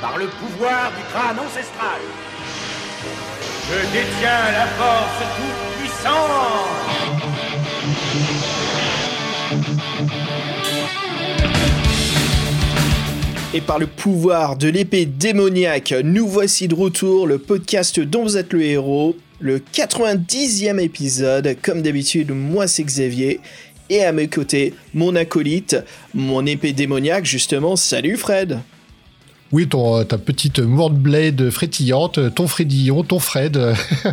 par le pouvoir du crâne ancestral. Je détiens la force toute puissante. Et par le pouvoir de l'épée démoniaque, nous voici de retour, le podcast dont vous êtes le héros, le 90e épisode. Comme d'habitude, moi c'est Xavier. Et à mes côtés, mon acolyte, mon épée démoniaque, justement. Salut Fred oui, ton, euh, ta petite blade frétillante, euh, ton Fredillon, ton Fred.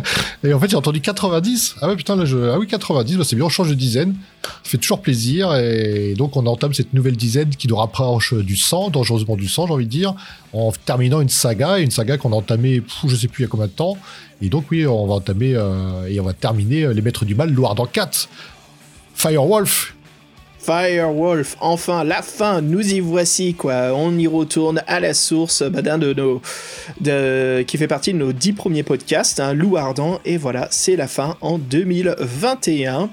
et en fait, j'ai entendu 90. Ah ouais, putain, là, je... ah oui, 90, bah, c'est bien, on change de dizaine. Ça fait toujours plaisir. Et donc, on entame cette nouvelle dizaine qui nous rapproche du sang, dangereusement du sang, j'ai envie de dire, en terminant une saga, une saga qu'on a entamée, je sais plus il y a combien de temps. Et donc, oui, on va entamer euh, et on va terminer Les Maîtres du Mal, Loire dans 4. Firewolf, Firewolf, enfin la fin, nous y voici quoi. On y retourne à la source bah, d'un de nos, qui fait partie de nos dix premiers podcasts, hein, Loup Ardent, et voilà, c'est la fin en 2021.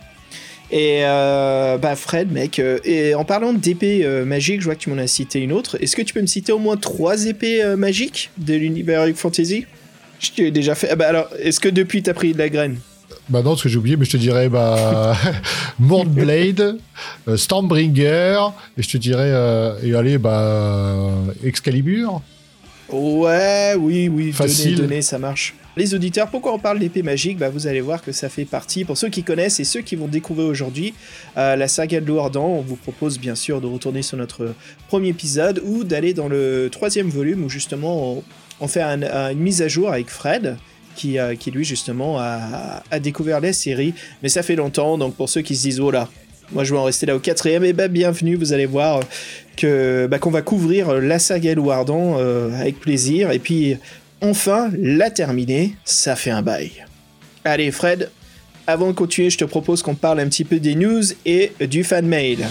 Et euh, bah Fred, mec, euh, et en parlant d'épées euh, magiques, je vois que tu m'en as cité une autre. Est-ce que tu peux me citer au moins trois épées magiques de l'univers Fantasy? Je t'ai déjà fait. Ah bah alors, est-ce que depuis t'as pris de la graine? Bah non, ce que j'ai oublié, mais je te dirais bah, Mordblade, euh, Stormbringer, et je te dirais, euh, et allez, bah, Excalibur. Ouais, oui, oui, Facile. Donnez, ça marche. Les auditeurs, pourquoi on parle d'épée magique? Bah, Vous allez voir que ça fait partie, pour ceux qui connaissent et ceux qui vont découvrir aujourd'hui euh, la saga de Lourdan, on vous propose bien sûr de retourner sur notre premier épisode ou d'aller dans le troisième volume où justement on, fait une mise à jour avec Fred qui, euh, qui lui justement a, découvert la série. Mais ça fait longtemps, donc pour ceux qui se disent oh là, moi je vais en rester là au quatrième, et eh ben bienvenue, vous allez voir que bah, qu'on va couvrir la saga Louardan euh, avec plaisir. Et puis enfin la terminer, ça fait un bail. Allez Fred, avant de continuer, je te propose qu'on parle un petit peu des news et du fan mail.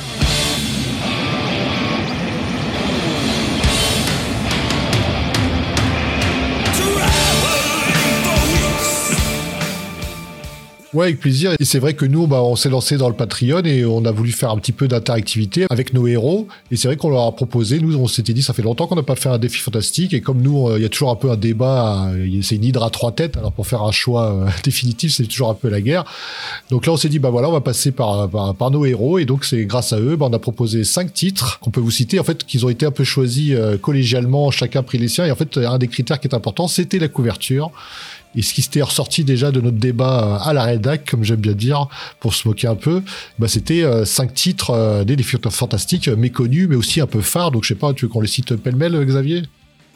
Ouais, avec plaisir. Et c'est vrai que nous, bah, on s'est lancé dans le Patreon et on a voulu faire un petit peu d'interactivité avec nos héros. Et c'est vrai qu'on leur a proposé, nous, on s'était dit, ça fait longtemps qu'on n'a pas fait un défi fantastique. Et comme nous, euh, il y a toujours un peu un débat, euh, c'est une hydre à trois têtes. Alors pour faire un choix euh, définitif, c'est toujours un peu la guerre. Donc là, on s'est dit, bah voilà, on va passer par, par, nos héros. Et donc c'est grâce à eux, bah, on a proposé cinq titres qu'on peut vous citer. En fait, qu'ils ont été un peu choisis collégialement, chacun pris les siens. Et en fait, un des critères qui est important, c'était la couverture. Et ce qui s'était ressorti déjà de notre débat euh, à la rédac, comme j'aime bien dire, pour se moquer un peu, bah c'était euh, cinq titres euh, des défis fantastiques méconnus, mais aussi un peu phares. Donc je sais pas, tu veux qu'on les cite pêle-mêle, Xavier?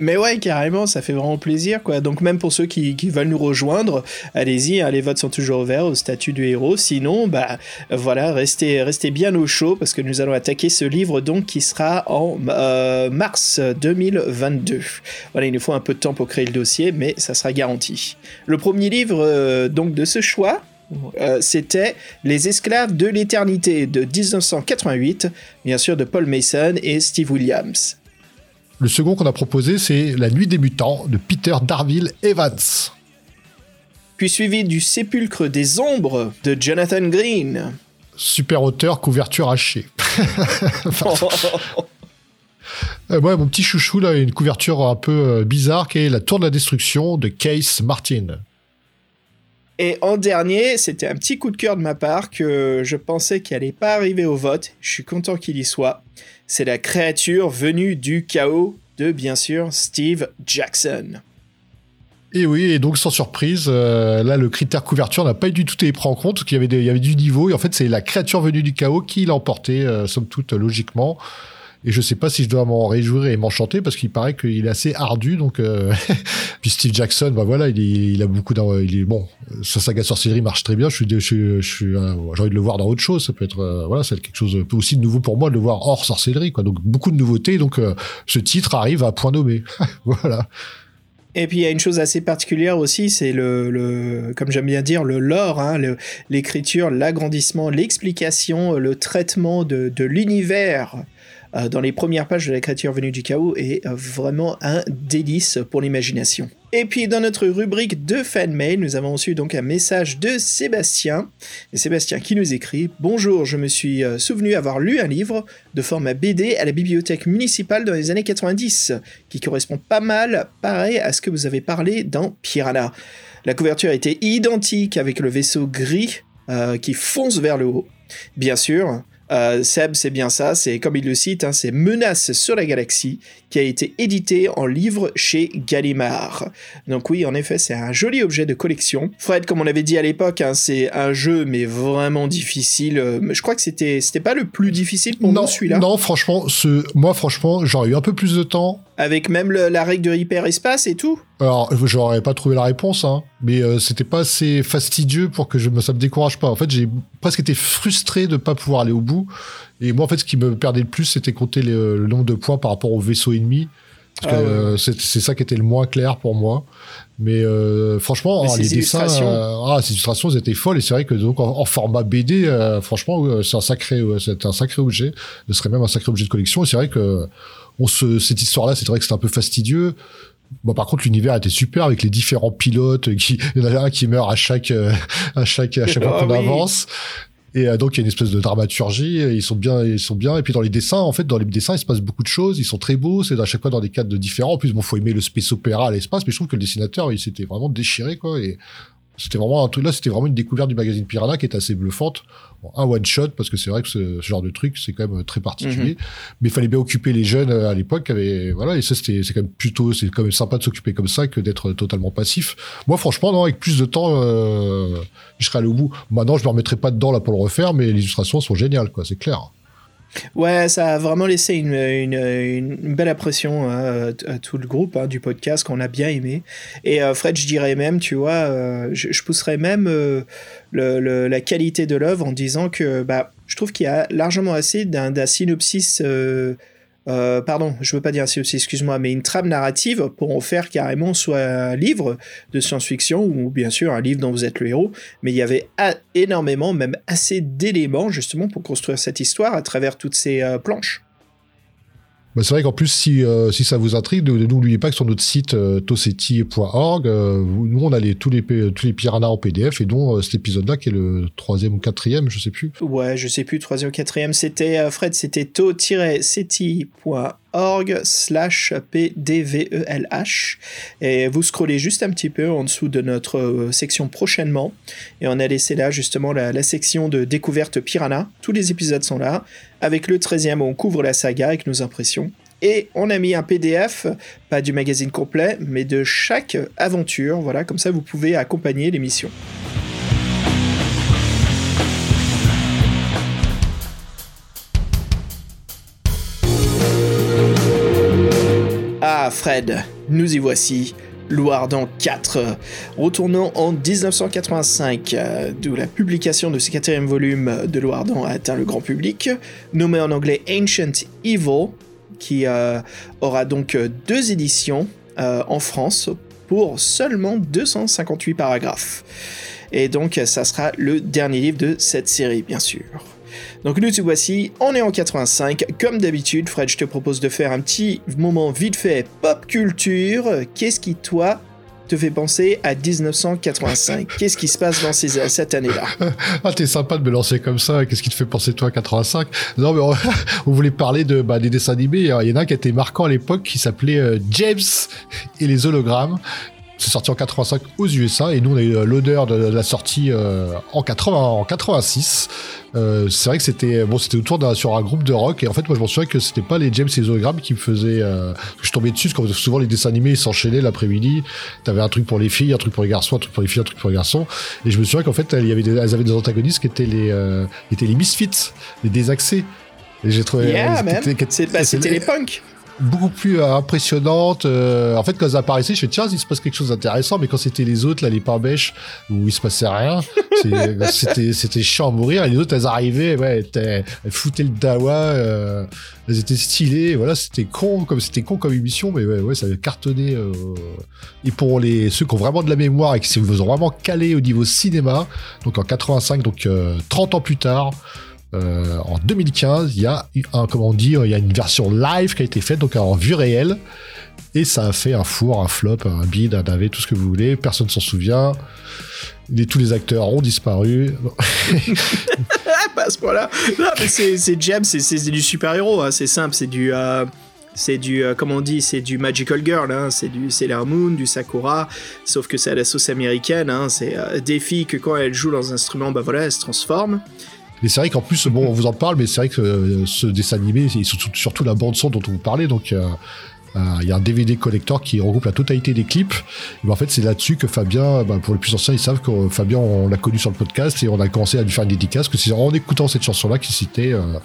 Mais ouais, carrément, ça fait vraiment plaisir, quoi. Donc même pour ceux qui, qui veulent nous rejoindre, allez-y, hein, les votes sont toujours ouverts au statut du héros. Sinon, bah voilà, restez, restez bien au chaud parce que nous allons attaquer ce livre donc qui sera en euh, mars 2022. Voilà, il nous faut un peu de temps pour créer le dossier, mais ça sera garanti. Le premier livre euh, donc de ce choix, euh, c'était Les esclaves de l'éternité de 1988, bien sûr de Paul Mason et Steve Williams. Le second qu'on a proposé, c'est La Nuit des Mutants de Peter Darville Evans. Puis suivi du Sépulcre des Ombres de Jonathan Green. Super auteur, couverture hachée. Euh, ouais, mon petit chouchou, là, une couverture un peu euh, bizarre qui est La Tour de la Destruction de Case Martin. Et en dernier, c'était un petit coup de cœur de ma part que je pensais qu'il allait pas arriver au vote. Je suis content qu'il y soit c'est la créature venue du chaos de, bien sûr, Steve Jackson. Et oui, et donc sans surprise, euh, là le critère couverture n'a pas du tout été pris en compte, qu'il y avait, il y avait du niveau, et en fait c'est la créature venue du chaos qui l'a emporté, euh, somme toute logiquement. Et je sais pas si je dois m'en réjouir et m'enchanter parce qu'il paraît qu'il est assez ardu. Donc, euh, puis Steve Jackson, bah voilà, il, a beaucoup d'un, il est bon. Sa saga sorcellerie marche très bien. Je suis, je, je euh, j'ai envie de le voir dans autre chose. Ça peut être, euh, voilà, c'est quelque chose aussi de nouveau pour moi de le voir hors sorcellerie. Donc beaucoup de nouveautés. Donc ce titre arrive à point nommé. voilà. Et puis il y a une chose assez particulière aussi, c'est le, comme j'aime bien dire, le lore, hein, l'écriture, l'agrandissement, l'explication, le traitement de l'univers dans les premières pages de la créature venue du chaos est vraiment un délice pour l'imagination. Et puis dans notre rubrique de fan mail, nous avons reçu donc un message de Sébastien. Et Sébastien qui nous écrit Bonjour, je me suis euh, souvenu avoir lu un livre de format BD à la bibliothèque municipale dans les années 90, qui correspond pas mal, pareil, à ce que vous avez parlé dans Piranha. La couverture était identique avec le vaisseau gris euh, qui fonce vers le haut. Bien sûr, euh, Seb, c'est bien ça, c'est comme il le cite, hein, c'est Menace sur la galaxie, qui a été édité en livre chez Gallimard. Donc oui, en effet, c'est un joli objet de collection. Fred, comme on avait dit à l'époque, hein, c'est un jeu, mais vraiment difficile. Euh, je crois que c'était, c'était pas le plus difficile pour non, celui-là. Non, franchement, ce, moi, franchement, j'aurais eu un peu plus de temps avec même la règle de hyperespace et tout Alors, j'aurais pas trouvé la réponse, hein, mais euh, c'était pas assez fastidieux pour que je me, ça me décourage pas. En fait, j'ai presque été frustré de pas pouvoir aller au bout. Et moi, en fait, ce qui me perdait le plus, c'était compter le nombre de points par rapport au vaisseau ennemi. Parce que ah euh, c'est ça qui était le moins clair pour moi. Mais euh, franchement, ah, les dessins, ah, ces illustrations, elles étaient folles. Et c'est vrai que donc en, format BD, franchement, c'est un sacré, c'est un sacré objet. Ce serait même un sacré objet de collection. Et c'est vrai que on se, cette histoire-là, c'est vrai que c'était un peu fastidieux. Bon, par contre, l'univers était super avec les différents pilotes qui, il y en a un qui meurt à chaque, euh, à chaque, à chaque fois ah qu'on avance. Et euh, donc il y a une espèce de dramaturgie. Ils sont bien, ils sont bien. Et puis dans les dessins, en fait, dans les dessins, il se passe beaucoup de choses. Ils sont très beaux. C'est à chaque fois dans des cadres différents. En plus, bon, faut aimer le space opéra à l'espace, mais je trouve que le dessinateur, il s'était vraiment déchiré, quoi. Et c'était vraiment un truc là, c'était vraiment une découverte du magazine Piranha qui est assez bluffante. un one shot parce que c'est vrai que ce, genre de truc c'est quand même très particulier, mhm. mais il fallait bien occuper les jeunes euh, à l'époque. Voilà, et ça c'était c'est quand même plutôt c'est quand même sympa de s'occuper comme ça que d'être totalement passif. Moi franchement non, avec plus de temps, euh, je serais allé au bout. Maintenant je me remettrai pas dedans là pour le refaire, mais les illustrations sont géniales quoi, c'est clair. Ouais, ça a vraiment laissé une, une, belle impression hein, à, tout le groupe hein, du podcast qu'on a bien aimé. Et euh, Fred, je dirais même, tu vois, euh, je, pousserais même euh, la qualité de l'œuvre en disant que bah, je trouve qu'il y a largement assez d'un synopsis euh, pardon, je veux pas dire aussi, excuse-moi, mais une trame narrative pour en faire carrément soit un livre de science-fiction ou bien sûr un livre dont vous êtes le héros, mais il y avait énormément, même assez d'éléments justement pour construire cette histoire à travers toutes ces euh, planches. C'est vrai qu'en plus, si, euh, si ça vous intrigue, n'oubliez pas que sur notre site euh, toseti.org, euh, nous, on a les, tous, les, tous les piranhas en PDF, et dont cet épisode-là, qui est le troisième ou quatrième, je sais plus. Ouais, je sais plus, troisième ou quatrième. C'était, Fred, c'était to-seti.org slash pdvelh. Et vous scrollez juste un petit peu en dessous de notre section prochainement. Et on a laissé là, justement, la, la section de découverte piranha. Tous les épisodes sont là. Avec le 13e, on couvre la saga avec nos impressions. Et on a mis un PDF, pas du magazine complet, mais de chaque aventure. Voilà, comme ça vous pouvez accompagner l'émission. Ah Fred, nous y voici. Loardan 4. Retournons en 1985, euh, d'où la publication de ce quatrième volume de Loardan a atteint le grand public, nommé en anglais Ancient Evil, qui euh, aura donc deux éditions euh, en France pour seulement 258 paragraphes. Et donc ça sera le dernier livre de cette série, bien sûr. Donc nous te voici, on est en 85, comme d'habitude, Fred, je te propose de faire un petit moment vite fait pop culture. Qu'est-ce qui, toi, te fait penser à 1985 Qu'est-ce qui se passe dans ces, cette année-là? Ah, t'es sympa de me lancer comme ça. Qu'est-ce qui te fait penser toi à 85 Non, mais on, voulait parler de bah, des dessins animés. Il y en a un qui était marquant à l'époque qui s'appelait euh, James et les hologrammes. C'est sorti en 85 aux USA et nous on a eu euh, l'honneur de, la sortie euh, en 80 en 86. Euh, c'est vrai que c'était bon, c'était autour d'un sur un groupe de rock et en fait moi je m'en souviens que c'était pas les James et les hologrammes qui me faisaient je tombais dessus parce que souvent les dessins animés ils s'enchaînaient l'après-midi. T'avais un truc pour les filles, un truc pour les garçons, un truc pour les filles, un truc pour les garçons et je me souviens qu'en fait il y avait des, elles avaient des antagonistes qui étaient les étaient les misfits, les désaxés. Et j'ai trouvé yeah, c'était les punks beaucoup plus euh, impressionnante. Euh, en fait, quand elles apparaissaient, je fais tiens, il se passe quelque chose d'intéressant. Mais quand c'était les autres, là, les pains bêches, où il se passait rien, c'était c'était chiant à mourir. Et les autres, elles arrivaient, ouais, elles, foutaient le dawa, euh, elles étaient stylées. Voilà, c'était con, comme c'était con comme émission, mais ouais, ouais, ça avait cartonné. Et pour les ceux qui ont vraiment de la mémoire et qui vous ont vraiment calé au niveau cinéma, donc en 85, donc 30 ans plus tard. En 2015, il y a un, comment dire, il y a une version live qui a été faite, donc en vue réelle. Et ça a fait un four, un flop, un bid, un navet, tout ce que vous voulez. Personne s'en souvient. tous les acteurs ont disparu. pas à ce point-là. c'est James, c'est du super-héros. Hein. C'est simple, c'est du. Euh, c'est du, euh, comment on dit, c'est du Magical Girl, hein. c'est du Sailor Moon, du Sakura, sauf que c'est à la sauce américaine, hein. c'est euh, des filles que quand elles jouent dans un instrument, bah voilà, elles se transforment. Mais c'est vrai qu'en plus, bon, on vous en parle, mais c'est vrai que ce dessin animé, c'est surtout, la bande son dont on vous parlait, donc euh, il y a un DVD collector qui regroupe la totalité des clips. Et en fait, c'est là-dessus que Fabien, bah, pour les plus anciens, ils savent que Fabien, on l'a connu sur le podcast et on a commencé à lui faire une dédicace. Que c'est en écoutant cette chanson-là qu'il s'était euh,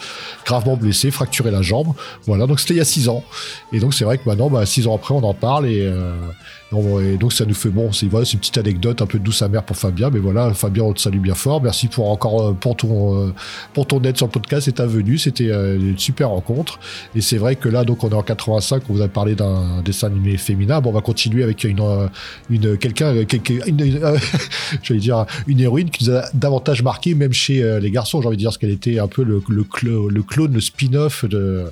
gravement blessé, fracturé la jambe. Voilà, donc c'était il y a six ans. Et donc c'est vrai que maintenant, bah, six ans après, on en parle et euh, et donc ça nous fait bon, c'est voilà, une petite anecdote un peu douce amère pour Fabien, mais voilà, Fabien on te salue bien fort. Merci pour encore euh, pour ton euh, pour ton aide sur le podcast et ta venue, c'était euh, une super rencontre. Et c'est vrai que là donc on est en 85, on vous a parlé d'un dessin animé féminin. Bon, on va continuer avec une une quelqu'un une, je vais dire une héroïne qui nous a davantage marqué même chez les garçons. J'ai envie de dire parce qu'elle était un peu le le, le clone, le spin-off de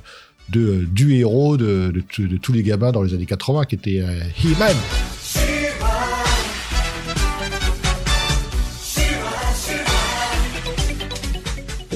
du héros de, de, tous les gamins dans les années 80 qui était euh, He-Man.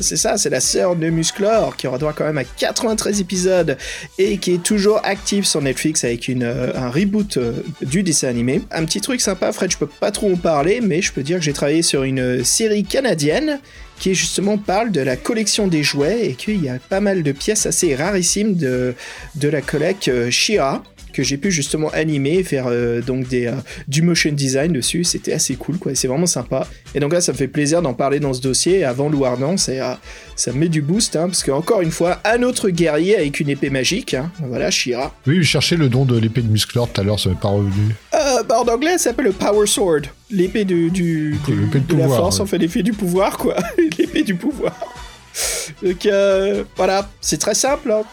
C'est ça, c'est la sœur de Musclor qui aura droit quand même à 93 épisodes et qui est toujours active sur Netflix avec euh, un reboot euh, du dessin animé. Un petit truc sympa, Fred, je peux pas trop en parler, mais je peux dire que j'ai travaillé sur une série canadienne qui justement parle de la collection des jouets et qu'il y a pas mal de pièces assez rarissimes de, de la collecte euh, Shira que j'ai pu justement animer, faire euh, donc des, euh, du motion design dessus. C'était assez cool, quoi. C'est vraiment sympa. Et donc là, ça me fait plaisir d'en parler dans ce dossier avant Louardan. C'est, ça me met du boost, hein, parce qu'encore une fois, un autre guerrier avec une épée magique. Hein. Voilà, Shira. Oui, je cherchais le don de l'épée de Musclor tout à l'heure, ça m'est pas revenu. Bah, en anglais, ça s'appelle le Power Sword. L'épée du, du, de, la force, en fait, l'épée du pouvoir, quoi. l'épée du pouvoir. Donc euh, voilà, c'est très simple. Hein.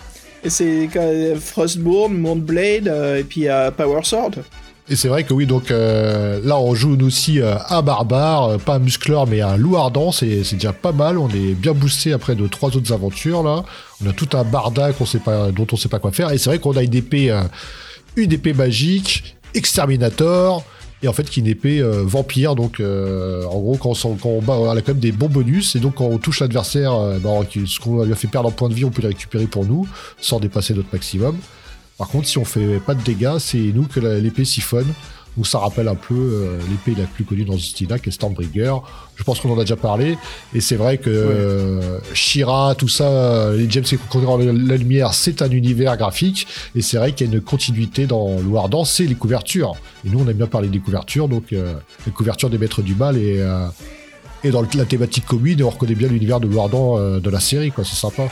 C'est euh, Frostborn, Moonblade euh, et puis Power Sword. Et c'est vrai que oui, donc là on joue nous aussi un barbare, pas un muscleur mais un loup ardent, c'est déjà pas mal, on est bien boosté après de trois autres aventures là. On a tout un barda dont on sait pas quoi faire, et c'est vrai qu'on a une épée magique, exterminator, et en fait qui est une épée euh, vampire. Donc euh, en gros, quand on, elle a quand même des bons bonus. Et donc quand on touche l'adversaire, euh, bah, ce qu'on lui a fait perdre en point de vie, on peut le récupérer pour nous, sans dépasser notre maximum. Par contre, si on fait pas de dégâts, c'est nous que l'épée siphonne. Donc ça rappelle un peu euh, l'épée la plus connue dans ce style-là, qui est Stormbreaker. Je pense qu'on en a déjà parlé. Et c'est vrai que euh, Shira, tout ça, les James dans la lumière, c'est un univers graphique. Et c'est vrai qu'il y a une continuité dans Louardan, c'est les couvertures. Et nous, on aime bien parler des couvertures, donc euh, les couvertures des Maîtres du Mal et, et dans la thématique commune, on reconnaît bien l'univers de Louardan de la série, quoi. C'est sympa.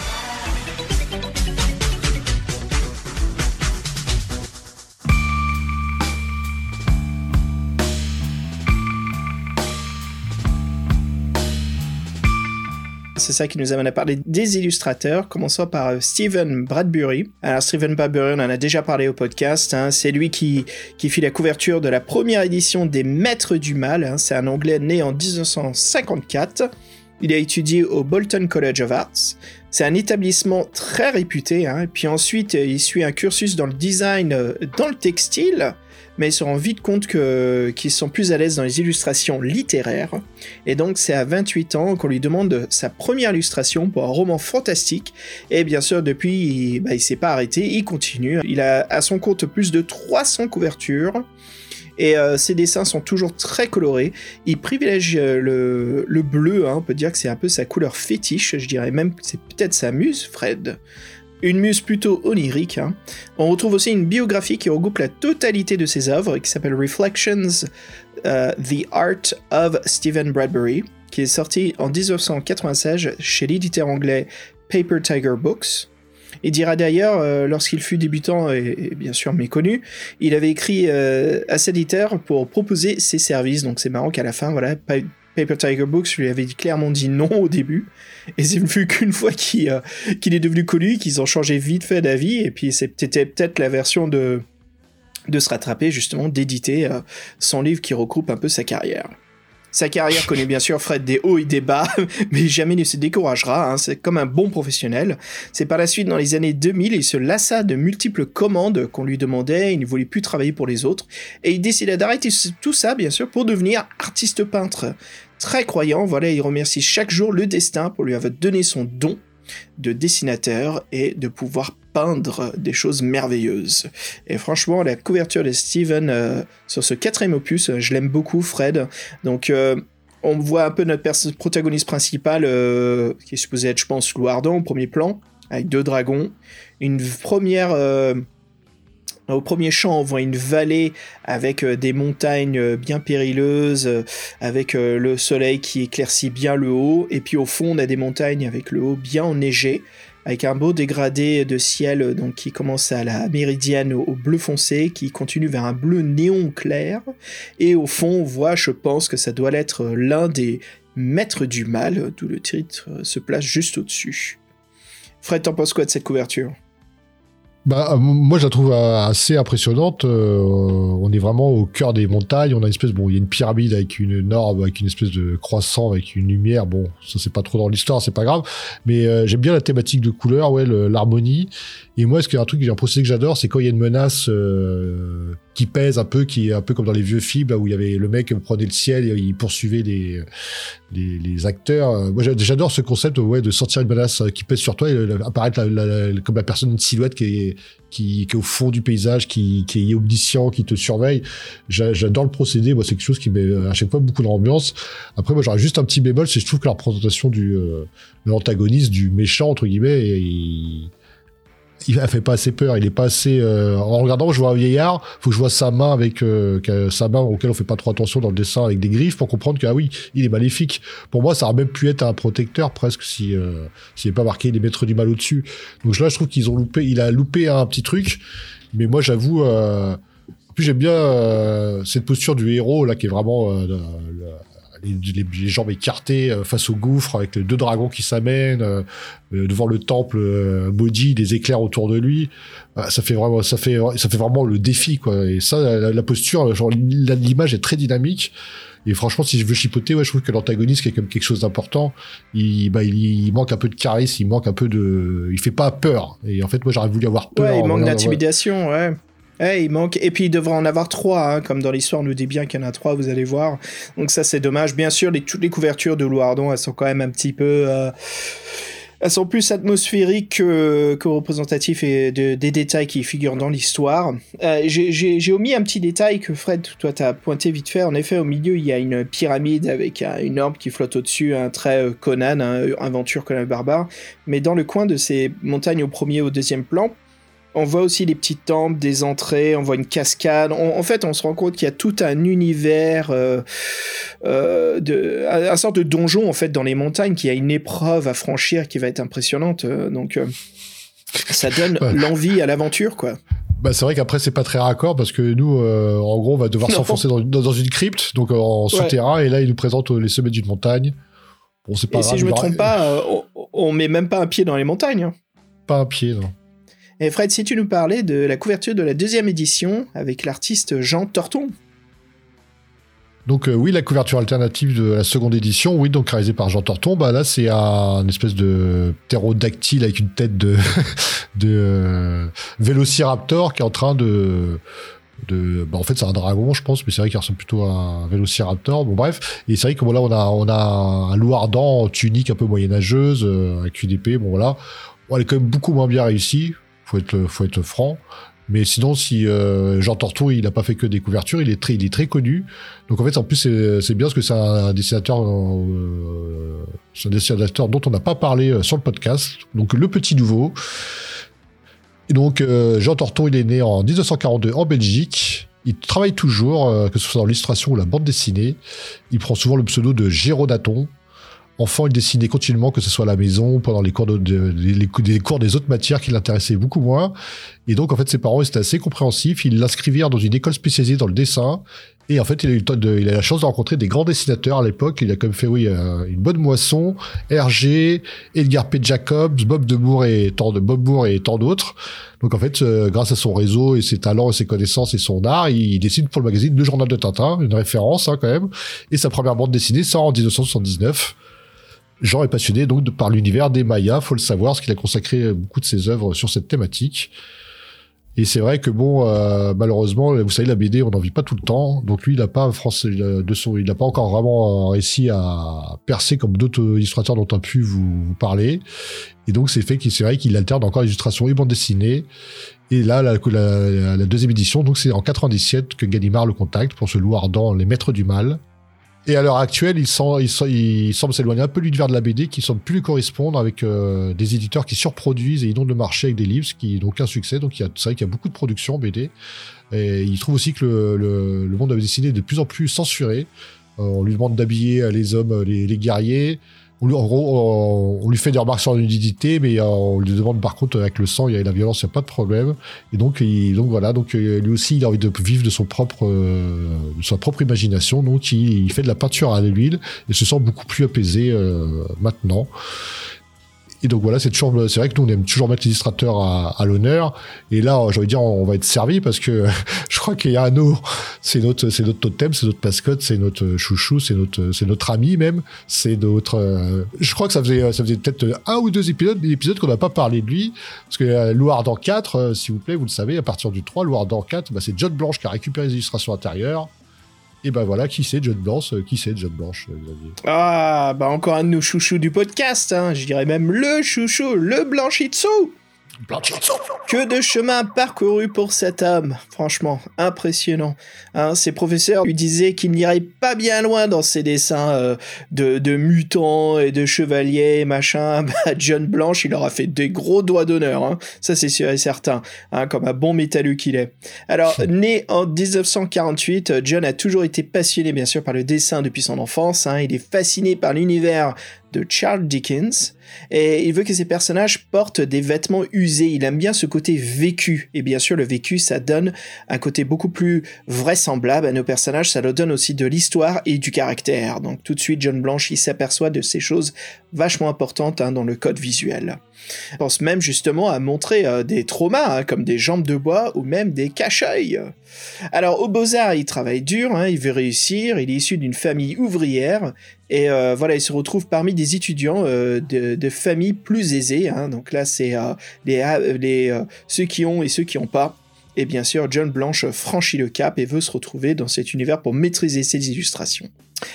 C'est ça qui nous amène à parler des illustrateurs, commençant par euh, Stephen Bradbury. Alors Stephen Bradbury, on en a déjà parlé au podcast, hein. c'est lui qui, qui fit la couverture de la première édition des Maîtres du Mal, hein. c'est un Anglais né en 1954. Il a étudié au Bolton College of Arts. C'est un établissement très réputé. Hein. Puis ensuite, il suit un cursus dans le design, euh, dans le textile mais ils se rendent vite compte qu'ils sont plus à l'aise dans les illustrations littéraires. Et donc c'est à 28 ans qu'on lui demande sa première illustration pour un roman fantastique. Et bien sûr, depuis, il, bah, s'est pas arrêté, il continue. Il a à son compte plus de 300 couvertures. Et euh, ses dessins sont toujours très colorés. Il privilège euh, le, bleu, hein. on peut dire que c'est un peu sa couleur fétiche, je dirais même que c'est peut-être sa muse, Fred une muse plutôt onirique. Hein. On retrouve aussi une biographie qui regroupe la totalité de ses œuvres, qui s'appelle Reflections, euh, The Art of Stephen Bradbury, qui est sortie en 1996 chez l'éditeur anglais Paper Tiger Books. Il dira d'ailleurs, euh, lorsqu'il fut débutant et, bien sûr méconnu, il avait écrit euh, à cet éditeur pour proposer ses services. Donc c'est marrant qu'à la fin, voilà, Paper Tiger Books lui avait clairement dit non au début. Et c'est vu qu'une fois euh, qu'il est devenu connu, qu'ils ont changé vite fait d'avis. Et puis c'était peut-être la version de, de se rattraper, justement, d'éditer euh, son livre qui regroupe un peu sa carrière. Sa carrière connaît bien sûr Fred des hauts et des bas, mais jamais ne se découragera, hein. c'est comme un bon professionnel. C'est par la suite, dans les années 2000, il se lassa de multiples commandes qu'on lui demandait, il ne voulait plus travailler pour les autres, et il décida d'arrêter tout ça, bien sûr, pour devenir artiste peintre. Très croyant, voilà, il remercie chaque jour le destin pour lui avoir donné son don de dessinateur et de pouvoir peindre des choses merveilleuses. Et franchement, la couverture de Steven euh, sur ce quatrième opus, je l'aime beaucoup, Fred. Donc, euh, on voit un peu notre protagoniste principal, euh, qui est supposé être, je pense, Louardon au premier plan, avec deux dragons. Une première au premier champ, on voit une vallée avec euh, des montagnes euh, bien périlleuses, euh, avec le soleil qui éclaircit bien le haut, et puis au fond, on a des montagnes avec le haut bien enneigé, avec un beau dégradé de ciel donc qui commence à la méridienne au, bleu foncé, qui continue vers un bleu néon clair, et au fond, on voit, je pense que ça doit être l'un des maîtres du mal, d'où le titre se place juste au-dessus. Fred, t'en penses quoi de cette couverture? Bah, euh, moi, je la trouve euh, assez impressionnante. Euh, on est vraiment au cœur des montagnes. On a une espèce, bon, il y a une pyramide avec une orbe, avec une espèce de croissant, avec une lumière. Bon, ça c'est pas trop dans l'histoire, c'est pas grave. Mais j'aime bien la thématique de couleur, ouais, l'harmonie. Et moi, ce qui est un truc, un procédé que j'adore, c'est quand il y a une menace euh, qui pèse un peu, qui est un peu comme dans les vieux films, où il y avait le mec qui prenait le ciel et il poursuivait les, les, acteurs. Moi, j'adore ce concept, ouais, de sentir une menace qui pèse sur toi et apparaître comme la personne, une silhouette qui est, qui, est au fond du paysage, qui, qui est omniscient, qui te surveille. J'adore le procédé. Moi, c'est quelque chose qui met à chaque fois beaucoup d'ambiance. Après, moi, j'aurais juste un petit bémol, c'est je trouve que la représentation du euh, l'antagoniste, du méchant entre guillemets, et, il a fait pas assez peur, il est pas assez. Euh, en regardant, je vois un vieillard, faut que je vois sa main avec euh, sa main auquel on fait pas trop attention dans le dessin avec des griffes pour comprendre que ah oui, il est maléfique. Pour moi, ça aurait même pu être un protecteur presque si euh, s'il n'est pas marqué les maîtres du mal au-dessus. Donc là, je trouve qu'ils ont loupé, il a loupé un petit truc. Mais moi, j'avoue, euh, plus j'aime bien cette posture du héros là qui est vraiment les, jambes écartées euh, face au gouffre avec les deux dragons qui s'amènent euh, euh, devant le temple maudit, des éclairs autour de lui. ça fait vraiment, ça fait, ça fait vraiment le défi quoi. Et ça, la, posture, genre l'image est très dynamique. Et franchement, si je veux chipoter, ouais, je trouve que l'antagoniste, qui est comme quelque chose d'important, il, bah, il, manque un peu de charisme, il manque un peu de, il fait pas peur. Et en fait, moi, j'aurais voulu avoir peur. Ouais, il manque d'intimidation, ouais. Eh, il manque. Et puis il devrait en avoir trois, hein, comme dans l'histoire nous dit bien qu'il y en a trois, vous allez voir. Donc ça c'est dommage. Bien sûr, toutes les couvertures de Louardon, elles sont quand même un petit peu. Euh, elles sont plus atmosphériques que, que représentatives et de, des détails qui figurent dans l'histoire. Euh, J'ai omis un petit détail que Fred, toi, t'as pointé vite fait. En effet, au milieu, il y a une pyramide avec une orbe qui flotte au-dessus, un trait euh, Conan, hein, aventure Conan barbare. Mais dans le coin de ces montagnes au premier et au deuxième plan, on voit aussi les petites temples, des entrées, on voit une cascade. en fait, on se rend compte qu'il y a tout un univers, euh, euh, de, un, sorte de donjon en fait dans les montagnes, qui a une épreuve à franchir qui va être impressionnante. Euh, donc, ça donne l'envie à l'aventure, quoi. Bah, c'est vrai qu'après c'est pas très raccord parce que nous, en gros, on va devoir s'enfoncer dans, une crypte, donc en souterrain, et là, il nous présente les sommets d'une montagne. Bon, c'est pas et si je me trompe pas, on, on, met même pas un pied dans les montagnes. Hein. Pas un pied, non. Et Fred, si tu nous parlais de la couverture de la deuxième édition avec l'artiste Jean Torton. Donc euh, oui, la couverture alternative de la seconde édition, oui, donc réalisée par Jean Torton, bah là c'est un espèce de ptérodactyle avec une tête de, de euh, vélociraptor qui est en train de bah en fait c'est un dragon je pense mais c'est vrai qu'il ressemble plutôt à un vélociraptor. Bon bref. Et c'est vrai que là on a on a un loup ardent tunique un peu moyenâgeuse euh, avec une épée bon voilà. Elle est quand même beaucoup moins bien réussie faut être, faut être franc. Mais sinon, si euh, Jean Tortour, il n'a pas fait que des couvertures, il est très, il est très connu. Donc en fait, en plus, c'est bien parce que c'est un, dessinateur, euh, un dessinateur dont on n'a pas parlé euh, sur le podcast. Donc le petit nouveau. Et donc Jean Torton, il est né en 1942 en Belgique. Il travaille toujours, que ce soit dans l'illustration ou la bande dessinée. Il prend souvent le pseudo de Gérodaton. Enfant, il dessinait continuellement, que ce soit à la maison, pendant les cours, de, cours des autres matières qui l'intéressaient beaucoup moins. Et donc, en fait, ses parents étaient assez compréhensifs. Ils l'inscrivirent dans une école spécialisée dans le dessin. Et en fait, il a eu il a la chance de rencontrer des grands dessinateurs à l'époque. Il a comme fait, oui, une bonne moisson. Hergé, Edgar P. Jacobs, Bob de et tant de Bob Moore et tant d'autres. Donc en fait, euh, grâce à son réseau et ses talents et ses connaissances et son art, il, dessine pour le magazine Le Journal de Tintin, une référence hein, quand même. Et sa première bande dessinée sort en 1979. Jean est passionné donc par l'univers des Mayas, faut le savoir, parce qu'il a consacré beaucoup de ses œuvres sur cette thématique. Et c'est vrai que bon, euh, malheureusement, vous savez, la BD, on n'en vit pas tout le temps. Donc lui, il n'a pas France, de son, il n'a pas encore vraiment réussi à percer comme d'autres illustrateurs dont on a pu vous, parler. Et donc c'est fait qu'il c'est vrai qu'il alterne encore illustration et bande dessinée. Et là, la, la deuxième édition, donc c'est en 97 que Gallimard le contacte pour se louer dans Les Maîtres du Mal. Et à l'heure actuelle, il, semble, s'éloigner un peu l'univers de la BD, qui semble plus correspondre avec euh, des éditeurs qui surproduisent et inondent le marché avec des livres, ce qui n'ont aucun succès. Donc c'est vrai qu'il y a beaucoup de production BD. Et il trouve aussi que le, monde de la dessinée est de plus en plus censuré. Euh, on lui demande d'habiller les hommes, les guerriers on lui, en gros, on, lui fait des remarques sur la nudité, mais euh, on lui demande par contre avec le sang et la violence, il n'y a pas de problème. Et donc, donc voilà, donc euh, lui aussi, il a envie de vivre de son propre, euh, de sa propre imagination. Donc, il, fait de la peinture à l'huile et se sent beaucoup plus apaisé maintenant. Et donc voilà, c'est toujours, c'est vrai que nous on aime toujours mettre les illustrateurs à, l'honneur. Et là, j'ai envie dire, on va être servi parce que je crois qu'il y a un c'est notre, c'est notre totem, c'est notre mascotte, c'est notre chouchou, c'est notre, c'est notre ami même, c'est notre. Euh, je crois que ça faisait, ça faisait peut-être un ou deux épisodes, épisodes qu'on n'a pas parlé de lui, parce que euh, Loire dans 4, euh, s'il vous plaît, vous le savez, à partir du 3, Loire dans 4, bah, c'est John Blanche qui a récupéré les illustrations intérieures. Et ben voilà, qui c'est John Blanche Qui c'est John Blanche, Xavier Ah, bah encore un de nos chouchous du podcast, hein. je dirais même le chouchou, le Blanchitsu que de chemin parcouru pour cet homme, franchement, impressionnant. Hein, ses professeurs lui disaient qu'il n'irait pas bien loin dans ses dessins euh, de, mutants et de chevaliers, machin. Bah, John Blanche, il aura fait des gros doigts d'honneur, hein. ça c'est sûr et certain, hein, comme un bon métalleux qu'il est. Alors, né en 1948, John a toujours été passionné, bien sûr, par le dessin depuis son enfance. il est fasciné par l'univers de Charles Dickens et il veut que ses personnages portent des vêtements usés. Il aime bien ce côté vécu et bien sûr le vécu ça donne un côté beaucoup plus vraisemblable à nos personnages. Ça leur donne aussi de l'histoire et du caractère. Donc tout de suite John Blanche s'aperçoit de ces choses vachement importantes hein, dans le code visuel. Pense même justement à montrer euh, des traumas hein, comme des jambes de bois ou même des cache-œils. Alors au Beaux-Arts il travaille dur, hein, il veut réussir. Il est issu d'une famille ouvrière et euh, voilà, il se retrouve parmi des étudiants euh, de, familles plus aisées. Hein. donc là, c'est les ceux qui ont et ceux qui n'ont pas. Et bien sûr, John Blanche franchit le cap et veut se retrouver dans cet univers pour maîtriser ses illustrations.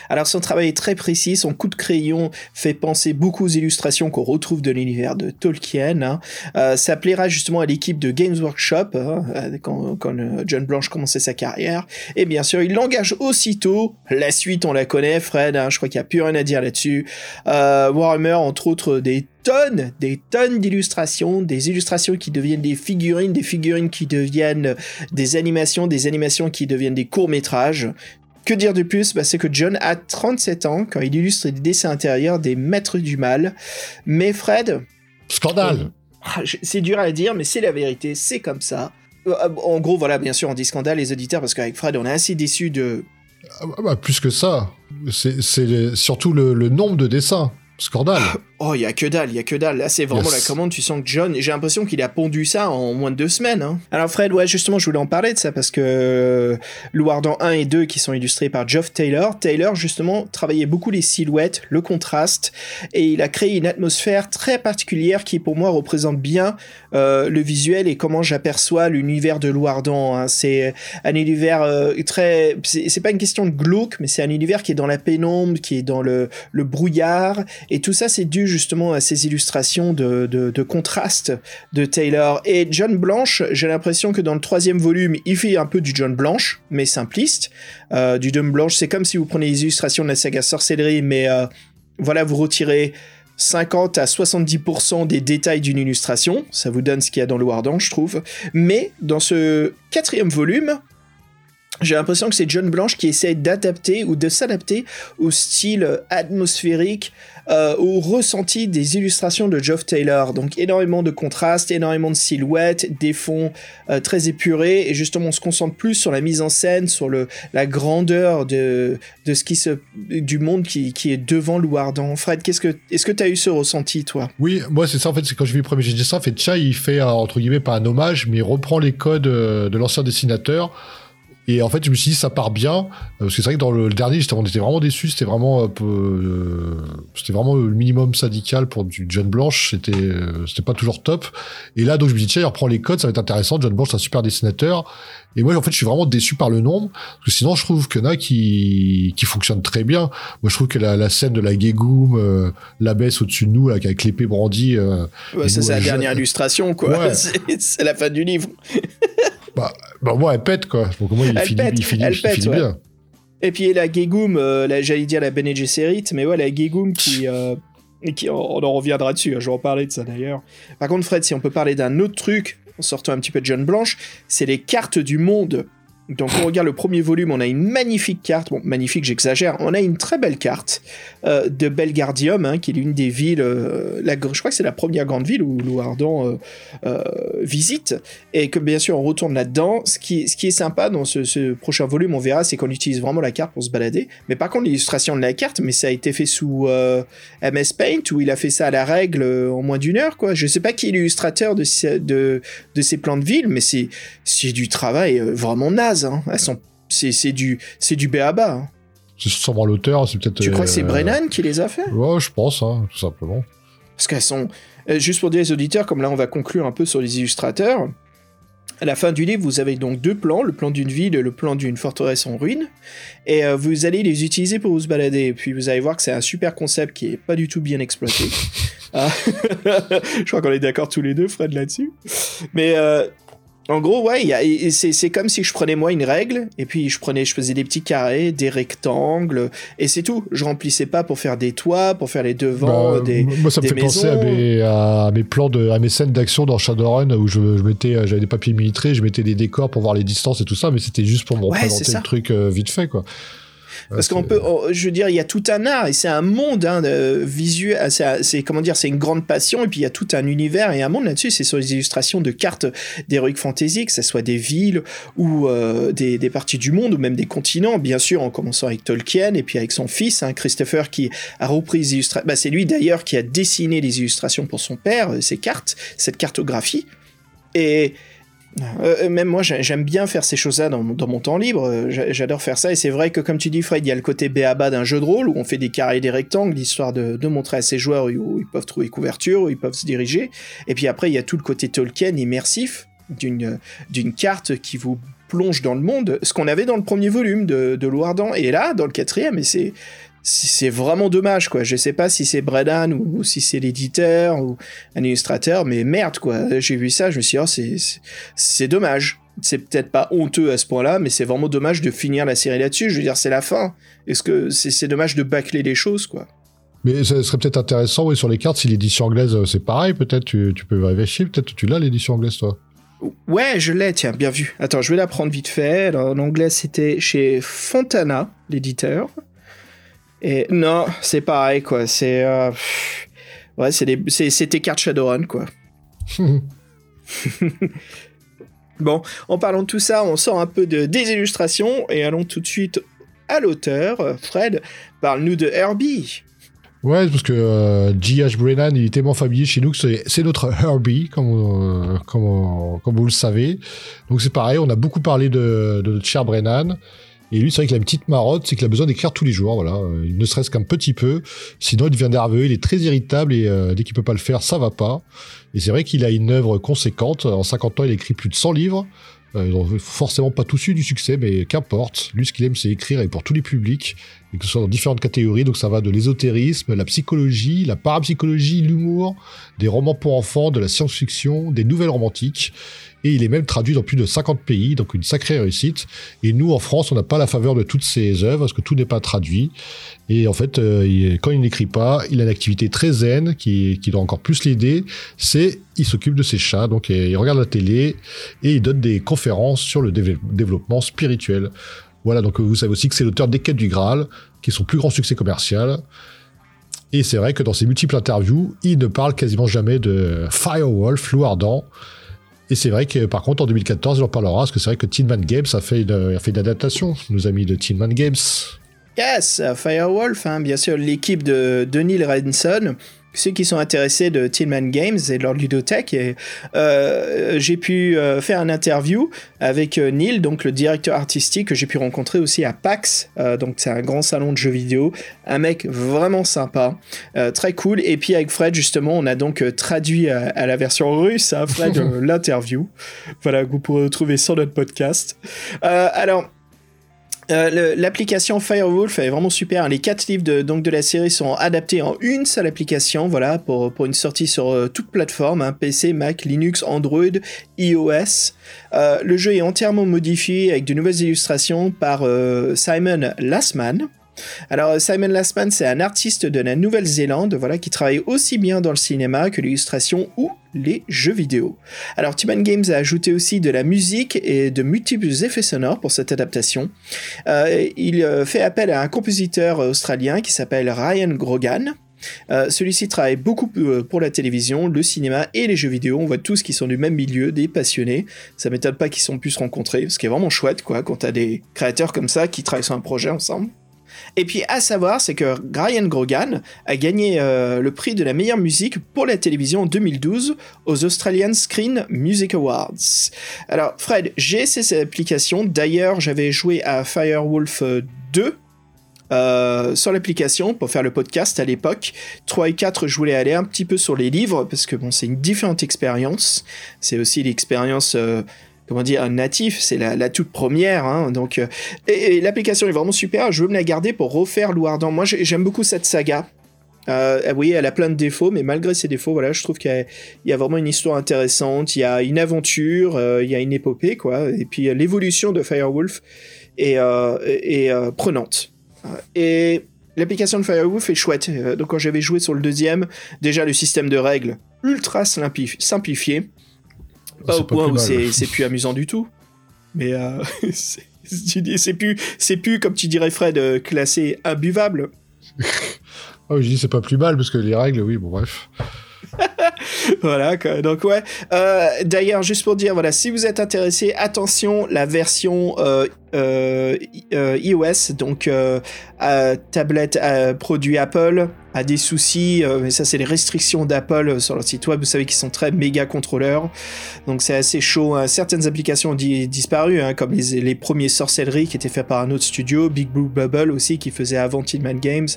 Alors son travail est très précis, son coup de crayon fait penser beaucoup aux illustrations qu'on retrouve de l'univers de Tolkien. Hein. Euh, ça plaira justement à l'équipe de Games Workshop hein, euh, quand, euh, John Blanche commençait sa carrière. Et bien sûr, il l'engage aussitôt. La suite, on la connaît, Fred. Hein, je crois qu'il n'y a plus rien à dire là-dessus. Warhammer, entre autres, des tonnes, des tonnes d'illustrations, des illustrations qui deviennent des figurines, des figurines qui deviennent des animations, des animations qui deviennent des courts-métrages. Que dire de plus? Bah, C'est que John a 37 ans quand il illustre des dessins intérieurs des maîtres du mal. Mais Fred... Scandale ah, C'est dur à dire, mais c'est la vérité, c'est comme ça. Euh, en gros, voilà, bien sûr, on dit scandale, les auditeurs, parce qu'avec Fred, on est assez déçus de... Ah, bah, plus que ça, c'est surtout le, nombre de dessins. Scandale Oh, il y a que dalle, il y a que dalle. Là, c'est vraiment la commande. Tu sens que John, j'ai l'impression qu'il a pondu ça en moins de deux semaines. Hein. Alors, Fred, ouais, justement, je voulais en parler de ça parce que euh, Louardan 1 et 2 qui sont illustrés par Geoff Taylor. Taylor, justement, travaillait beaucoup les silhouettes, le contraste et il a créé une atmosphère très particulière qui, pour moi, représente bien euh, le visuel et comment j'aperçois l'univers de Louardan. Hein. C'est un univers euh, très. C'est pas une question de glauque, mais c'est un univers qui est dans la pénombre, qui est dans le, le brouillard et tout ça, c'est dû justement à ces illustrations de, contraste de Taylor. Et John Blanche, j'ai l'impression que dans le troisième volume, il fait un peu du John Blanche, mais simpliste. Euh, du John Blanche, c'est comme si vous prenez les illustrations de la saga Sorcellerie, mais euh, voilà, vous retirez 50 à 70% des détails d'une illustration, ça vous donne ce qu'il y a dans le Wardan, je trouve. Mais dans ce quatrième volume, j'ai l'impression que c'est John Blanche qui essaie d'adapter ou de s'adapter au style atmosphérique, euh, au ressenti des illustrations de Geoff Taylor. Donc énormément de contrastes, énormément de silhouettes, des fonds euh, très épurés, et justement on se concentre plus sur la mise en scène, sur le, la grandeur de, de ce qui se, du monde qui, qui est devant Louardan. Fred, est-ce que tu as eu ce ressenti, toi? Oui, moi c'est ça en fait, c'est quand je vis le premier j'ai ça, en fait, Chai il fait, entre guillemets, pas un hommage, mais il reprend les codes euh, de l'ancien dessinateur et en fait, je me suis dit, ça part bien. Parce que c'est vrai que dans le, dernier, on était vraiment déçus. C'était vraiment, peu, euh, c'était vraiment le minimum syndical pour du John Blanche. C'était, euh, c'était pas toujours top. Et là, donc, je me dis, tiens, il reprend les codes, ça va être intéressant. John Blanche, c'est un super dessinateur. Et moi, en fait, je suis vraiment déçu par le nombre. Parce que sinon, je trouve qu'il y en a qui, qui fonctionnent très bien. Moi, je trouve que la, la scène de la Gegoum, euh, la baisse au-dessus de nous, là, avec l'épée brandie. ouais, ça, c'est la dernière illustration, quoi. c'est la fin du livre. Bah, bah, moi, elle pète, quoi. Donc, moi, il finit, il finit, il finit bien. Et puis, la Gegoum, euh, j'allais dire la Bene Gesserit, mais ouais, la Gegoum qui. Euh, qui on, en reviendra dessus, hein, je vais en parler de ça d'ailleurs. Par contre, Fred, si on peut parler d'un autre truc, en sortant un petit peu de John Blanche, c'est les cartes du monde donc on regarde le premier volume, on a une magnifique carte, bon magnifique j'exagère, on a une très belle carte euh, de Belgardium, hein, qui est l'une des villes, euh, la, je crois que c'est la première grande ville où Louardan euh, visite, et que bien sûr on retourne là-dedans. Ce qui, est sympa dans ce, prochain volume, on verra, c'est qu'on utilise vraiment la carte pour se balader, mais par contre l'illustration de la carte, mais ça a été fait sous MS Paint, où il a fait ça à la règle en moins d'une heure, quoi. Je sais pas qui est l'illustrateur de, de ces plans de ville, mais c'est du travail vraiment naze Hein. Elles sont, c'est, du, c'est du béaba. Hein. C'est sûrement l'auteur, c'est peut-être. Tu crois que c'est euh, Brennan qui les a fait? Ouais, je pense, hein, tout simplement. Parce qu'elles sont. Euh, juste pour dire les auditeurs, comme là on va conclure un peu sur les illustrateurs. À la fin du livre, vous avez donc deux plans, le plan d'une ville et le plan d'une forteresse en ruine, et euh, vous allez les utiliser pour vous balader. Et puis vous allez voir que c'est un super concept qui est pas du tout bien exploité. Ah. je crois qu'on est d'accord tous les deux, Fred, là-dessus. Mais en gros, ouais, c'est comme si je prenais moi une règle, et puis je prenais, je faisais des petits carrés, des rectangles, et c'est tout. Je remplissais pas pour faire des toits, pour faire les devants, bah, des Moi, ça me fait penser à mes, à mes, plans, de, à mes scènes d'action dans Shadowrun, où je, je mettais, j'avais des papiers militaires, je mettais des décors pour voir les distances et tout ça, mais c'était juste pour me représenter le truc euh, vite fait, quoi. Parce qu'on peut, oh, je veux dire, il y a tout un art et c'est un monde hein, visuel. C'est comment dire, c'est une grande passion et puis il y a tout un univers et un monde là-dessus. C'est sur les illustrations de cartes d'heroic fantasy, que ce soit des villes ou euh, des, des, parties du monde ou même des continents. Bien sûr, en commençant avec Tolkien et puis avec son fils, hein, Christopher, qui a repris les illustrations. Bah, c'est lui d'ailleurs qui a dessiné les illustrations pour son père, euh, ces cartes, cette cartographie. Et euh, euh, même moi, j'aime bien faire ces choses-là dans, mon temps libre. Euh, j'adore faire ça. Et c'est vrai que, comme tu dis, Fred, il y a le côté béaba d'un jeu de rôle où on fait des carrés et des rectangles, histoire de, montrer à ses joueurs où, ils peuvent trouver couverture, où ils peuvent se diriger. Et puis après, il y a tout le côté Tolkien immersif d'une carte qui vous plonge dans le monde, ce qu'on avait dans le premier volume de, de Loardan. Et là, dans le quatrième, et c'est c'est vraiment dommage quoi. Je sais pas si c'est Brennan ou, si c'est l'éditeur ou un illustrateur, mais merde quoi. J'ai vu ça, je me suis dit oh, c'est c'est dommage. C'est peut-être pas honteux à ce point-là, mais c'est vraiment dommage de finir la série là-dessus. Je veux dire, c'est la fin. Est-ce que c'est dommage de bâcler les choses quoi? Mais ce serait peut-être intéressant, oui, sur les cartes, si l'édition anglaise, euh, c'est pareil, peut-être, tu, tu peux vérifier, peut-être tu l'as, l'édition anglaise, toi Ouais, je l'ai, tiens, bien vu. Attends, je vais la prendre vite fait. Alors, en anglais, c'était chez Fontana, l'éditeur. Et non, c'est pareil, quoi. C'est. Euh, ouais, c'est tes cartes Shadowrun, quoi. bon, en parlant de tout ça, on sort un peu de, des illustrations et allons tout de suite à l'auteur. Fred, parle-nous de Herbie. Ouais, parce que G.H. Euh, Brennan, il est tellement familier chez nous que c'est notre Herbie, comme, euh, comme, comme, vous le savez. Donc c'est pareil, on a beaucoup parlé de, de notre cher Brennan. Et lui, c'est vrai que la petite marotte, c'est qu'il a besoin d'écrire tous les jours, voilà, euh, ne serait-ce qu'un petit peu. Sinon, il devient nerveux, il est très irritable et euh, dès qu'il peut pas le faire, ça va pas. Et c'est vrai qu'il a une œuvre conséquente. En 50 ans, il a écrit plus de 100 livres. Euh, ils n'ont forcément pas tous eu du succès, mais qu'importe. Lui, ce qu'il aime, c'est écrire et pour tous les publics. Et que ce soit dans différentes catégories. Donc ça va de l'ésotérisme, la psychologie, la parapsychologie, l'humour, des romans pour enfants, de la science-fiction, des nouvelles romantiques. Et il est même traduit dans plus de 50 pays, donc une sacrée réussite. Et nous, en France, on n'a pas la faveur de toutes ces œuvres, parce que tout n'est pas traduit. Et en fait, euh, quand il n'écrit pas, il a une activité très zen, qui, qui doit encore plus l'aider, c'est il s'occupe de ses chats, donc il regarde la télé, et il donne des conférences sur le développement spirituel. Voilà, donc vous savez aussi que c'est l'auteur des Quêtes du Graal, qui est son plus grand succès commercial. Et c'est vrai que dans ses multiples interviews, il ne parle quasiment jamais de Firewolf, loup ardent, et c'est vrai que par contre en 2014, il en parlera, parce que c'est vrai que Tin Man Games a fait, une, a fait une adaptation, nos amis de Tin Man Games. Yes, Firewolf, hein, bien sûr, l'équipe de, de Neil Renson, ceux qui sont intéressés de Tillman Games et de leur ludothèque. Et, euh, j'ai pu euh, faire une interview avec euh, Neil, donc le directeur artistique que j'ai pu rencontrer aussi à PAX. donc c'est un grand salon de jeux vidéo. Un mec vraiment sympa, très cool. Et puis avec Fred, justement, on a donc traduit à, la version russe, hein, Fred, l'interview. Voilà, que vous pourrez retrouver sur notre podcast. alors, euh, l'application Firewolf est vraiment super. Les quatre livres de, donc de la série sont adaptés en une seule application, voilà, pour, pour une sortie sur euh, toute plateforme, hein, PC, Mac, Linux, Android, iOS. Euh, le jeu est entièrement modifié avec de nouvelles illustrations par Simon Lassman. Alors Simon Lastman, c'est un artiste de la Nouvelle-Zélande, voilà, qui travaille aussi bien dans le cinéma que l'illustration ou les jeux vidéo. Alors Timan Games a ajouté aussi de la musique et de multiples effets sonores pour cette adaptation. Euh, il euh, fait appel à un compositeur australien qui s'appelle Ryan Grogan. Euh, celui-ci travaille beaucoup pour la télévision, le cinéma et les jeux vidéo. On voit tous qui sont du même milieu, des passionnés. Ça m'étonne pas qu'ils sont pu se rencontrer, ce qui est vraiment chouette, quoi, quand t'as des créateurs comme ça qui travaillent sur un projet ensemble. Et puis à savoir, c'est que Ryan Grogan a gagné euh, le prix de la meilleure musique pour la télévision en 2012 aux Australian Screen Music Awards. Alors Fred, j'ai ces applications. D'ailleurs, j'avais joué à Firewolf 2 euh, sur l'application pour faire le podcast à l'époque. 3 et 4, je voulais aller un petit peu sur les livres parce que bon, c'est une différente expérience. C'est aussi l'expérience euh, comment dire, un natif, c'est la, toute première. Hein, donc, euh, et, l'application est vraiment super. Je veux me la garder pour refaire Louardan. Moi, j'aime beaucoup cette saga. Euh, oui, elle a plein de défauts, mais malgré ses défauts, voilà, je trouve qu'il y, a vraiment une histoire intéressante. Il y a une aventure, euh, il y a une épopée, quoi. Et puis l'évolution de Firewolf est, est prenante. Et l'application de Firewolf est chouette. donc quand j'avais joué sur le deuxième, déjà le système de règles ultra simplifié. Pas au point où c'est plus amusant du tout. Mais euh, c'est plus, plus, comme tu dirais Fred, euh, classé imbuvable. oh, je dis c'est pas plus mal parce que les règles, oui, bon bref. voilà, donc ouais. Euh, d'ailleurs, juste pour dire, voilà, si vous êtes intéressé, attention, la version euh, euh, iOS, donc tablette produit Apple, a des soucis, mais ça c'est les restrictions d'Apple sur leur site web, vous savez qu'ils sont très méga contrôleurs, donc c'est assez chaud. Hein. Certaines applications ont disparu, hein, comme les, premiers sorcelleries qui étaient faits par un autre studio, Big Blue Bubble aussi qui faisait avant Tillman Games,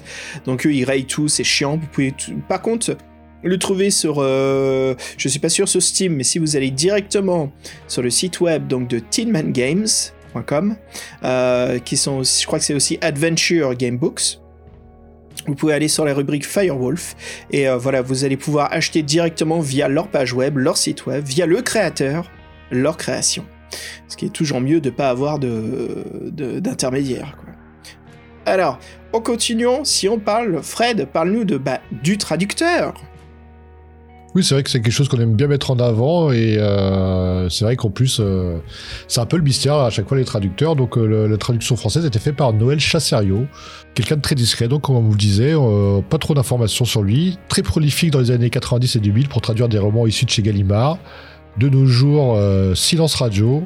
donc eux ils rayent tout, c'est chiant. Vous pouvez Par contre, le trouver sur, euh, je suis pas sûr sur Steam, mais si vous allez directement sur le site web donc de tinmangames.com, euh, qui sont, je crois que c'est aussi Adventure Gamebooks. Vous pouvez aller sur la rubrique Firewolf et euh, voilà, vous allez pouvoir acheter directement via leur page web, leur site web, via le créateur, leur création. Ce qui est toujours mieux de ne pas avoir d'intermédiaire. De, Alors, en continuant, si on parle, Fred, parle-nous de bah, du traducteur. Oui, c'est vrai que c'est quelque chose qu'on aime bien mettre en avant et euh, c'est vrai qu'en plus, euh, c'est un peu le mystère à chaque fois les traducteurs. Donc euh, la traduction française été faite par Noël Chasserio, quelqu'un de très discret, donc comme on vous le disait, pas trop d'informations sur lui, très prolifique dans les années 90 et 2000 pour traduire des romans issus de chez Gallimard. De nos jours, Silence Radio,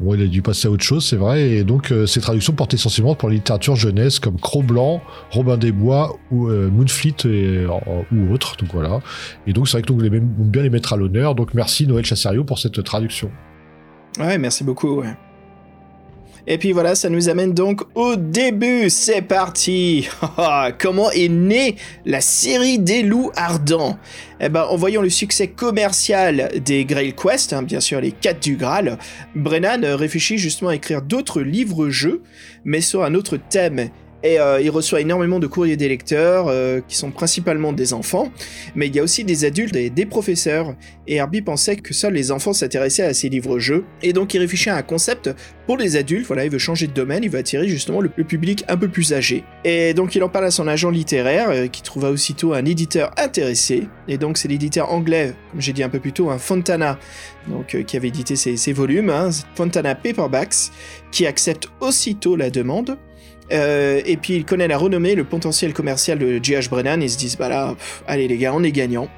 Bon, il a dû passer à autre chose, c'est vrai, et donc euh, ces traductions portent essentiellement pour la littérature jeunesse comme Cro-Blanc, Robin des Bois ou euh, Moonfleet et, ou autres, donc voilà. Et donc c'est vrai que nous voulons bien les mettre à l'honneur, donc merci Noël Chasserio pour cette traduction. Ouais, merci beaucoup. Et puis voilà, ça nous amène donc au début. C'est parti Comment est née la série des loups ardents? Eh ben, en voyant le succès commercial des Grail Quest, hein, bien sûr les 4 du Graal, Brennan réfléchit justement à écrire d'autres livres-jeux, mais sur un autre thème. Et euh, il reçoit énormément de courriers des lecteurs, euh, qui sont principalement des enfants, mais il y a aussi des adultes et des professeurs. Et Herbie pensait que seuls les enfants s'intéressaient à ces livres-jeux, et donc il réfléchit à un concept pour les adultes. Voilà, il veut changer de domaine, il veut attirer justement le, public un peu plus âgé. Et donc il en parle à son agent littéraire, euh, qui trouva aussitôt un éditeur intéressé. Et donc c'est l'éditeur anglais, comme j'ai dit un peu plus tôt, un Fontana, donc qui avait édité ces, volumes, hein, Fontana Paperbacks, qui accepte aussitôt la demande. Euh, et puis il connaît la renommée, le potentiel commercial de J.H. Brennan, et se disent bah là, allez les gars, on est gagnant.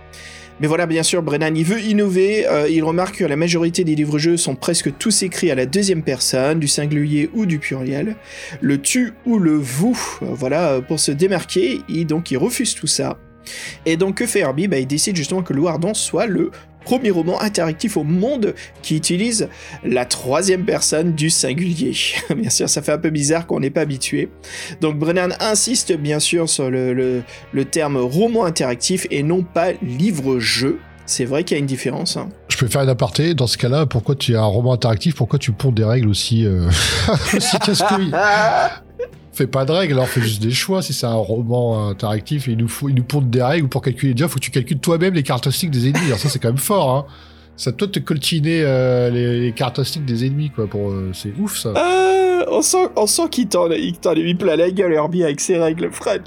Mais voilà, bien sûr, Brennan, il veut innover. Euh, il remarque que la majorité des livres-jeux sont presque tous écrits à la deuxième personne, du singulier ou du pluriel. Le tu ou le vous, euh, voilà, pour se démarquer. Et donc, il refuse tout ça. Et donc, que fait Herbie? Bah, Il décide justement que Louardon soit le premier roman interactif au monde qui utilise la troisième personne du singulier. bien sûr, ça fait un peu bizarre qu'on n'est pas habitué. Donc Brennan insiste bien sûr sur le, terme roman interactif et non pas livre-jeu. C'est vrai qu'il y a une différence. Hein. Je peux faire une aparté. Dans ce cas-là, pourquoi tu as un roman interactif? Pourquoi tu ponds des règles aussi, euh... aussi fais pas de règles, alors fais juste des choix. Si c'est un roman interactif, il nous faut, il nous des règles pour calculer. Déjà, faut que tu calcules toi-même les caractéristiques des ennemis. Alors ça, c'est quand même fort. Hein. Ça toi de te coltiner euh, les, caractéristiques des ennemis, quoi. Pour, euh, c'est ouf, ça. Euh, on sent, on sent qu'il t'en, il t'en a mis plein la gueule, Herbie, avec ses règles, Fred.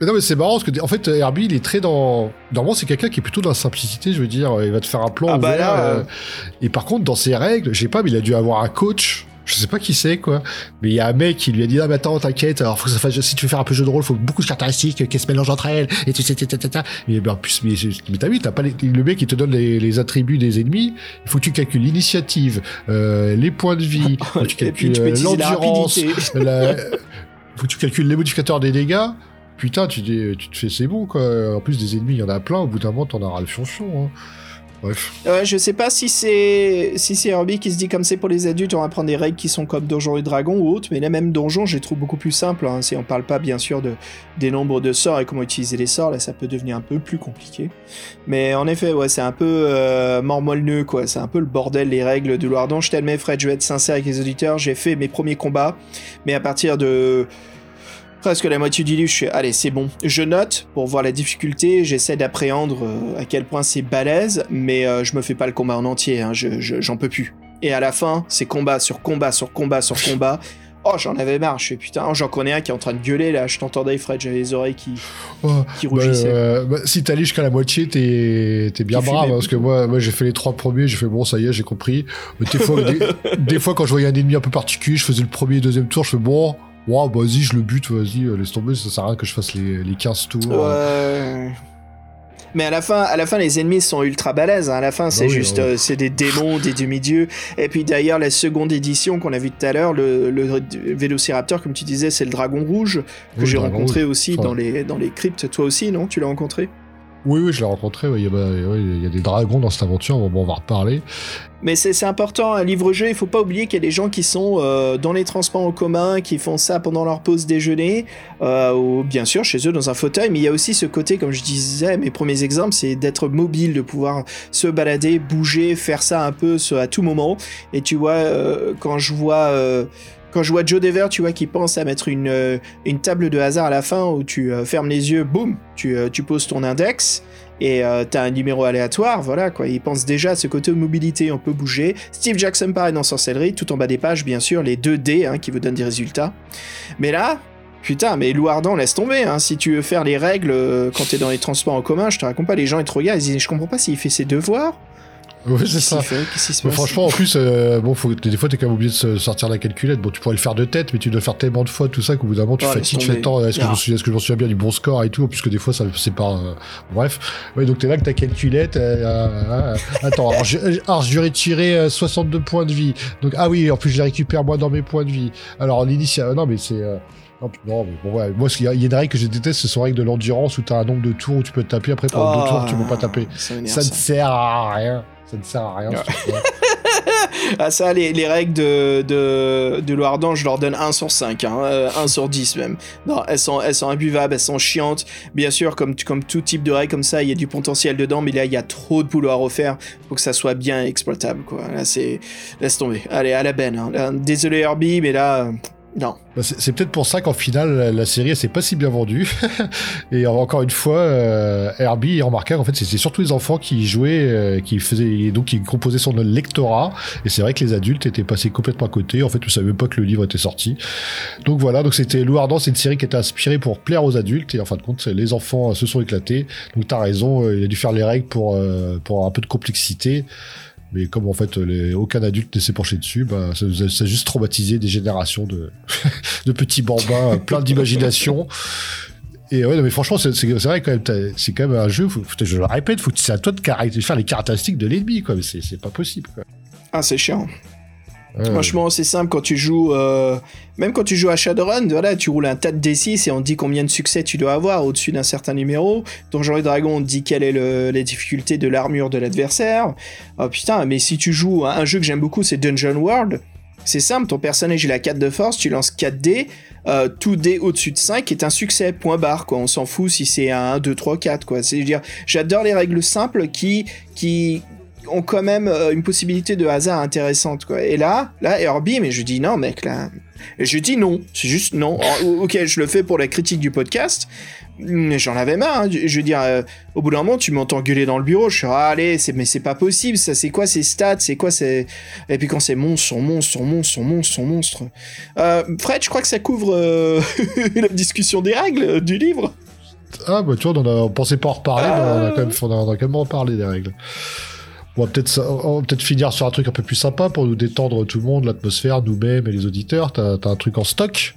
Mais non, mais c'est marrant parce que, en fait, Herbie, il est très dans. Normalement, c'est quelqu'un qui est plutôt dans la simplicité, je veux dire. Il va te faire un plan ah bah. Et par contre, dans ses règles, je sais pas, mais il a dû avoir un coach je sais pas qui c'est quoi, mais il y a un mec qui lui a dit ah mais attends t'inquiète, alors faut que ça fasse, si tu veux faire un peu de jeu de rôle, faut beaucoup de caractéristiques qui se mélangent entre elles et tu sais mais ben, en plus mais, mais t'as vu t'as pas le mec qui te donne les, attributs des ennemis, il faut que tu calcules l'initiative, euh, les points de vie, faut que tu calcules euh, l'endurance, la, faut que tu calcules les modificateurs des dégâts. Putain, tu, dis, tu te fais c'est bon quoi. En plus des ennemis, il y en a plein. Au bout d'un moment, t'en auras le fion hein. Bref. je sais pas si c'est si c'est Herbie qui se dit comme c'est pour les adultes, on va prendre des règles qui sont comme Donjons et Dragons ou autres, mais les mêmes donjons, je les trouve beaucoup plus simples. Hein. Si on parle pas bien sûr de des nombres de sorts et comment utiliser les sorts, là ça peut devenir un peu plus compliqué. Mais en effet, ouais, c'est un peu euh, quoi. C'est un peu le bordel les règles de Loardon. Je t'admets, Fred, je vais être sincère avec les auditeurs. J'ai fait mes premiers combats, mais à partir de presque la moitié du livre, je suis allez, c'est bon. Je note pour voir la difficulté, j'essaie d'appréhender euh, à quel point c'est balèze, mais euh, je me fais pas le combat en entier, hein, j'en peux plus. Et à la fin, c'est combat sur combat sur combat sur combat. Oh, j'en avais marre. Je suis putain, oh, j'en connais un qui est en train de gueuler là. Je t'entendais, Fred. J'avais les oreilles qui, qui bah, rougissaient. Euh, bah, si t'allais jusqu'à la moitié, t'es es bien brave. Hein, parce que moi, moi j'ai fait les trois premiers. J'ai fait bon, ça y est, j'ai compris. des fois, des, fois, quand je voyais un ennemi un peu particulier, je faisais le premier et deuxième tour. Je fais bon, wow, bah, vas-y, je le bute, vas-y, euh, laisse tomber, ça sert à rien que je fasse les, les 15 tours. Ouais. Mais à la fin, à la fin, les ennemis sont ultra balèzes. Hein. À la fin, c'est bah juste, euh, c'est des démons, des demi-dieux. Et puis d'ailleurs, la seconde édition qu'on a vue tout à l'heure, le, le, Vélociraptor, comme tu disais, c'est le dragon rouge que j'ai rencontré aussi dans les dans les cryptes. Toi aussi, non? Tu l'as rencontré? Oui, oui, je l'ai rencontré. Il, y a, des dragons dans cette aventure. on va en reparler. Mais c'est important, un livre-jeu, il faut pas oublier qu'il y a des gens qui sont euh, dans les transports en commun, qui font ça pendant leur pause déjeuner, euh, ou bien sûr chez eux dans un fauteuil, mais il y a aussi ce côté, comme je disais, mes premiers exemples, c'est d'être mobile, de pouvoir se balader, bouger, faire ça un peu à tout moment. Et tu vois, euh, quand je vois quand je vois Joe Dever, tu vois, qui pense à mettre une, euh, table de hasard à la fin où tu euh, fermes les yeux, boum, tu, euh, poses ton index et tu as un numéro aléatoire, voilà quoi. Il pense déjà à ce côté mobilité, on peut bouger. Steve Jackson pareil dans Sorcellerie, tout en bas des pages, bien sûr, les 2 D hein, qui vous donnent des résultats. Mais là, Putain, mais Lou Ardent, laisse tomber. Hein. Si tu veux faire les règles quand t'es dans les transports en commun, je te raconte pas. Les gens ils te regardent, ils disent Je comprends pas s'il fait ses devoirs oui, c'est ça. franchement, en plus, euh, bon, faut, des fois, t'es quand même obligé de sortir la calculette. Bon, tu pourrais le faire de tête, mais tu dois le faire tellement de fois, tout ça, qu'au bout d'un moment, tu oh, fatigues, tu fais temps. Est-ce que, je me souviens, est-ce que je me souviens bien du bon score et tout, puisque des fois, ça c'est pas. Euh, bref. Ouais, donc t'es là que ta calculette. Euh, attends, alors, j'aurais tiré 62 points de vie. Donc, ah oui, en plus, je les récupère moi dans mes points de vie. Alors, l'initial. Non, mais c'est. Non, mais bon, ouais. Moi, il y, a une règle que je déteste, ce sont règles de l'endurance où tu as un nombre de tours où tu peux te taper. Après, pendant deux tours, tu peux pas taper. Ça, ne sert à rien. Ça ne sert à rien. ah ça, les, les, règles de, de, de Loardan, je leur donne 1 sur 5, hein, 1 euh, sur 10 même. Non, elles sont, elles sont imbuvables, elles sont chiantes. Bien sûr, comme, comme tout type de règles comme ça, il y a du potentiel dedans, mais là, il y a trop de boulot à refaire pour que ça soit bien exploitable, quoi. Là, c'est... Laisse tomber. Allez, à la benne. Hein. Désolé Herbie, mais là... Bah, c'est peut-être pour ça qu'en finale, la série, elle s'est pas si bien vendue. et encore une fois, euh, Herbie remarquait qu'en fait, c'était surtout les enfants qui jouaient, euh, qui faisaient, donc qui composaient son lectorat. Et c'est vrai que les adultes étaient passés complètement à côté. En fait, tu savais même pas que le livre était sorti. Donc voilà, donc c'était Lou c'est une série qui était inspirée pour plaire aux adultes. Et en fin de compte, les enfants se sont éclatés. Donc t'as raison, euh, il a dû faire les règles pour, euh, pour un peu de complexité. Mais comme en fait aucun adulte ne s'est penché dessus, bah, ça, a juste traumatisé des générations de, de petits bambins plein d'imagination. Et ouais, mais franchement, c'est vrai quand même, c'est quand même un jeu. Je le répète, c'est à toi de, faire les caractéristiques de l'ennemi, quoi. C'est pas possible. Quoi. Ah, c'est chiant. Franchement, c'est simple quand tu joues, euh, même quand tu joues à Shadowrun, voilà, tu roules un tas de D6 et on dit combien de succès tu dois avoir au-dessus d'un certain numéro. Donjon et Dragon, on dit quelle est le, les difficultés de l'armure de l'adversaire. Oh putain, mais si tu joues un jeu que j'aime beaucoup, c'est Dungeon World. C'est simple, ton personnage il a 4 de force, tu lances 4 dés, euh, tout dé au-dessus de 5 est un succès, point barre, quoi. On s'en fout si c'est un 1, 2, 3, 4, quoi. C'est dire, j'adore les règles simples qui, qui, ont quand même euh, une possibilité de hasard intéressante quoi. Et là, là Herbie, mais je dis non mec là, je dis non, c'est juste non. ok, je le fais pour la critique du podcast, mais j'en avais marre. Hein. Je veux dire, euh, au bout d'un moment, tu m'entends gueuler dans le bureau. Je suis ah, allez, mais c'est pas possible. Ça, c'est quoi ces stats C'est quoi c'est Et puis quand c'est monstre, son monstre, son monstre, son monstre, son monstre. Euh, Fred, je crois que ça couvre la discussion des règles du livre. Ah bah tu vois, on, a, pensait pas en reparler, mais on a quand même, on a, quand même reparlé des règles. On va peut-être peut finir sur un truc un peu plus sympa pour nous détendre tout le monde, l'atmosphère, nous-mêmes et les auditeurs. T'as as un truc en stock?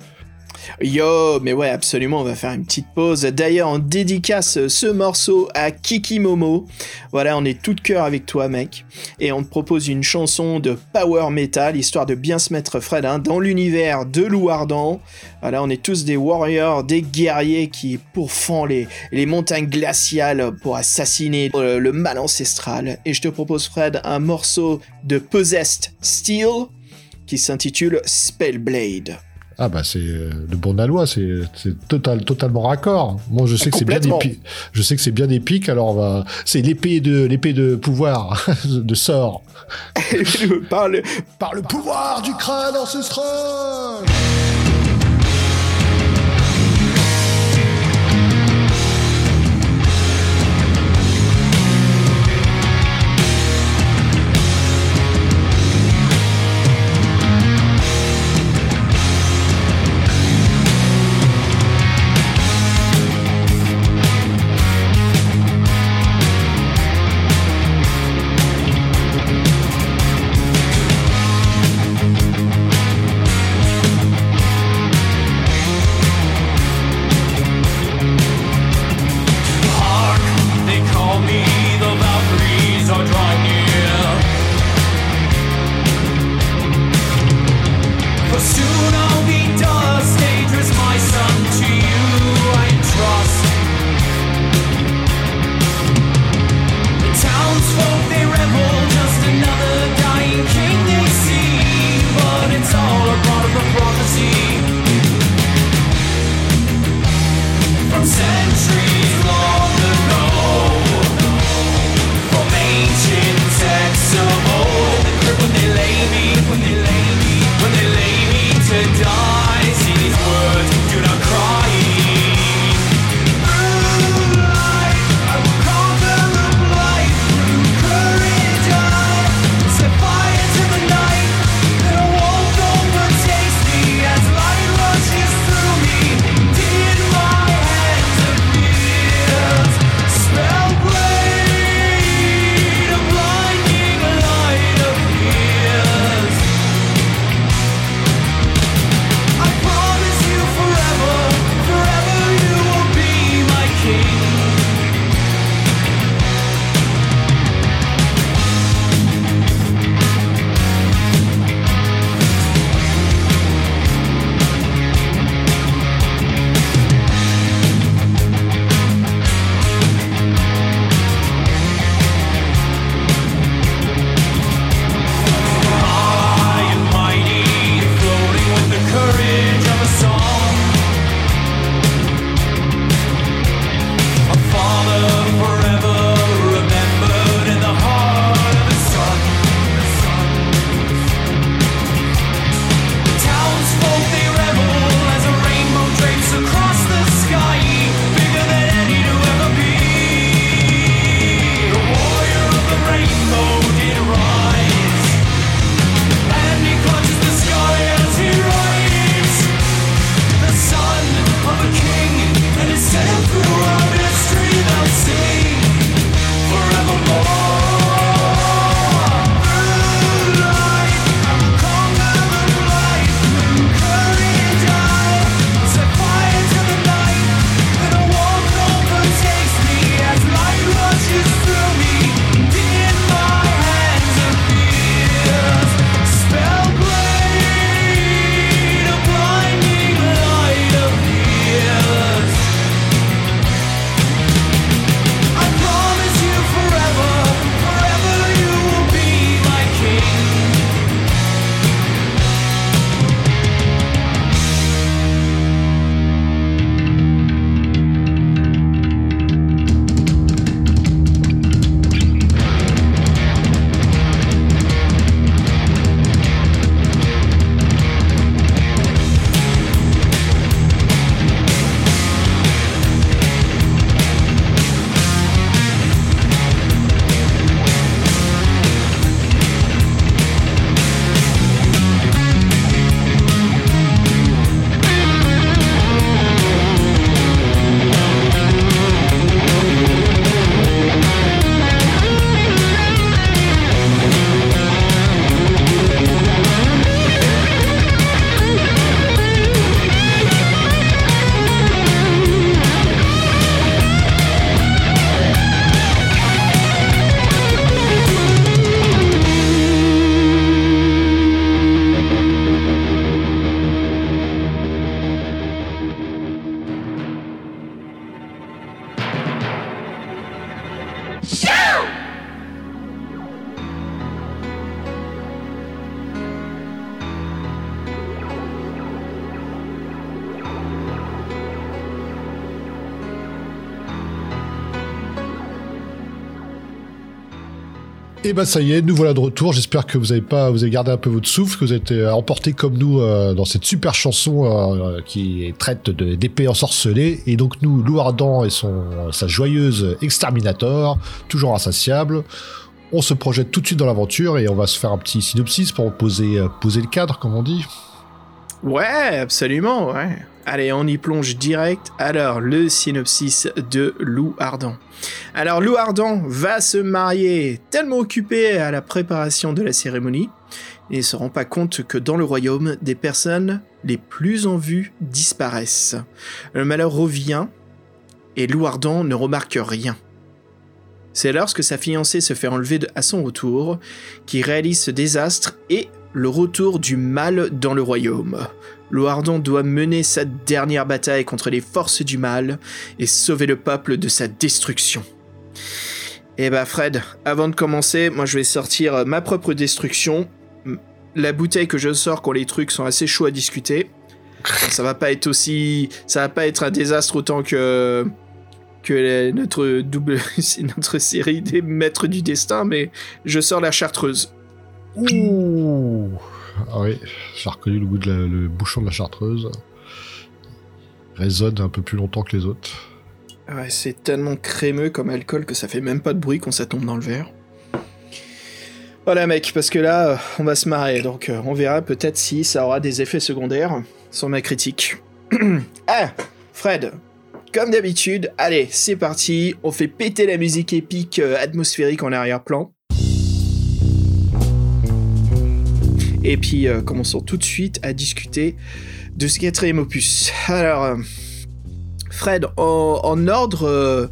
Yo, mais ouais, absolument, on va faire une petite pause. D'ailleurs, on dédicace ce morceau à Kiki Momo. Voilà, on est tout de cœur avec toi, mec. Et on te propose une chanson de power metal, histoire de bien se mettre Fred hein, dans l'univers de Lou Ardent. Voilà, on est tous des warriors, des guerriers qui pourfont les, montagnes glaciales pour assassiner le mal ancestral. Et je te propose, Fred, un morceau de Possessed Steel qui s'intitule Spellblade. Ah bah c'est euh, le bon loi, c'est total, totalement raccord. Moi je sais que c'est bien épique. Je sais que c'est bien épique, alors va... c'est l'épée de l'épée de pouvoir, de sort. par, le, par le pouvoir du crâne ancestral. Et eh ben, ça y est, nous voilà de retour. J'espère que vous avez pas, vous avez gardé un peu votre souffle, que vous êtes euh, emporté comme nous euh, dans cette super chanson euh, qui traite d'épée ensorcelée. Et donc nous, Lou Ardent et son sa joyeuse exterminator, toujours insatiable. On se projette tout de suite dans l'aventure et on va se faire un petit synopsis pour poser poser le cadre, comme on dit. Ouais, absolument, ouais. Allez, on y plonge direct. Alors, le synopsis de Lou Ardent. Alors, Lou Ardent va se marier, tellement occupé à la préparation de la cérémonie, il ne se rend pas compte que dans le royaume, des personnes les plus en vue disparaissent. Le malheur revient, et Lou Ardent ne remarque rien. C'est lorsque sa fiancée se fait enlever à son retour qu'il réalise ce désastre et le retour du mal dans le royaume. Loardon doit mener sa dernière bataille contre les forces du mal et sauver le peuple de sa destruction. Eh bah Fred, avant de commencer, moi je vais sortir ma propre destruction. La bouteille que je sors quand les trucs sont assez chauds à discuter. Ça va pas être aussi, ça va pas être un désastre autant que que notre double, notre série des maîtres du destin, mais je sors la chartreuse. Ouh. Ah oui, j'ai reconnu le goût de le bouchon de la chartreuse. résonne un peu plus longtemps que les autres. Ouais, c'est tellement crémeux comme alcool que ça fait même pas de bruit quand ça tombe dans le verre. Voilà mec, parce que là, on va se marrer, donc euh, on verra peut-être si ça aura des effets secondaires sur ma critique. ah Fred, comme d'habitude, allez, c'est parti, on fait péter la musique épique euh, atmosphérique en arrière-plan. Et puis euh, commençons tout de suite à discuter de ce quatrième opus. Alors, euh, Fred, en, ordre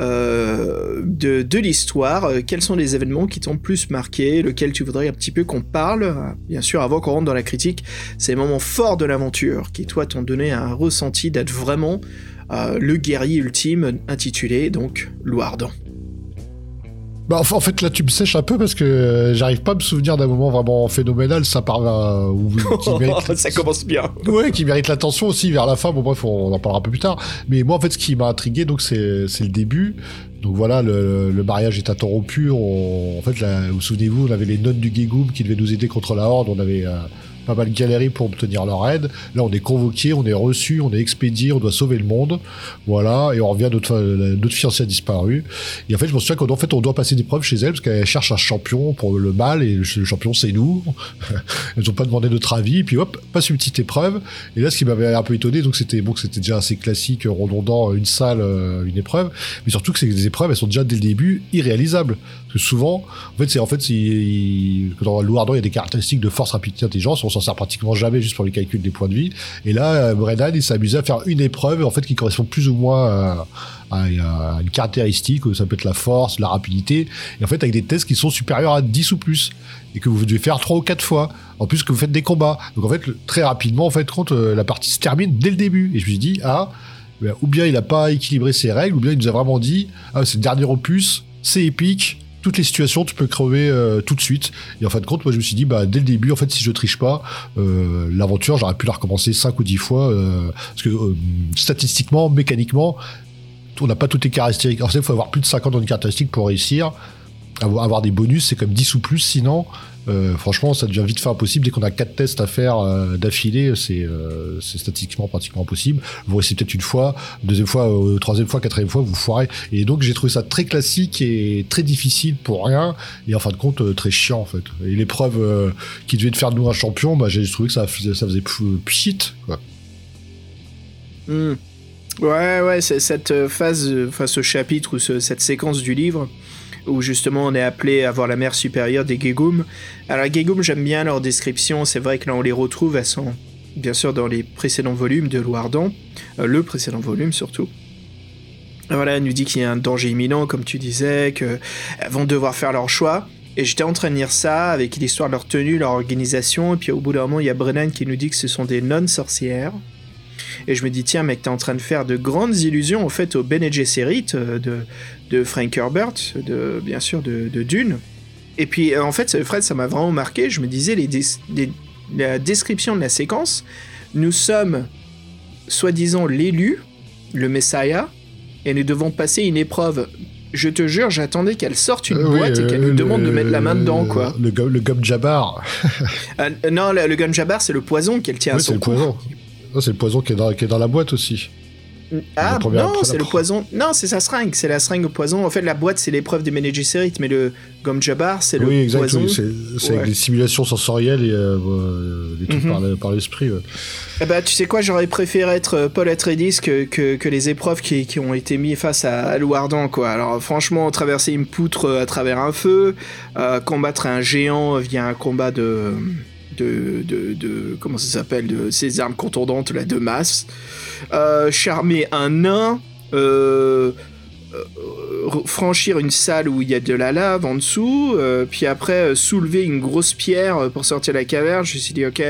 euh, de, l'histoire, quels sont les événements qui t'ont plus marqué, lequel tu voudrais un petit peu qu'on parle? Bien sûr, avant qu'on rentre dans la critique, les moments forts de l'aventure qui, toi, t'ont donné un ressenti d'être vraiment le guerrier ultime intitulé donc Louardan. Bah, en fait, là, tu me sèches un peu parce que euh, j'arrive pas à me souvenir d'un moment vraiment phénoménal. Ça part euh, ça commence bien. Ouais, qui mérite l'attention aussi vers la fin. Bon, bref, on en parlera un peu plus tard. Mais moi, en fait, ce qui m'a intrigué, donc, c'est le début. Donc voilà, le, mariage est interrompu. en fait, vous, souvenez-vous, on avait les nonnes du Gegoum qui devaient nous aider contre la Horde. On avait euh, pas mal galéré pour obtenir leur aide. Là, on est convoqué, on est reçu, on est expédié, on doit sauver le monde. Voilà, et on revient, notre, notre fiancée a disparu. Et en fait, je me souviens qu'en fait, on doit passer des preuves chez elle parce qu'elle cherche un champion pour le mal et le champion, c'est nous. Elles ont pas demandé notre avis. Puis hop, passe une petite épreuve. Et là, ce qui m'avait un peu étonné, donc c'était bon, c'était déjà assez classique, redondant, une salle, euh, une épreuve. Mais surtout que ces épreuves, elles sont déjà dès le début irréalisables. Parce que souvent, en fait, c'est en fait, dans Louardon, il y a des caractéristiques de force, rapidité, intelligence s'en sert pratiquement jamais juste pour les calculs des points de vie. Et là, euh, Brennan, il s'est amusé à faire une épreuve, en fait, qui correspond plus ou moins à, une caractéristique, ça peut être la force, la rapidité, et en fait, avec des tests qui sont supérieurs à 10 ou plus, et que vous devez faire 3 ou 4 fois, en plus que vous faites des combats. Donc, en fait, très rapidement, en fait, quand euh, la partie se termine dès le début. Et je me suis dit, ah, ben, ou bien il n'a pas équilibré ses règles, ou bien il nous a vraiment dit, ah, c'est le dernier opus, c'est épique, toutes les situations, tu peux crever euh, tout de suite. Et en fin de compte, moi, je me suis dit, bah, dès le début, en fait, si je triche pas, euh, l'aventure, j'aurais pu la recommencer 5 ou 10 fois. Euh, parce que statistiquement, mécaniquement, on n'a pas toutes les caractéristiques. Alors, il faut avoir plus de 50 dans une caractéristique pour réussir. Avoir des bonus, c'est comme 10 ou plus, sinon, euh, franchement, ça devient vite fait impossible. Dès qu'on a quatre tests à faire euh, d'affilée, euh, c'est statistiquement pratiquement impossible. Vous réussissez peut-être une fois, deuxième fois, troisième fois, quatrième fois, vous foirez. Et donc j'ai trouvé ça très classique et très difficile pour rien. Et en fin de compte, très chiant en fait. Et l'épreuve qui devait faire de nous un champion, bah, j'ai trouvé que ça, faisait pchit. Quoi. Hmm. Ouais, ouais, cette phase, enfin ce chapitre ou cette séquence du livre où justement on est appelé à voir la mer supérieure des Gegum. Alors les Gegum, j'aime bien leur description, c'est vrai que là on les retrouve, elles sont bien sûr dans les précédents volumes de Loardan, euh, le précédent volume surtout. Voilà, elle nous dit qu'il y a un danger imminent, comme tu disais, qu'elles vont devoir faire leur choix. Et j'étais en train de lire ça avec l'histoire de leur tenue, leur organisation, et puis au bout d'un moment, il y a Brennan qui nous dit que ce sont des non-sorcières. Et je me dis, tiens, mec, t'es en train de faire de grandes illusions, en fait, au Bene Gesserit de, de Frank Herbert, de, bien sûr, de, Dune. Et puis, en fait, Fred, ça m'a vraiment marqué. Je me disais, les, la description de la séquence, nous sommes, soi-disant, l'élu, le Messiah, et nous devons passer une épreuve je te jure, j'attendais qu'elle sorte une euh, boîte et qu'elle nous demande de mettre la main dedans, quoi. Le, le gum jabbar. Euh, non, le, le gum jabbar, c'est le poison qu'elle tient à son cou. C'est le poison qui est, dans, qui est dans la boîte aussi. Ah non, c'est le poison. Non, c'est sa seringue. C'est la seringue au poison. En fait, la boîte, c'est l'épreuve des Ménégicérites, mais le gomme Jabbar, c'est le exact, poison. Oui, c'est ouais. des simulations sensorielles et euh, des trucs mhm. par, l'esprit. Eh bah, tu sais quoi, j'aurais préféré être euh, Paul Atreides que, que, que, les épreuves qui, qui, ont été mises face à, à Louardan, quoi. Alors, franchement, traverser une poutre euh, à travers un feu, combattre un géant via un combat de de, comment ça s'appelle de ces armes contourdantes là de masse. Euh, charmer un nain euh, euh, franchir une salle où il y a de la lave en dessous puis après soulever une grosse pierre pour sortir de la caverne. Je me suis dit ok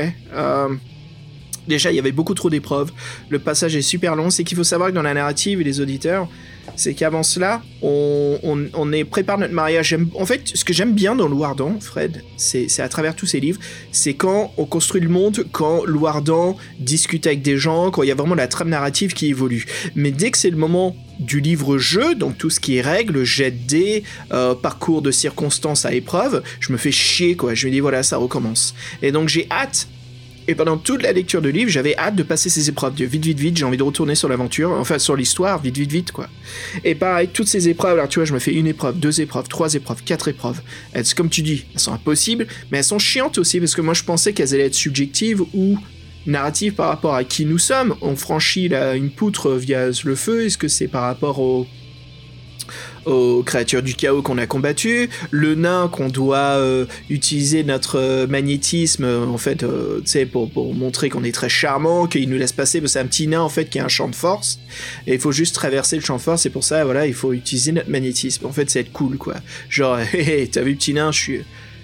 déjà il y avait beaucoup trop d'épreuves le passage est super long c'est qu'il faut savoir que dans la narrative et les auditeurs c'est qu'avant cela, on, on, est, prépare notre mariage. En fait, ce que j'aime bien dans Louardan, Fred, c'est à travers tous ces livres, c'est quand on construit le monde, quand Louardan discute avec des gens, quand il y a vraiment la trame narrative qui évolue. Mais dès que c'est le moment du livre-jeu, donc tout ce qui est règles, jet de dés, euh, parcours de circonstances à épreuve, je me fais chier quoi. Je me dis voilà, ça recommence. Et donc j'ai hâte et pendant toute la lecture du livre, j'avais hâte de passer ces épreuves. De vite, vite, vite, j'ai envie de retourner sur l'aventure, enfin sur l'histoire, vite, vite, vite, quoi. Et pareil, toutes ces épreuves, alors tu vois, je me fais une épreuve, deux épreuves, trois épreuves, quatre épreuves. Elles, comme tu dis, elles sont impossibles, mais elles sont chiantes aussi, parce que moi je pensais qu'elles allaient être subjectives ou narratives par rapport à qui nous sommes. On franchit là, une poutre via le feu, est-ce que c'est par rapport au aux créatures du chaos qu'on a combattu, le nain qu'on doit euh, utiliser notre euh, magnétisme euh, en fait, tu sais, pour, pour, montrer qu'on est très charmant, qu'il nous laisse passer, parce que c'est un petit nain en fait qui a un champ de force, et il faut juste traverser le champ de force, et pour ça, voilà, il faut utiliser notre magnétisme. En fait, c'est être cool, quoi. Genre, hé, t'as vu petit nain, je suis,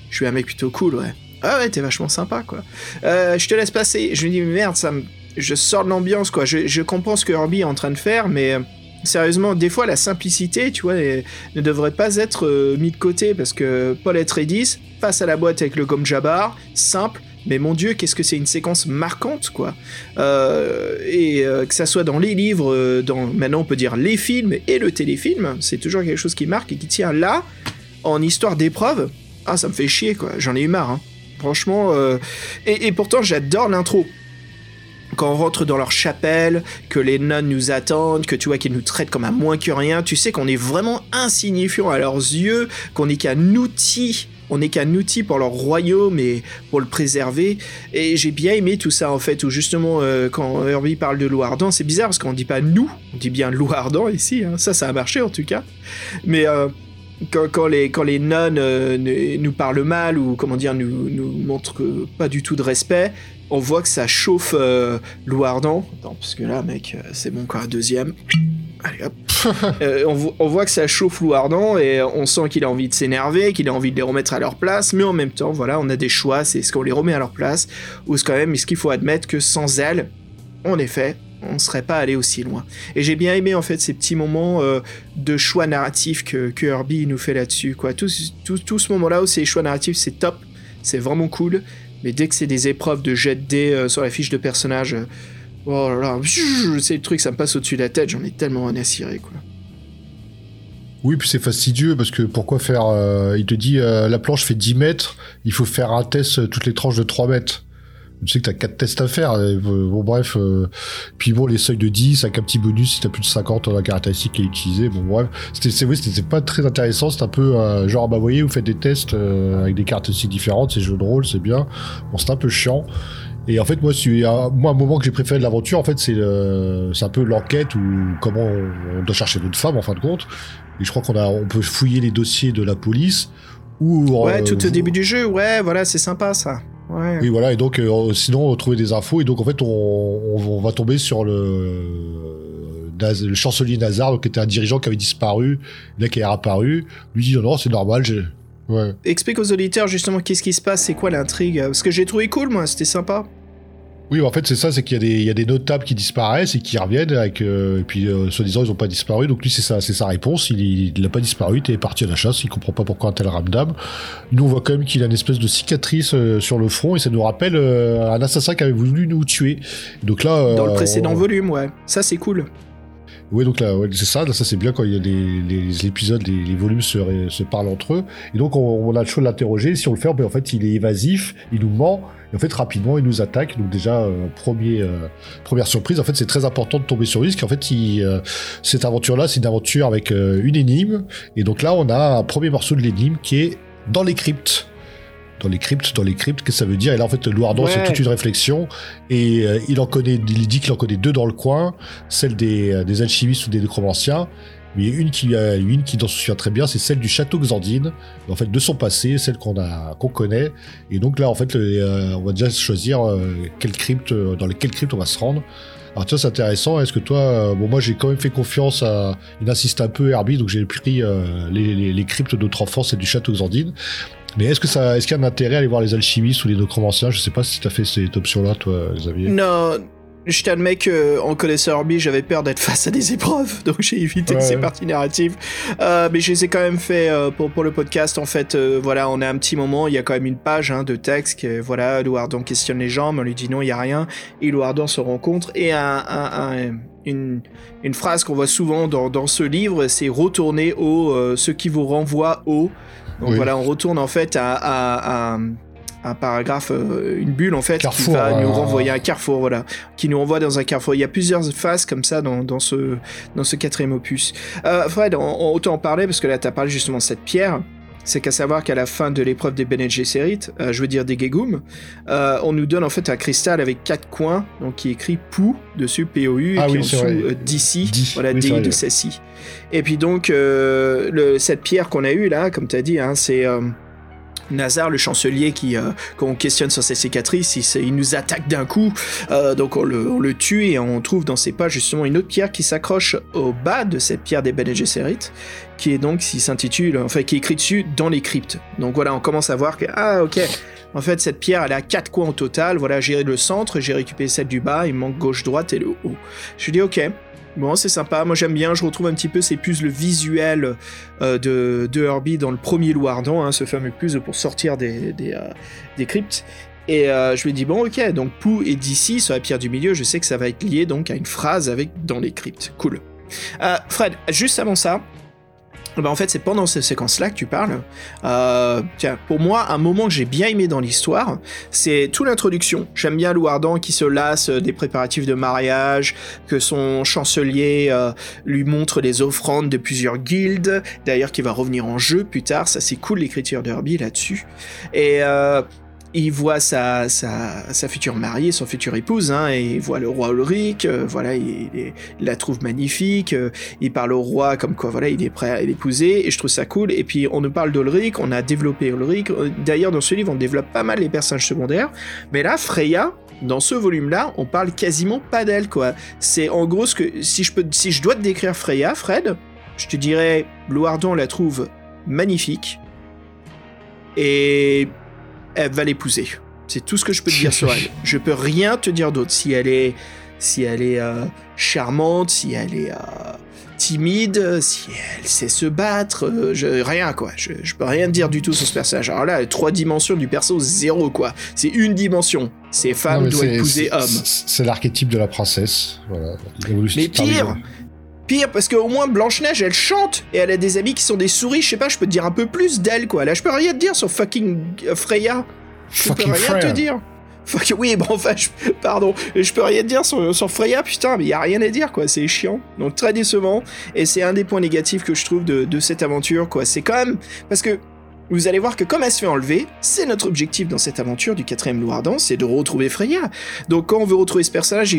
je suis un mec plutôt cool, ouais. Ah ouais, t'es vachement sympa, quoi. je te laisse passer. Je me dis, merde, ça me... Je sors de l'ambiance, quoi. Je, je comprends ce que Herbie est en train de faire, mais sérieusement, des fois, la simplicité, tu vois, ne devrait pas être euh, mis de côté parce que Paul Atreides, face à la boîte avec le gomme Jabbar, simple, mais mon dieu, qu'est-ce que c'est une séquence marquante, quoi. Euh, et euh, que ça soit dans les livres, dans maintenant on peut dire les films et le téléfilm, c'est toujours quelque chose qui marque et qui tient là, en histoire d'épreuve. Ah, ça me fait chier, quoi. J'en ai eu marre, hein. Franchement, et, et pourtant j'adore l'intro quand on rentre dans leur chapelle, que les nonnes nous attendent, que tu vois qu'ils nous traitent comme un moins que rien, tu sais qu'on est vraiment insignifiant à leurs yeux, qu'on n'est qu'un outil on n'est qu'un outil pour leur royaume et pour le préserver. Et j'ai bien aimé tout ça en fait, où justement euh, quand Herbie parle de Louardan, c'est bizarre parce qu'on dit pas nous, on dit bien Louardan ici. Hein. Ça, ça a marché en tout cas. Mais euh, quand, les, quand les nonnes euh, nous parlent mal ou comment dire nous, nous montrent pas du tout de respect, on voit que ça chauffe euh, Louardan. Attends, parce que là, mec, euh, c'est bon, quoi, deuxième. Allez hop. Euh, on, voit que ça chauffe Louardan et on sent qu'il a envie de s'énerver, qu'il a envie de les remettre à leur place, mais en même temps, voilà, on a des choix. C'est ce qu'on les remet à leur place ou est-ce quand même, est-ce qu'il faut admettre que sans elle, en effet, on ne serait pas allé aussi loin. Et j'ai bien aimé en fait ces petits moments de choix narratifs que, que Herbie nous fait là-dessus. Quoi. Tout, tout, tout ce moment-là où c'est choix narratifs, c'est top, c'est vraiment cool. Mais dès que c'est des épreuves de jet de dés euh, sur la fiche de personnage, euh, oh là là, c'est le truc, ça me passe au-dessus de la tête, j'en ai tellement un à quoi. Oui, puis c'est fastidieux parce que pourquoi faire. Euh, il te dit la planche fait 10 mètres, il faut faire un test toutes les tranches de 3 mètres tu sais que t'as quatre tests à faire. Euh, bon, bref. Euh, puis bon, les seuils de 10 avec un petit bonus si t'as plus de 50 dans la caractéristique qui est utilisée. Bon, bref. C'était, c'est, oui, c'était pas très intéressant. C'est un peu euh, genre, bah, vous voyez, vous faites des tests avec des caractéristiques différentes. C'est jeu de rôle, c'est bien. Bon, c'est un peu chiant. Et en fait, moi, c'est moi, un moment que j'ai préféré de l'aventure, en fait, c'est c'est un peu l'enquête ou comment on, doit chercher notre femme, en fin de compte. Et je crois qu'on a, on peut fouiller les dossiers de la police. Ou, ouais, tout au début du jeu, ouais, voilà, c'est sympa ça. Oui, voilà, et donc euh, sinon on trouvait des infos, et donc en fait on, va tomber sur le, le chancelier Nazar, qui était un dirigeant qui avait disparu, là qui est réapparu, lui dit non, non c'est normal, j'ai. Explique aux auditeurs justement qu'est-ce qui se passe, c'est quoi l'intrigue, parce que j'ai trouvé cool moi, c'était sympa. Oui, en fait, c'est ça, c'est qu'il y, a des notables qui disparaissent et qui reviennent, avec, euh, et puis, euh, soi-disant, ils n'ont pas disparu. Donc, lui, c'est sa, sa réponse. Il n'a pas disparu, il est parti à la chasse, il comprend pas pourquoi un tel ramdam. Nous, on voit quand même qu'il a une espèce de cicatrice euh, sur le front, et ça nous rappelle un assassin qui avait voulu nous tuer. Donc là. Dans le précédent volume, ouais. Ça, c'est cool. Oui, donc là, c'est ça, ça c'est bien quand il y a les, épisodes, les, volumes se, se, parlent entre eux. Et donc, on, a le choix de l'interroger. Si on le fait, ben, en fait, il est évasif, il nous ment. Et en fait, rapidement, il nous attaque. Donc déjà, euh, premier, euh, première surprise. En fait, c'est très important de tomber sur lui, parce qu'en fait, euh, cette aventure-là, c'est une aventure avec une énigme. Et donc là, on a un premier morceau de l'énigme qui est dans les cryptes dans les cryptes, dans les cryptes, qu'est-ce que ça veut dire? Et là, en fait, Louardon, c'est toute une réflexion. Et il en connaît, il dit qu'il en connaît deux dans le coin, celle des, des alchimistes ou des nécromanciens. Mais une qui, a une qui s'en souvient très bien, c'est celle du château Xandine, en fait de son passé, celle qu'on a qu'on connaît. Et donc là, en fait, euh, on va déjà choisir euh, quelle crypte, euh, dans lesquelles cryptes on va se rendre. Alors vois, c'est intéressant. Est-ce que toi, bon, moi j'ai quand même fait confiance à, il insiste un peu Herbie, donc j'ai pris les, les, les, cryptes d'autres enfance et du château Xandine. Mais est-ce que ça, est-ce qu'il y a un intérêt à aller voir les alchimistes ou les necromanciens? Je sais pas si tu as fait cette option-là, toi, Xavier. Non, je t'admets que en connaisseur Herbie, j'avais peur d'être face à des épreuves, donc j'ai évité ces parties narratives. Euh, mais je les ai quand même fait euh, pour, pour le podcast. En fait, euh, voilà, on a un petit moment, il y a quand même une page hein, de texte. Que, voilà, Louardon questionne les gens, mais on lui dit non, il y a rien. Et Louardon se rencontre et un, un, une, une, phrase qu'on voit souvent dans, dans ce livre, c'est retourner au ce qui vous renvoie au. Donc voilà, on retourne en fait à, à, à un paragraphe, euh, une bulle en fait, qui va nous renvoyer à un carrefour, voilà, qui nous renvoie dans un carrefour. Il y a plusieurs phases comme ça dans, dans ce, dans ce quatrième opus. Euh, Fred, on, autant en parler parce que là, tu as parlé justement de cette pierre. C'est qu'à savoir qu'à la fin de l'épreuve des Bene Gesserit, euh, je veux dire des Gegum, euh, on nous donne en fait un cristal avec quatre coins, donc qui est écrit POU dessus, P-O-U, et ah puis en dessous DC, voilà, D de Sassy. Et puis donc, le, cette pierre qu'on a eue là, comme tu as dit, hein, c'est Nazar, le chancelier, qui, euh, quand on questionne sur ses cicatrices, il, nous attaque d'un coup, euh, donc on le, tue et on trouve dans ses pas justement une autre pierre qui s'accroche au bas de cette pierre des Bene Gesserit, qui est donc, qui s'intitule, enfin qui est écrit dessus dans les cryptes. Donc voilà, on commence à voir que, ah ok, en fait cette pierre elle a quatre coins au total, voilà, j'ai le centre, j'ai récupéré celle du bas, il manque gauche, droite et le haut. Je dis ok, Bon, c'est sympa, moi j'aime bien, je retrouve un petit peu ces puzzles visuels euh, de, de, Herbie dans le premier Louardan, hein, ce fameux puzzle pour sortir des, des, euh, cryptes. Et euh, je lui dis, bon ok, donc Pou et d'ici sur la pierre du milieu, je sais que ça va être lié donc à une phrase avec dans les cryptes. Cool. Fred, juste avant ça, bah en fait, c'est pendant cette séquence-là que tu parles. Euh, tiens, pour moi, un moment que j'ai bien aimé dans l'histoire, c'est toute l'introduction. J'aime bien Louardan qui se lasse des préparatifs de mariage, que son chancelier euh, lui montre les offrandes de plusieurs guildes, d'ailleurs qui va revenir en jeu plus tard. Ça, c'est cool l'écriture de Herbie là-dessus. Et euh, il voit sa, sa, future mariée, son future épouse, hein, et il voit le roi Ulrich, euh, voilà, il, la trouve magnifique, euh, il parle au roi comme quoi, voilà, il est prêt à l'épouser, et je trouve ça cool. Et puis on nous parle d'Ulrich, on a développé Ulrich. D'ailleurs, dans ce livre, on développe pas mal les personnages secondaires, mais là, Freya, dans ce volume-là, on parle quasiment pas d'elle, quoi. C'est en gros ce que si je peux, si je dois te décrire Freya, Fred, je te dirais, Loardon la trouve magnifique. Et elle va l'épouser. C'est tout ce que je peux te dire sur elle. Je peux rien te dire d'autre. Si elle est, si elle est euh, charmante, si elle est euh, timide, si elle sait se battre, euh, je, rien quoi. Je, je, peux rien dire du tout sur ce personnage. Alors là, trois dimensions du perso, zéro quoi. C'est une dimension. C'est femme doit épouser homme. C'est l'archétype de la princesse. Voilà. Mais pire, Pire, parce qu'au moins Blanche-Neige, elle chante et elle a des amis qui sont des souris. Je sais pas, je peux te dire un peu plus d'elle, quoi. Là, je peux rien te dire sur fucking euh, Freya. Je peux rien te dire. Fuck, oui, bon, enfin, pardon, je peux rien te dire sur, sur Freya, putain, mais il y a rien à dire, quoi, c'est chiant. Donc, très décevant, et c'est un des points négatifs que je trouve de, de cette aventure, quoi. C'est quand même, parce que vous allez voir que comme elle se fait enlever, c'est notre objectif dans cette aventure du quatrième Loirdan, c'est de retrouver Freya. Donc quand on veut retrouver ce personnage,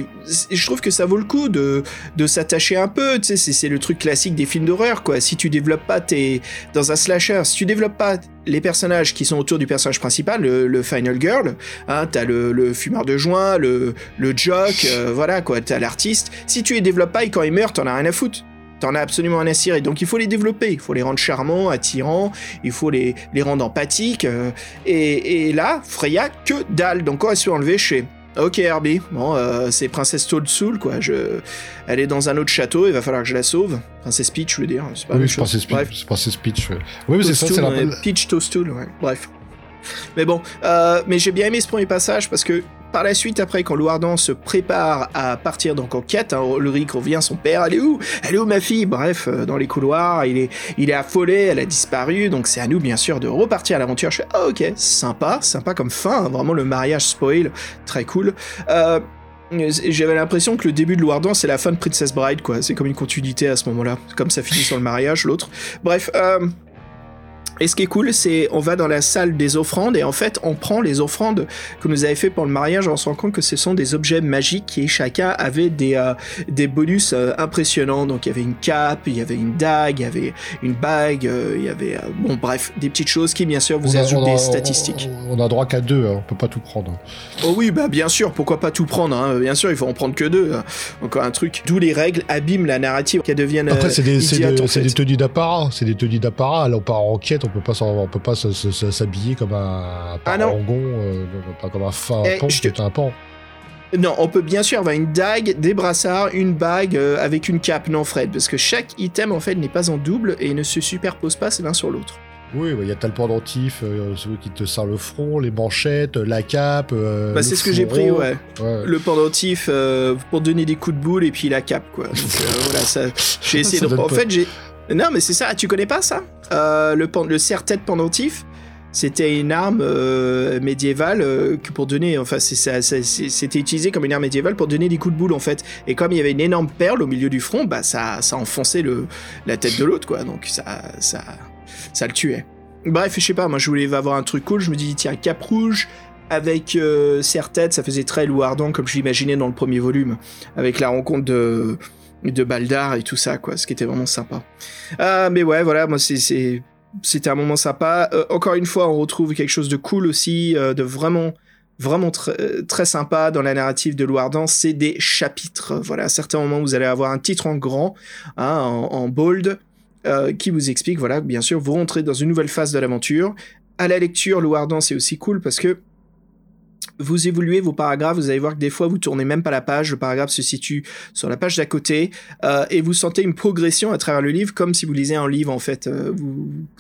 je trouve que ça vaut le coup de, de s'attacher un peu, tu sais, c'est le truc classique des films d'horreur, quoi. Si tu développes pas tes... dans un slasher, si tu développes pas les personnages qui sont autour du personnage principal, le, Final Girl, hein, t'as le, le, fumeur de joint, le, le jock, euh, voilà quoi, t'as l'artiste. Si tu les développes pas et quand ils meurent, t'en as rien à foutre. T'en as absolument un à cirer. Donc il faut les développer, il faut les rendre charmants, attirants, il faut les, les rendre empathiques. Euh, et, et, là, Freya, que dalle. Donc quand elle se enlever, chez Ok Herbie, bon, euh, c'est Princesse Toad Soul, quoi. Je... Elle est dans un autre château, il va falloir que je la sauve. Princesse Peach, je veux dire. Pas oui, Princesse Peach. Princesse Peach. Oui, mais c'est ça, c'est la... Peach Toadstool, ouais. Bref. Mais bon, euh, mais j'ai bien aimé ce premier passage parce que par la suite, après, quand Louardan se prépare à partir donc en quête, hein, Ulrich revient, son père, elle est où? Elle est où ma fille? Bref, euh, dans les couloirs, il est, il est affolé, elle a disparu, donc c'est à nous bien sûr de repartir à l'aventure. Je fais, ah, ok, sympa, sympa comme fin, hein, vraiment le mariage spoil, très cool. Euh, j'avais l'impression que le début de Louardan c'est la fin de Princess Bride quoi, c'est comme une continuité à ce moment-là, comme ça finit sur le mariage l'autre. Bref, euh, et ce qui est cool, c'est on va dans la salle des offrandes et en fait on prend les offrandes que nous avait fait pour le mariage, on se rend compte que ce sont des objets magiques et chacun avait des, euh, des bonus euh, impressionnants. Donc il y avait une cape, il y avait une dague, il y avait une bague, euh, il y avait bon bref des petites choses qui bien sûr vous ajoutent des statistiques. On, a droit qu'à deux, hein, on peut pas tout prendre. Oh oui bah bien sûr, pourquoi pas tout prendre hein. Bien sûr il faut en prendre que deux. Hein. Encore un truc. D'où les règles abîment la narrative qu'elle devienne. Après c'est des, des, tenues d'apparat, c'est des tenues d'apparat. Alors on part en quête on peut pas on peut pas s'habiller comme un, ah parangon, euh, pas comme un, fin, eh, un pan. Non, on peut bien sûr avoir une dague, des brassards, une bague euh, avec une cape, non Fred, parce que chaque item en fait n'est pas en double et ne se superpose pas l'un sur l'autre. Oui, il y a tel pendentif, euh, celui qui te serre le front, les manchettes, la cape. bah, c'est ce que j'ai pris, ouais. Le pendentif pour donner des coups de boule et puis la cape, quoi. Donc, voilà, ça. J'ai essayé de. En fait, j'ai non, mais c'est ça. Tu connais pas ça? Euh, Le, le serre-tête pendentif, c'était une arme euh, médiévale euh, que pour donner. Enfin, c'était utilisé comme une arme médiévale pour donner des coups de boule en fait. Et comme il y avait une énorme perle au milieu du front, bah ça, ça enfonçait le, la tête de l'autre quoi. Donc ça, ça, ça le tuait. Bref, je sais pas. Moi, je voulais avoir un truc cool. Je me dis tiens, cap rouge avec serre-tête, ça faisait très louardant comme je l'imaginais dans le premier volume, avec la rencontre de de Baldar et tout ça, quoi, ce qui était vraiment sympa. Euh, mais ouais, voilà, moi, c'est, c'était un moment sympa. Euh, encore une fois, on retrouve quelque chose de cool aussi, euh, de vraiment, vraiment très sympa dans la narrative de Louardan, c'est des chapitres. Voilà, à certains moments, vous allez avoir un titre en grand, hein, en, bold, qui vous explique, voilà, bien sûr, vous rentrez dans une nouvelle phase de l'aventure. À la lecture, Louardan, c'est aussi cool parce que vous évoluez vos paragraphes, vous allez voir que des fois vous tournez même pas la page, le paragraphe se situe sur la page d'à côté euh, et vous sentez une progression à travers le livre comme si vous lisez un livre en fait. Euh,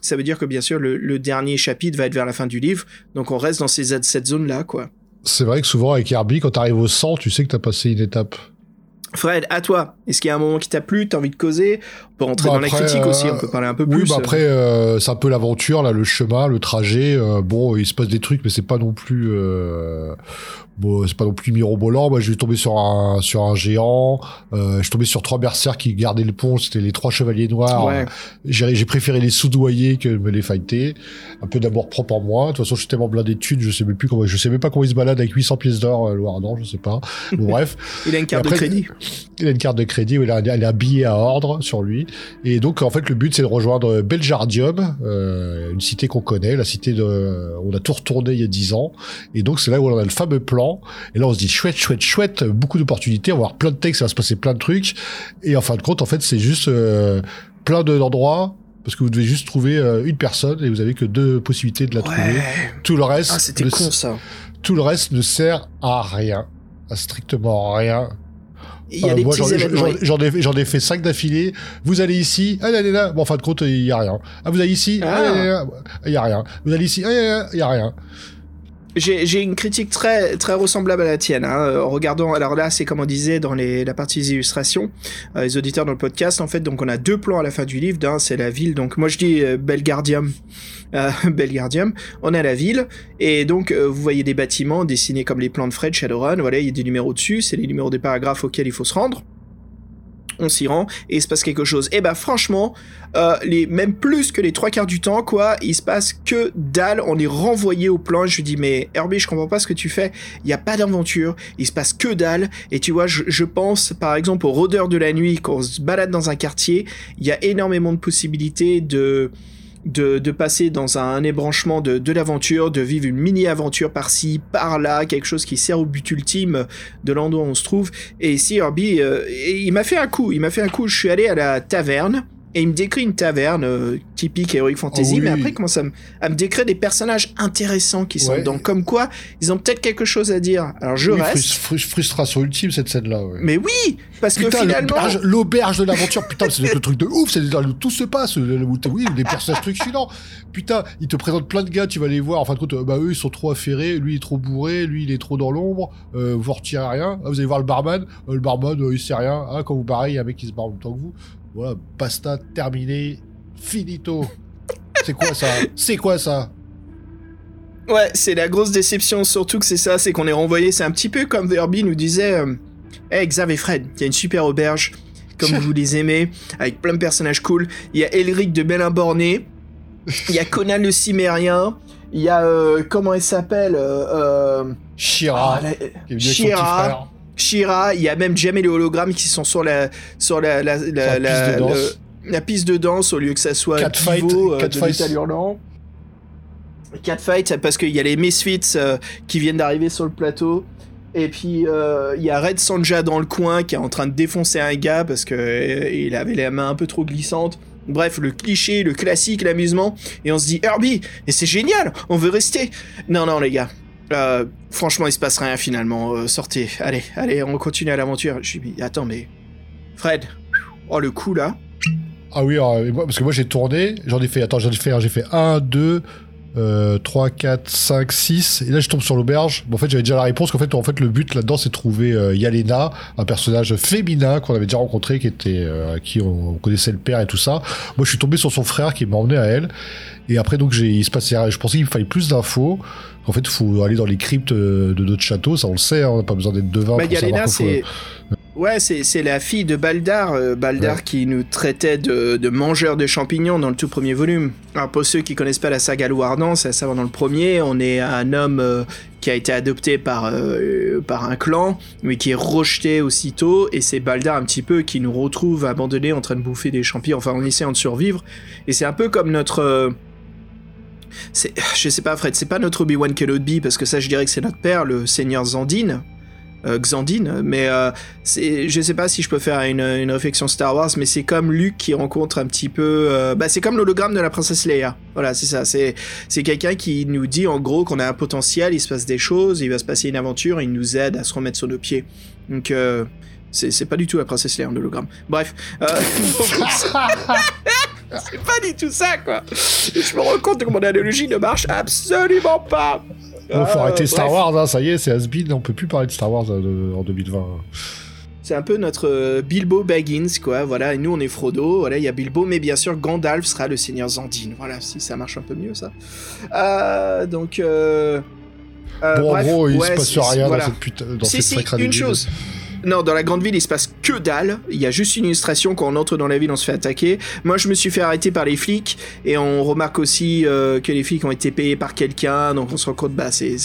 ça veut dire que bien sûr le, dernier chapitre va être vers la fin du livre, donc on reste dans ces, cette zone là quoi. C'est vrai que souvent avec Herbie, quand tu arrives au 100, tu sais que tu as passé une étape. Fred, à toi. Est-ce qu'il y a un moment qui t'a plu T'as envie de causer? On peut rentrer bah, dans la critique aussi, on peut parler un peu plus. Oui, bah après, euh, c'est un peu l'aventure, là, le chemin, le trajet. bon, il se passe des trucs, mais c'est pas non plus bon c'est pas non plus mirobolant. Moi je suis tombé sur un sur un géant. Euh, je suis tombé sur trois berserkers qui gardaient le pont. C'était les trois chevaliers noirs. Ouais. j'ai j'ai préféré les soudoyer que me les fighter. Un peu d'amour propre en moi. De toute façon je suis tellement blindé d'études je sais même plus comment je sais même pas comment il se balade avec 800 pièces d'or euh, non je sais pas. Bon, bref. Il a une carte de crédit. il a une carte de crédit où il a, il a un billet à ordre sur lui. Et donc en fait le but c'est de rejoindre Belgardium euh, une cité qu'on connaît la cité de on a tout retourné il y a 10 ans. Et donc c'est là où on a le fameux plan et là, on se dit chouette, chouette, chouette, beaucoup d'opportunités, on va avoir plein de textes, ça va se passer plein de trucs. Et en fin de compte, en fait, c'est juste euh, plein d'endroits parce que vous devez juste trouver euh, une personne et vous avez que deux possibilités de la trouver. Tout le reste, ah, c'était con ça. Tout le reste ne sert à rien, à strictement rien. Il y a euh, des moi, j'en ai, fait cinq d'affilée. Vous allez ici, allez, allez là. Bon, en fin de compte, il y a rien. Ah, vous allez ici, ah. il y a rien. Vous allez ici, il y a rien j'ai une critique très très ressemblable à la tienne. Hein. Regardons, alors là, c'est comme on disait dans les, la partie des illustrations, euh, les auditeurs dans le podcast, en fait, donc on a deux plans à la fin du livre. D'un, c'est la ville. Donc moi, je dis euh, Belgardium. Euh, Belgardium. On a la ville et donc euh, vous voyez des bâtiments dessinés comme les plans de Fred Shadowrun. Voilà, il y a des numéros dessus. C'est les numéros des paragraphes auxquels il faut se rendre on s'y rend et il se passe quelque chose. Et bah franchement, euh, les, même plus que les trois quarts du temps, quoi, il se passe que dalle, on est renvoyé au plan, je lui dis mais Herbie, je comprends pas ce que tu fais, il n'y a pas d'aventure, il se passe que dalle, et tu vois, je, pense par exemple aux rôdeurs de la nuit, quand on se balade dans un quartier, il y a énormément de possibilités de de, passer dans un, ébranchement de, de l'aventure, de vivre une mini-aventure par-ci, par-là, quelque chose qui sert au but ultime de l'endroit où on se trouve. Et ici, Herbie, euh, il m'a fait un coup, il m'a fait un coup, je suis allé à la taverne, et il me décrit une taverne euh, typique Heroic Fantasy, oh mais après il commence à, me décrire des personnages intéressants qui sont dans comme quoi ils ont peut-être quelque chose à dire. Alors je reste. frustration ultime cette scène-là. Mais oui, parce que finalement l'auberge de l'aventure, putain, c'est le truc de ouf, c'est là où tout se passe, oui, des personnages truculents. Putain, il te présente plein de gars, tu vas les voir. En fin de compte, bah eux ils sont trop affairés, lui il est trop bourré, lui il est trop dans l'ombre. Euh, vous retirez rien. Ah, vous allez voir le barman, euh, le barman il sait rien. Ah, quand vous barrez, il y a un mec qui se barre en même temps que vous. Voilà, pasta terminé, finito. C'est quoi ça? C'est quoi ça? Ouais, c'est la grosse déception, surtout que c'est ça, c'est qu'on est renvoyé. C'est un petit peu comme Verbi nous disait euh, Hey Xav Fred, il y a une super auberge, comme vous les aimez, avec plein de personnages cool. Il y a Elric de Bélin Borné, il y a Conan le Cimérien, il y a. Euh, comment il s'appelle euh, Shira. Shira. Shira, il y a même Jam et le hologramme qui sont sur la sur la la, la, la, piste, de danse au lieu que ça soit Cat fight, euh, Cat de fight. hurlant. Cat fight parce qu'il y a les Misfits euh, qui viennent d'arriver sur le plateau. Et puis euh, il y a Red Sanja dans le coin qui est en train de défoncer un gars parce que il avait les mains un peu trop glissantes. Bref, le cliché, le classique, l'amusement. Et on se dit Herbie, et c'est génial, on veut rester. Non, non, les gars, euh, franchement, il se passe rien finalement. Euh, sortez, allez, allez, on continue à l'aventure. Je lui dis, attends, mais Fred, oh le coup là. Ah oui, parce que moi j'ai tourné, j'en ai fait, attends, j'en ai fait, j'ai fait 1, 2, 3, 4, 5, 6, et là je tombe sur l'auberge. Bon, en fait, j'avais déjà la réponse qu'en fait, en fait, le but là-dedans, c'est de trouver euh, Yalena, un personnage féminin qu'on avait déjà rencontré, qui était, euh, à qui on, connaissait le père et tout ça. Moi, je suis tombé sur son frère qui m'a emmené à elle. Et après, donc, j'ai, il se passait, je pensais qu'il me fallait plus d'infos. En fait, il faut aller dans les cryptes de notre château, ça on le sait, hein, on n'a pas besoin d'être devin bah, pour savoir c'est... Ouais, c'est la fille de Baldar, euh, Baldar qui nous traitait de, de mangeurs de champignons dans le tout premier volume. Alors pour ceux qui connaissent pas la saga Louardan, c'est à savoir dans le premier, on est un homme euh, qui a été adopté par, euh, par un clan, mais qui est rejeté aussitôt, et c'est Baldar un petit peu qui nous retrouve abandonnés en train de bouffer des champignons, enfin en essayant de survivre. Et c'est un peu comme notre je sais pas Fred, c'est pas notre Obi-Wan Kenobi parce que ça je dirais que c'est notre père, le Seigneur Zandine. Euh, Xandine, mais euh, c'est, je sais pas si je peux faire une, réflexion Star Wars, mais c'est comme Luke qui rencontre un petit peu, euh, bah c'est comme l'hologramme de la princesse Leia. Voilà, c'est ça. C'est c'est quelqu'un qui nous dit en gros qu'on a un potentiel, il se passe des choses, il va se passer une aventure, il nous aide à se remettre sur nos pieds. Donc c'est pas du tout la princesse Leia en hologramme. Bref. c'est pas du tout ça, quoi. Je me rends compte que mon analogie ne marche absolument pas. Il faut arrêter Star Wars, hein, ça y est, c'est has on peut plus parler de Star Wars euh, en 2020. C'est un peu notre euh, Bilbo Baggins, quoi. Voilà, et nous on est Frodo. Voilà, il y a Bilbo, mais bien sûr Gandalf sera le Seigneur Zandine. Voilà, si ça marche un peu mieux, ça. Euh, donc. Euh, bon, en gros, il se passe rien dans cette putain, dans si, si, une chose. Non, dans la grande ville, il se passe que dalle. Il y a juste une illustration quand on entre dans la ville, on se fait attaquer. Moi, je me suis fait arrêter par les flics et on remarque aussi euh, que les flics ont été payés par quelqu'un. Donc on se rend compte, bah, c'est,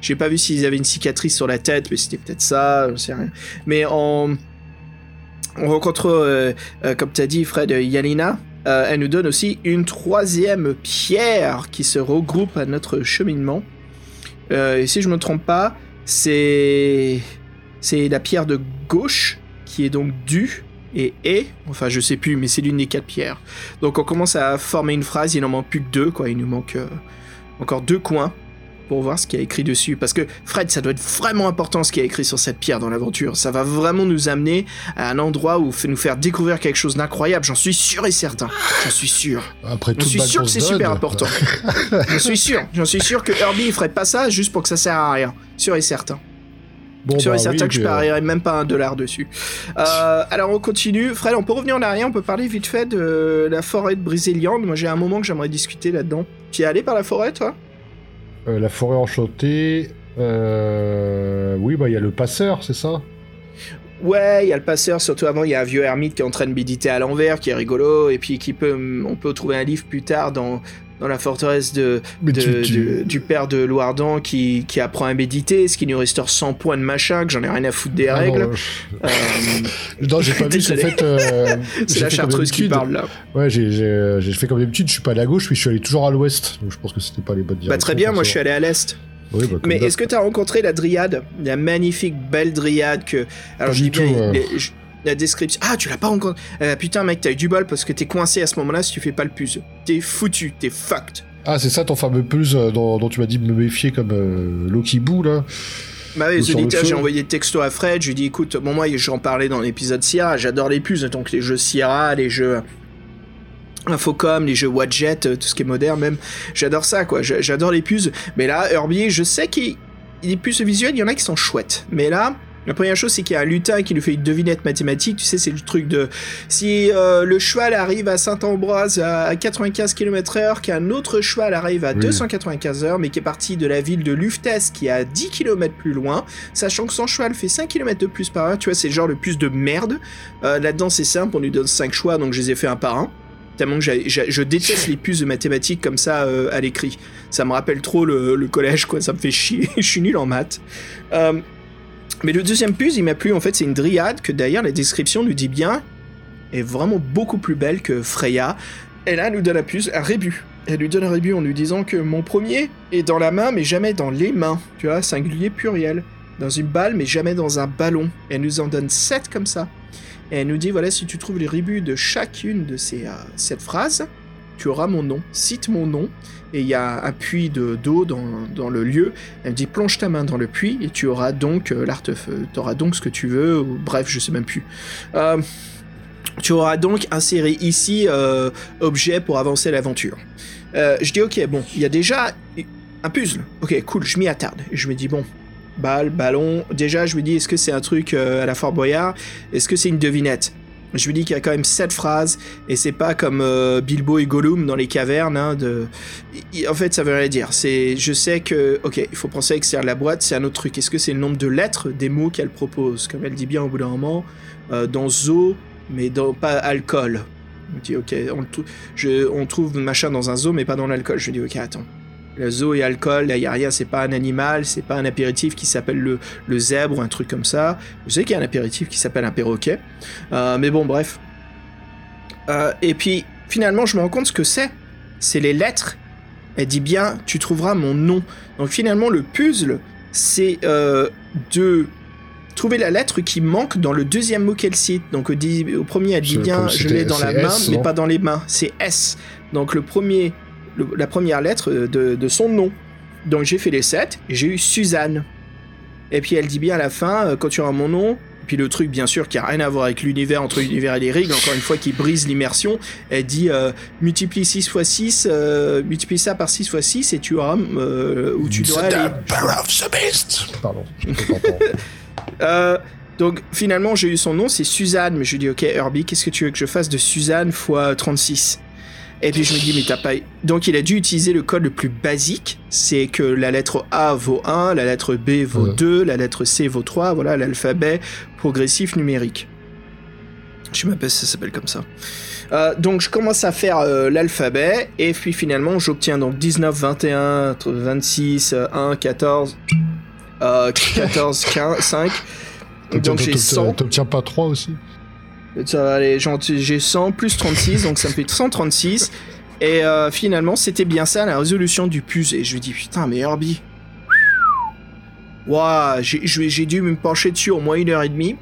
j'ai pas vu s'ils avaient une cicatrice sur la tête, mais c'était peut-être ça, je sais rien. Mais on, on rencontre, euh, euh, comme tu as dit, Fred, Yalina. elle nous donne aussi une troisième pierre qui se regroupe à notre cheminement. et si je me trompe pas, c'est c'est la pierre de gauche qui est donc du et est, enfin je sais plus, mais c'est l'une des quatre pierres. Donc on commence à former une phrase, il n'en manque plus que deux, quoi. Il nous manque euh, encore deux coins pour voir ce qu'il y a écrit dessus. Parce que Fred, ça doit être vraiment important ce qu'il y a écrit sur cette pierre dans l'aventure. Ça va vraiment nous amener à un endroit où nous faire découvrir quelque chose d'incroyable. J'en suis sûr et certain. J'en suis sûr. Après J'en suis sûr que c'est super important. J'en suis sûr. J'en suis sûr que Herbie il ferait pas ça juste pour que ça sert à rien. Sûr et certain. Bon, sûr bah et certain que je parierais même pas un dollar dessus. Euh, alors on continue. Fred, on peut revenir en arrière, on peut parler vite fait de la forêt de Brésiliande. Moi j'ai un moment que j'aimerais discuter là-dedans. Tu es allé par la forêt toi? Euh, La forêt enchantée. Euh... Oui, bah il y a le passeur, c'est ça? Ouais, il y a le passeur, surtout avant, il y a un vieux ermite qui est en train de méditer à l'envers, qui est rigolo, et puis qui peut, on peut trouver un livre plus tard dans, dans la forteresse de, du père de Loardan qui, qui, apprend à méditer, ce qui nous restaure 100 points de machin, que j'en ai rien à foutre des ah règles. Euh, non, j'ai pas vu, c'est fait. Euh, c'est la chartreuse qui parle là. Ouais, j'ai fait comme d'habitude, je suis pas allé à gauche, puis je suis allé toujours à l'ouest, donc je pense que c'était pas les bonnes directions. Bah, très bien, moi je suis allé à l'est. Bah, mais est-ce que tu as rencontré la dryade La magnifique belle dryade que. Alors je dis bien. Euh. La description. Ah, tu l'as pas rencontré. Euh, putain, mec, t'as eu du bol parce que t'es coincé à ce moment-là si tu fais pas le puzzle. T'es foutu, t'es fucked. Ah, c'est ça ton fameux puzzle dont, tu m'as dit de me méfier comme euh, Loki Boo, là bah oui, j'ai envoyé texto à Fred, je lui ai dit écoute, bon moi j'en parlais dans l'épisode Sierra, j'adore les puces, donc les jeux Sierra, les jeux Infocom, les jeux Wadjet, tout ce qui est moderne même, j'adore ça quoi, j'adore les puces, mais là Herbie, je sais qu'il les puces visuelles, il y en a qui sont chouettes, mais là, la première chose, c'est qu'il y a un lutin qui nous fait une devinette mathématique. Tu sais, c'est le truc de si euh, le cheval arrive à Saint-Ambroise à 95 km/h, qu'un autre cheval arrive à 295 h mais qui est parti de la ville de Luftes, qui est à 10 km plus loin, sachant que son cheval fait 5 km de plus par heure. Tu vois, c'est genre le plus de merde. Euh, là-dedans, c'est simple, on lui donne 5 choix, donc je les ai fait un par un tellement que je déteste les puces de mathématiques comme ça euh, à l'écrit. Ça me rappelle trop le, collège, quoi. Ça me fait chier. je suis nul en maths. Mais le deuxième puce, il m'a plu, en fait, c'est une dryade que d'ailleurs la description nous dit bien est vraiment beaucoup plus belle que Freya. Et là, elle nous donne la puce, un rébut. Elle lui donne un rébut en lui disant que mon premier est dans la main, mais jamais dans les mains. Tu vois, singulier pluriel. Dans une balle, mais jamais dans un ballon. elle nous en donne sept comme ça. Et elle nous dit voilà, si tu trouves les rébus de chacune de ces euh, phrases, tu auras mon nom. Cite mon nom et il y a un puits d'eau dans, le lieu. Elle me dit plonge ta main dans le puits et tu auras donc euh, l'artefeu, tu auras donc ce que tu veux, bref, je sais même plus. Euh, tu auras donc inséré ici euh, objet pour avancer l'aventure. je dis ok, bon, il y a déjà un puzzle. Ok, cool, je m'y attarde. Je me dis bon, balle, ballon. Déjà, je me dis est-ce que c'est un truc à la Fort Boyard? Est-ce que c'est une devinette? Je lui dis qu'il y a quand même sept phrases et c'est pas comme euh, Bilbo et Gollum dans les cavernes. Hein, de... En fait, ça veut rien dire. C'est, je sais que, ok, il faut penser à extraire la boîte, c'est un autre truc. Est-ce que c'est le nombre de lettres des mots qu'elle propose, comme elle dit bien au bout d'un moment, euh, dans zoo, mais dans pas alcool. On dit ok, on, on trouve machin dans un zoo, mais pas dans l'alcool. Je lui dis ok, attends. Le zoo et alcool, là, il n'y a rien, c'est pas un animal, c'est pas un apéritif qui s'appelle le, le, zèbre ou un truc comme ça. Je sais qu'il y a un apéritif qui s'appelle un perroquet. Euh, mais bon, bref. Euh, et puis, finalement, je me rends compte ce que c'est. C'est les lettres. Elle dit bien, tu trouveras mon nom. Donc finalement, le puzzle, c'est euh, de trouver la lettre qui manque dans le deuxième mot qu'elle cite. Donc au, au premier, elle dit bien, je l'ai dans la main, mais pas dans les mains. C'est S. Donc le premier la première lettre de, son nom. Donc j'ai fait les 7 et j'ai eu Suzanne. Et puis elle dit bien à la fin, euh, quand tu auras mon nom, puis le truc bien sûr qui a rien à voir avec l'univers, entre l'univers et les règles, encore une fois qui brise l'immersion, elle dit euh, multiplie 6 x 6, multiplie ça par 6 x 6 et tu auras euh, où tu dois aller. Pardon. donc finalement j'ai eu son nom, c'est Suzanne, mais je lui dis ok Herbie, qu'est-ce que tu veux que je fasse de Suzanne x 36 et puis je me dis, mais t'as pas. Donc il a dû utiliser le code le plus basique c'est que la lettre A vaut 1, la lettre B vaut 2, la lettre C vaut 3, voilà l'alphabet progressif numérique. Je sais même pas si ça s'appelle comme ça. Euh, donc je commence à faire euh, l'alphabet et puis finalement j'obtiens donc 19, 21, 26, 1, 14, 14, 15, 5. Donc j'ai 100. T'obtiens pas 3 aussi ça va aller, j'ai 100 plus 36, donc ça me fait 136. Et euh, finalement, c'était bien ça la résolution du puzzle. Et je lui dis, putain, mais Herbie. Waouh, j'ai dû me pencher dessus au moins une heure et demie.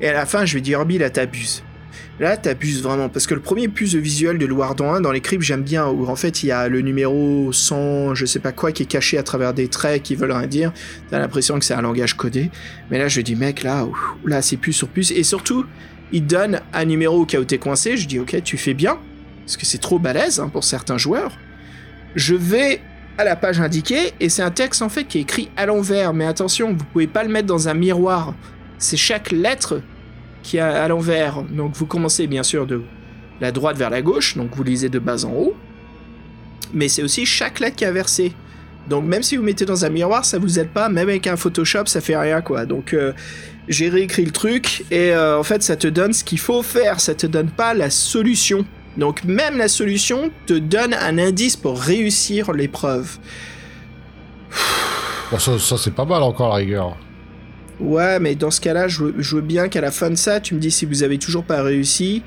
Et à la fin, je lui dis, Herbie, là, t'abuses. Là, t'abuses vraiment. Parce que le premier puzzle visuel de Loire 1, dans les cryptes, j'aime bien, où en fait, il y a le numéro 100, je sais pas quoi, qui est caché à travers des traits qui veulent rien dire. T'as l'impression que c'est un langage codé. Mais là, je dis, mec, là, là, c'est plus sur plus. Et surtout, il donne un numéro au cas où t'es coincé. Je dis ok, tu fais bien, parce que c'est trop balèze hein, pour certains joueurs. Je vais à la page indiquée et c'est un texte en fait qui est écrit à l'envers. Mais attention, vous pouvez pas le mettre dans un miroir. C'est chaque lettre qui est à l'envers. Donc vous commencez bien sûr de la droite vers la gauche, donc vous lisez de bas en haut. Mais c'est aussi chaque lettre qui est inversée. Donc même si vous mettez dans un miroir, ça vous aide pas. Même avec un Photoshop, ça fait rien quoi. Donc euh, j'ai réécrit le truc et euh, en fait ça te donne ce qu'il faut faire, ça te donne pas la solution. Donc même la solution te donne un indice pour réussir l'épreuve. Bon, ça, c'est pas mal encore la rigueur. Ouais, mais dans ce cas-là, je, veux bien qu'à la fin de ça, tu me dis si vous avez toujours pas réussi.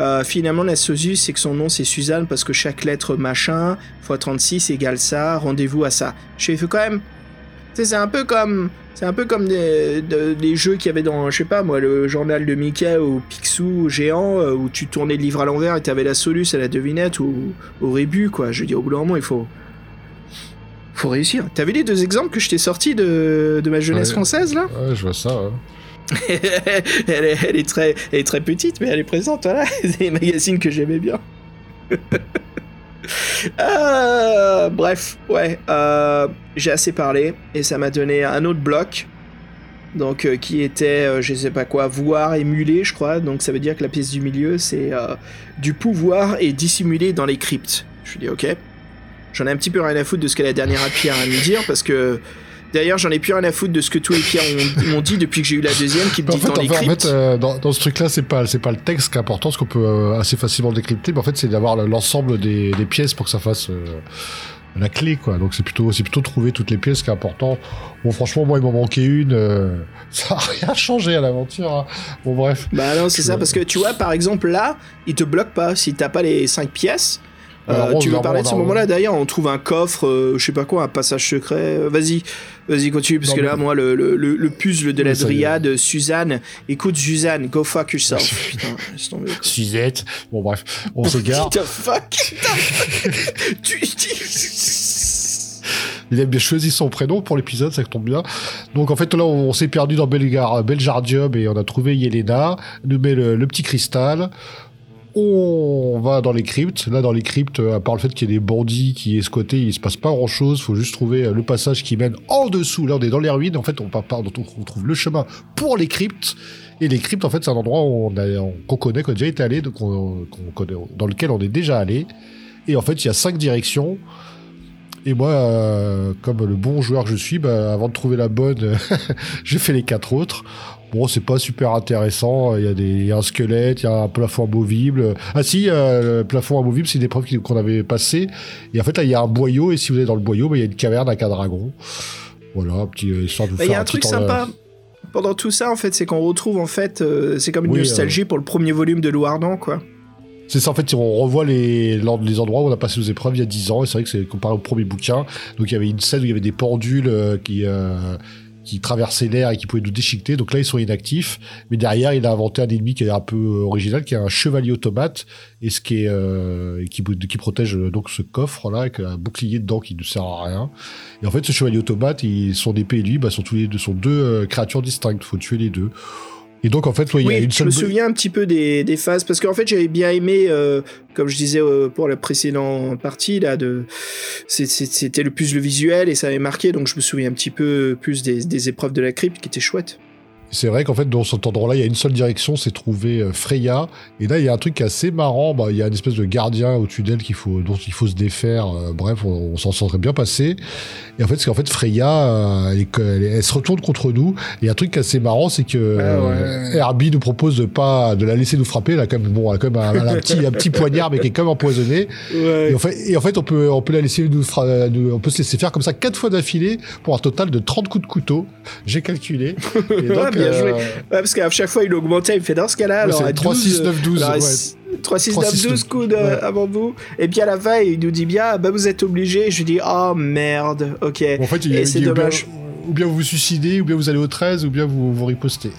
Euh, finalement, la sosie, c'est que son nom c'est Suzanne parce que chaque lettre machin x 36 égale ça, rendez-vous à ça. Je fais quand même c'est un peu comme c'est un peu comme des, jeux qu'il y avait dans, je sais pas moi, le journal de Mickey ou Picsou géant, euh, où tu tournais le livre à l'envers et t'avais la soluce à la devinette ou au rébut, quoi. Je dis, au bout d'un moment, il faut, faut réussir. Vu les deux exemples que je t'ai sortis de, de ma jeunesse française, là? Ouais, je vois ça, elle, est, très, elle est très petite, mais elle est présente, voilà. C'est des magazines que j'aimais bien. Euh, bref, ouais, euh, j'ai assez parlé et ça m'a donné un autre bloc. Donc, euh, qui était, je sais pas quoi, voir, émuler, je crois. Donc, ça veut dire que la pièce du milieu, c'est du pouvoir et dissimuler dans les cryptes. Je dis, ok. J'en ai un petit peu rien à foutre de ce que la dernière pierre à me dire parce que D'ailleurs, j'en ai plus rien à foutre de ce que tous les pierres m'ont dit depuis que j'ai eu la deuxième, qui me dit dans les cryptes. En fait, euh, dans, ce truc-là, c'est pas, c'est pas le texte qui est important, ce qu'on peut euh, assez facilement décrypter, mais en fait, c'est d'avoir l'ensemble des, pièces pour que ça fasse euh, la clé, quoi. Donc, c'est plutôt, c'est plutôt trouver toutes les pièces qui est important. Bon, franchement, moi, il m'en manquait une. ça a rien changé à l'aventure. Hein. Bon, bref. Bah non, c'est ça, parce que tu vois, par exemple, là, il te bloque pas. Si t'as pas les cinq pièces, euh, tu veux parler de ce moment-là D'ailleurs, on trouve un coffre, euh, je sais pas quoi, un passage secret. Euh, vas-y, vas-y, continue, parce que là, moi, le, le, le, puzzle de la dryade, Suzanne, écoute, Suzanne, go fuck yourself. Putain, laisse tomber. Suzette. Bon, bref, on s'égare. the fuck Il a bien choisi son prénom pour l'épisode, ça tombe bien. Donc en fait là on, s'est perdu dans Belgar, Beljardium et on a trouvé Yelena, nous met le, le petit cristal on va dans les cryptes. Là, dans les cryptes, à part le fait qu'il y ait des bandits qui escotés, il se passe pas grand chose. Faut juste trouver euh, le passage qui mène en dessous. Là, on est dans les ruines. En fait, on, part, on trouve le chemin pour les cryptes. Et les cryptes, en fait, c'est un endroit qu'on connaît, qu'on a déjà été allé, dans lequel on est déjà allé. Et en fait, il y a cinq directions. Et moi, euh, comme le bon joueur que je suis, bah, avant de trouver la bonne, j'ai fait les quatre autres. Bon, c'est pas super intéressant. Il y, a des, un squelette, il y a un plafond amovible. Ah si, euh, le plafond amovible, c'est une épreuve qu'on avait passée. Et en fait, là, il y a un boyau. Et si vous êtes dans le boyau, bah, il y a une caverne avec un dragon. Voilà, un petit euh, histoire de vous bah, Il y a un, truc sympa. Pendant tout ça, en fait, c'est qu'on retrouve, en fait, euh, c'est comme une nostalgie pour le premier volume de Louardan, quoi. C'est ça, en fait, on revoit les, les endroits où on a passé nos épreuves il y a 10 ans, et c'est vrai que c'est comparé au premier bouquin. Donc il y avait une scène où il y avait des pendules qui, qui traversait l'air et qui pouvait nous déchiqueter. Donc là, ils sont inactifs. Mais derrière, il a inventé un ennemi qui est un peu euh, original, qui est un chevalier automate, et ce qui est euh, qui, protège euh, donc ce coffre là, avec un bouclier dedans qui ne sert à rien. Et en fait, ce chevalier automate, il, son épée et lui, bah, sont tous les deux sont deux créatures distinctes. Faut tuer les deux. Et donc en fait, il y a une seule. Je me souviens un petit peu des, des phases parce qu'en fait j'avais bien aimé, euh, comme je disais euh, pour la précédente partie là, de c'était le plus le visuel et ça avait marqué, donc je me souviens un petit peu plus des, des épreuves de la crypte qui étaient chouettes. C'est vrai qu'en fait, dans cet endroit-là, il y a une seule direction, c'est trouver euh, Freya. Et là, il y a un truc assez marrant. Bah, il y a une espèce de gardien au-dessus d'elle qu'il faut, dont il faut se défaire. bref, on, s'en serait bien passé. Et en fait, c'est qu'en fait, Freya, elle, se retourne contre nous. Et un truc assez marrant, c'est que ah Herbie nous propose de pas de la laisser nous frapper. Elle a quand même, bon, elle a quand même un, petit, un petit poignard, mais qui est quand même empoisonné. Et, en fait, et en fait, on peut, on peut la laisser nous, on peut se laisser faire comme ça quatre fois d'affilée pour un total de 30 coups de couteau. J'ai calculé. Et donc, bien joué. Euh, parce qu'à chaque fois, il augmentait, il fait dans ce cas-là. alors, 3, 6, 9, 12. 3, 6, 9, 12 coups avant vous. Et puis à la fin, il nous dit bien, bah, vous êtes obligé. Je lui dis, oh merde, ok. en fait, il, Et c'est dommage ou bien vous vous suicidez, ou bien vous allez au 13, ou bien vous vous ripostez.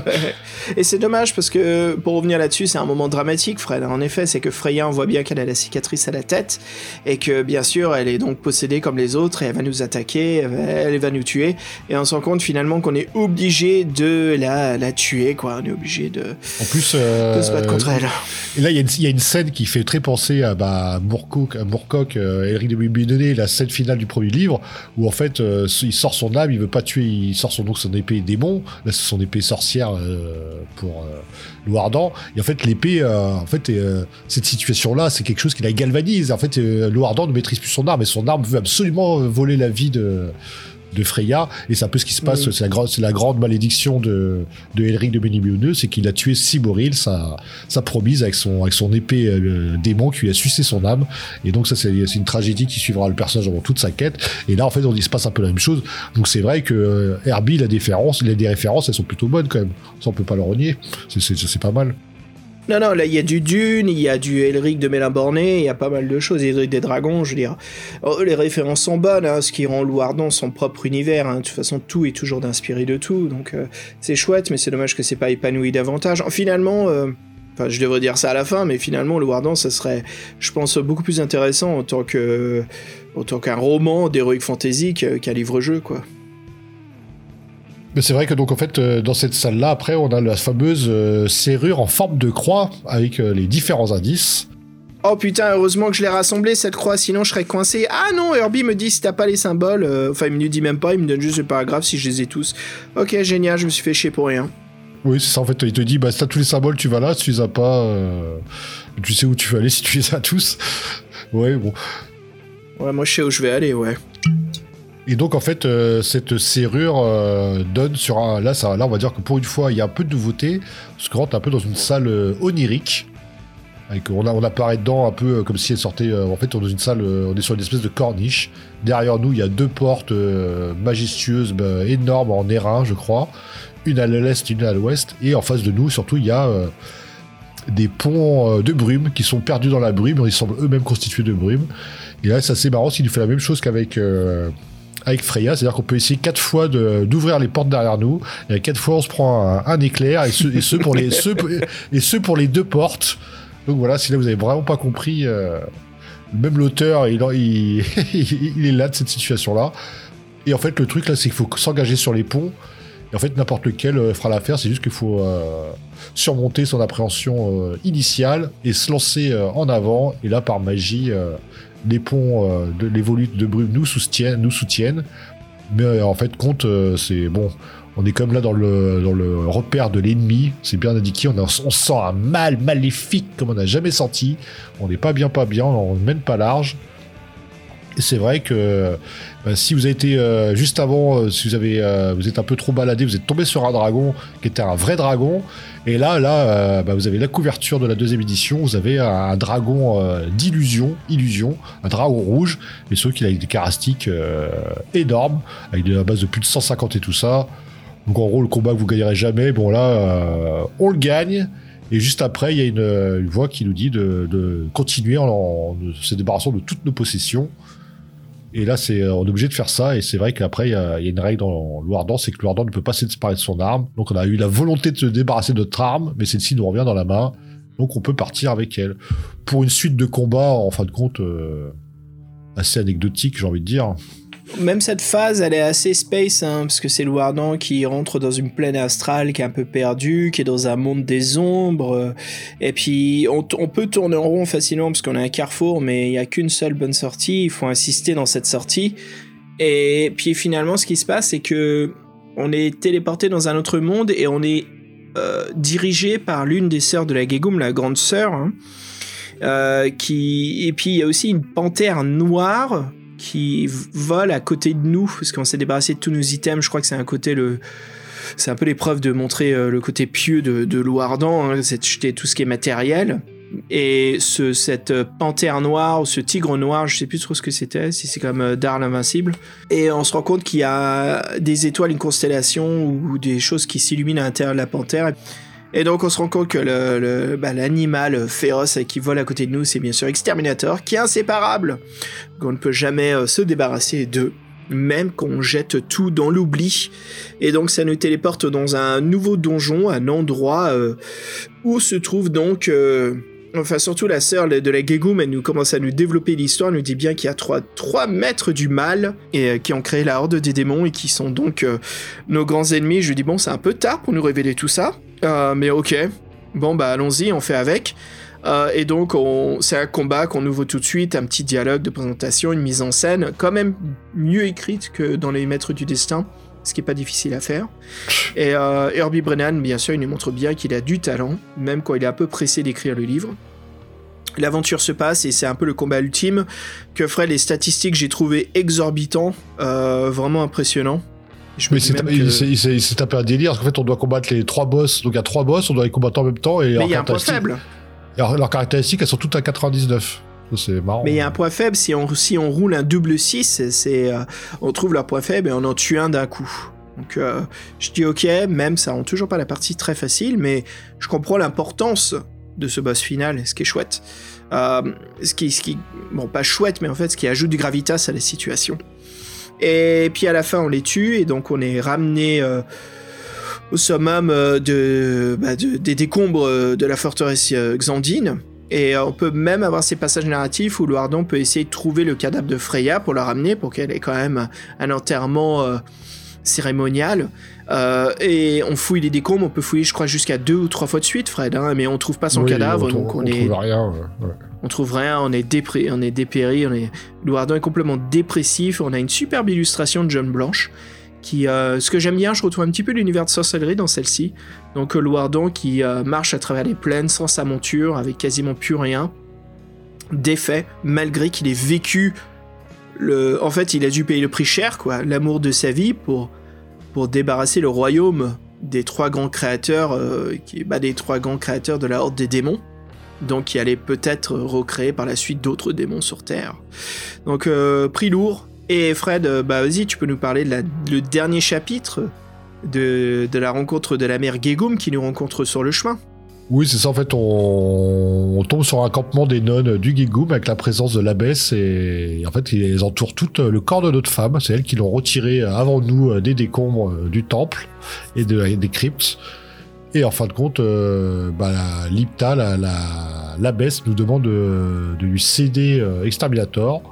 Et c'est dommage parce que, pour revenir là-dessus, c'est un moment dramatique, Fred. En effet, c'est que Freya, on voit bien qu'elle a la cicatrice à la tête, et que, bien sûr, elle est donc possédée comme les autres, et elle va nous attaquer, elle va nous tuer, et on se rend compte finalement qu'on est obligé de la, la tuer, quoi. On est obligé de, en plus, euh, se battre contre elle. Et là, il y, a une scène qui fait très penser à bah, Moorcock, Moorcock euh, Eric de la scène finale du premier livre, où en fait, euh, il sort son il veut pas tuer, il sort son, donc son épée démon, là c'est son épée sorcière euh, pour euh, Ardent. Et en fait, l'épée, euh, en fait, euh, cette situation-là, c'est quelque chose qui la galvanise. En fait, Ardent ne maîtrise plus son arme, et son arme veut absolument voler la vie de de Freya, et c'est un peu ce qui se passe, c'est la, la, grande malédiction de, de Elric de Bénibionneux, c'est qu'il a tué Siboril, sa, sa promise, avec son, avec son épée euh, démon qui lui a sucé son âme, et donc ça c'est une tragédie qui suivra le personnage pendant toute sa quête, et là en fait on il se passe un peu la même chose, donc c'est vrai que euh, Herbie il a des références, il a des références, elles sont plutôt bonnes quand même, ça on peut pas le renier, c'est pas mal. Non, non, là, il y a du Dune, il y a du Elric de Mélin-Borné, il y a pas mal de choses. A des dragons, je veux dire. Oh, les références sont bonnes, hein, ce qui rend Louardon son propre univers. Hein. De toute façon, tout est toujours d'inspirer de tout. Donc, euh, c'est chouette, mais c'est dommage que c'est pas épanoui davantage. Finalement, euh, je devrais dire ça à la fin, mais finalement, Louardon, ça serait, je pense, beaucoup plus intéressant en tant que, en tant qu'un roman d'heroic fantasy qu'un livre-jeu, quoi. Mais c'est vrai que donc en fait euh, dans cette salle là après on a la fameuse euh, serrure en forme de croix avec euh, les différents indices. Oh putain, heureusement que je l'ai rassemblé cette croix, sinon je serais coincé. Ah non, Herbie me dit si t'as pas les symboles. enfin, il me dit même pas, il me donne juste pas grave si je les ai tous. Ok, génial, je me suis fait chier pour rien. Oui, c'est ça en fait, il te dit bah si t'as tous les symboles, tu vas là, si tu les as pas, tu sais où tu veux aller si tu les as tous. ouais, bon. Ouais, moi je sais où je vais aller, ouais. Et donc en fait, euh, cette serrure euh, donne sur un... Là, ça, là, on va dire que pour une fois, il y a un peu de nouveauté. Parce qu'on rentre un peu dans une salle euh, onirique. On, a, on apparaît dedans un peu comme si elle sortait... en fait, on est dans une salle, on est sur une espèce de corniche. Derrière nous, il y a deux portes majestueuses, bah, énormes, en airain, je crois. Une à l'est, une à l'ouest. Et en face de nous, surtout, il y a des ponts de brume qui sont perdus dans la brume. Ils semblent eux-mêmes constitués de brume. Et là, c'est assez marrant, s'il nous fait la même chose qu'avec avec Freya, c'est-à-dire qu'on peut essayer quatre fois d'ouvrir les portes derrière nous, et quatre fois on se prend un, éclair, et ce, pour les, deux portes. Donc voilà, si là vous avez vraiment pas compris, euh, même l'auteur, il, il, est là de cette situation-là. Et en fait, le truc là, c'est qu'il faut s'engager sur les ponts. Et en fait, n'importe lequel euh, fera l'affaire, c'est juste qu'il faut euh, surmonter son appréhension initiale et se lancer en avant. Et là, par magie, les ponts, euh, les volutes de brume nous soutiennent, nous soutiennent. Mais euh, en fait, compte, euh, c'est bon. On est comme là dans le, dans le repère de l'ennemi. C'est bien indiqué. On, on sent un mal maléfique comme on n'a jamais senti. On n'est pas bien, pas bien. On ne mène pas large. Et c'est vrai que bah, si vous avez été juste avant, si vous avez, vous êtes un peu trop baladé, vous êtes tombé sur un dragon qui était un vrai dragon. Et là, là, euh, bah, vous avez la couverture de la deuxième édition. Vous avez un, dragon euh, d'illusion, illusion, un dragon rouge, et ceux qui a des carastiques euh, énormes, avec de la base de plus de 150 et tout ça. Donc en gros, le combat que vous gagnerez jamais, bon là, on le gagne. Et juste après, il y a une, voix qui nous dit de, continuer en, se débarrassant de toutes nos possessions. Et là, c'est, on est obligé de faire ça. Et c'est vrai qu'après, il y, a une règle dans Loardan, c'est que Loardan ne peut pas se séparer de son arme. Donc, on a eu la volonté de se débarrasser de notre arme, mais celle-ci nous revient dans la main. Donc, on peut partir avec elle. Pour une suite de combats, en fin de compte, euh, assez anecdotique, j'ai envie de dire. Même cette phase, elle est assez space, hein, parce que c'est Louardan qui rentre dans une plaine astrale qui est un peu perdue, qui est dans un monde des ombres. Et puis, on, peut tourner en rond facilement parce qu'on a un carrefour, mais il n'y a qu'une seule bonne sortie. Il faut insister dans cette sortie. Et puis, finalement, ce qui se passe, c'est que on est téléporté dans un autre monde et on est euh, dirigé par l'une des sœurs de la Gegum, la grande sœur. Hein, euh, qui et puis il y a aussi une panthère noire qui vole à côté de nous, parce qu'on s'est débarrassé de tous nos items. Je crois que c'est un côté le. C'est un peu l'épreuve de montrer euh, le côté pieux de, de Louardan, hein, c'est de jeter tout ce qui est matériel. Et ce, cette panthère noire, ou ce tigre noir, je sais plus trop ce que c'était, si c'est comme euh, Darl invincible. Et on se rend compte qu'il y a des étoiles, une constellation ou des choses qui s'illuminent à l'intérieur de la panthère. Et donc on se rend compte que le, bah, l'animal féroce qui vole à côté de nous, c'est bien sûr Exterminator, qui est inséparable. On ne peut jamais euh, se débarrasser d'eux, même qu'on jette tout dans l'oubli. Et donc ça nous téléporte dans un nouveau donjon, un endroit euh, où se trouve donc... Euh, enfin surtout la sœur de la Gegum, elle nous commence à nous développer l'histoire, nous dit bien qu'il y a trois, trois maîtres du mal et qui ont créé la horde des démons et qui sont donc nos grands ennemis. Je lui dis bon c'est un peu tard pour nous révéler tout ça. Euh, mais ok. Bon, bah allons-y, on fait avec. Euh, et donc, c'est un combat qu'on ouvre tout de suite, un petit dialogue de présentation, une mise en scène, quand même mieux écrite que dans Les Maîtres du Destin, ce qui est pas difficile à faire. Et euh, Herbie Brennan, bien sûr, il nous montre bien qu'il a du talent, même quand il est un peu pressé d'écrire le livre. L'aventure se passe et c'est un peu le combat ultime que ferait les statistiques j'ai trouvé exorbitant, vraiment impressionnant. Mais il s'est tapé un délire, parce qu'en fait, on doit combattre les trois boss. Donc il y a trois boss, on doit les combattre en même temps. Et Mais il y a un point faible. Leurs caractéristiques, elles sont toutes à 99. C'est marrant. Mais il y a un point faible, si on, si on roule un double 6, c'est, euh, on trouve leur point faible et on en tue un d'un coup. Donc euh, je dis ok, même ça rend toujours pas la partie très facile, mais je comprends l'importance de ce boss final, ce qui est chouette. Euh, ce, qui, ce qui, bon, pas chouette, mais en fait, ce qui ajoute du gravitas à la situation. Et puis à la fin, on les tue, et donc on est ramené euh, au summum euh, de, bah, de, des décombres de la forteresse Xandine. Et on peut même avoir ces passages narratifs où Loardon peut essayer de trouver le cadavre de Freya pour la ramener, pour qu'elle ait quand même un enterrement cérémonial. Euh, et on fouille les décombres, on peut fouiller, je crois, jusqu'à deux ou trois fois de suite, Fred, hein, mais on trouve pas son cadavre, on, donc on, est. Trouve rien, On trouve rien, on est, dépré... on est dépéri, on est. Louardon est complètement dépressif, on a une superbe illustration de John Blanche. Qui, euh, ce que j'aime bien, je retrouve un petit peu l'univers de sorcellerie dans celle-ci. Donc euh, Louardon qui marche à travers les plaines sans sa monture, avec quasiment plus rien, défait, malgré qu'il ait vécu le... En fait, il a dû payer le prix cher, quoi, l'amour de sa vie pour pour débarrasser le royaume des trois grands créateurs, euh, qui, bah, des trois grands créateurs de la Horde des démons, donc qui allait peut-être recréer par la suite d'autres démons sur Terre. Donc euh, prix lourd. Et Fred, euh, bah vas-y, tu peux nous parler de la, le dernier chapitre de, de la rencontre de la mère Gegum qui nous rencontre sur le chemin. Oui, c'est ça. En fait, on... tombe sur un campement des nonnes du Gigoum avec la présence de l'abbesse et en fait, ils entourent tout le corps de notre femme. C'est elles qui l'ont retiré avant nous euh, des décombres euh, du temple et des cryptes. Et en fin de compte, euh, bah, Lipta, l'abbesse, nous demande de, lui céder Exterminator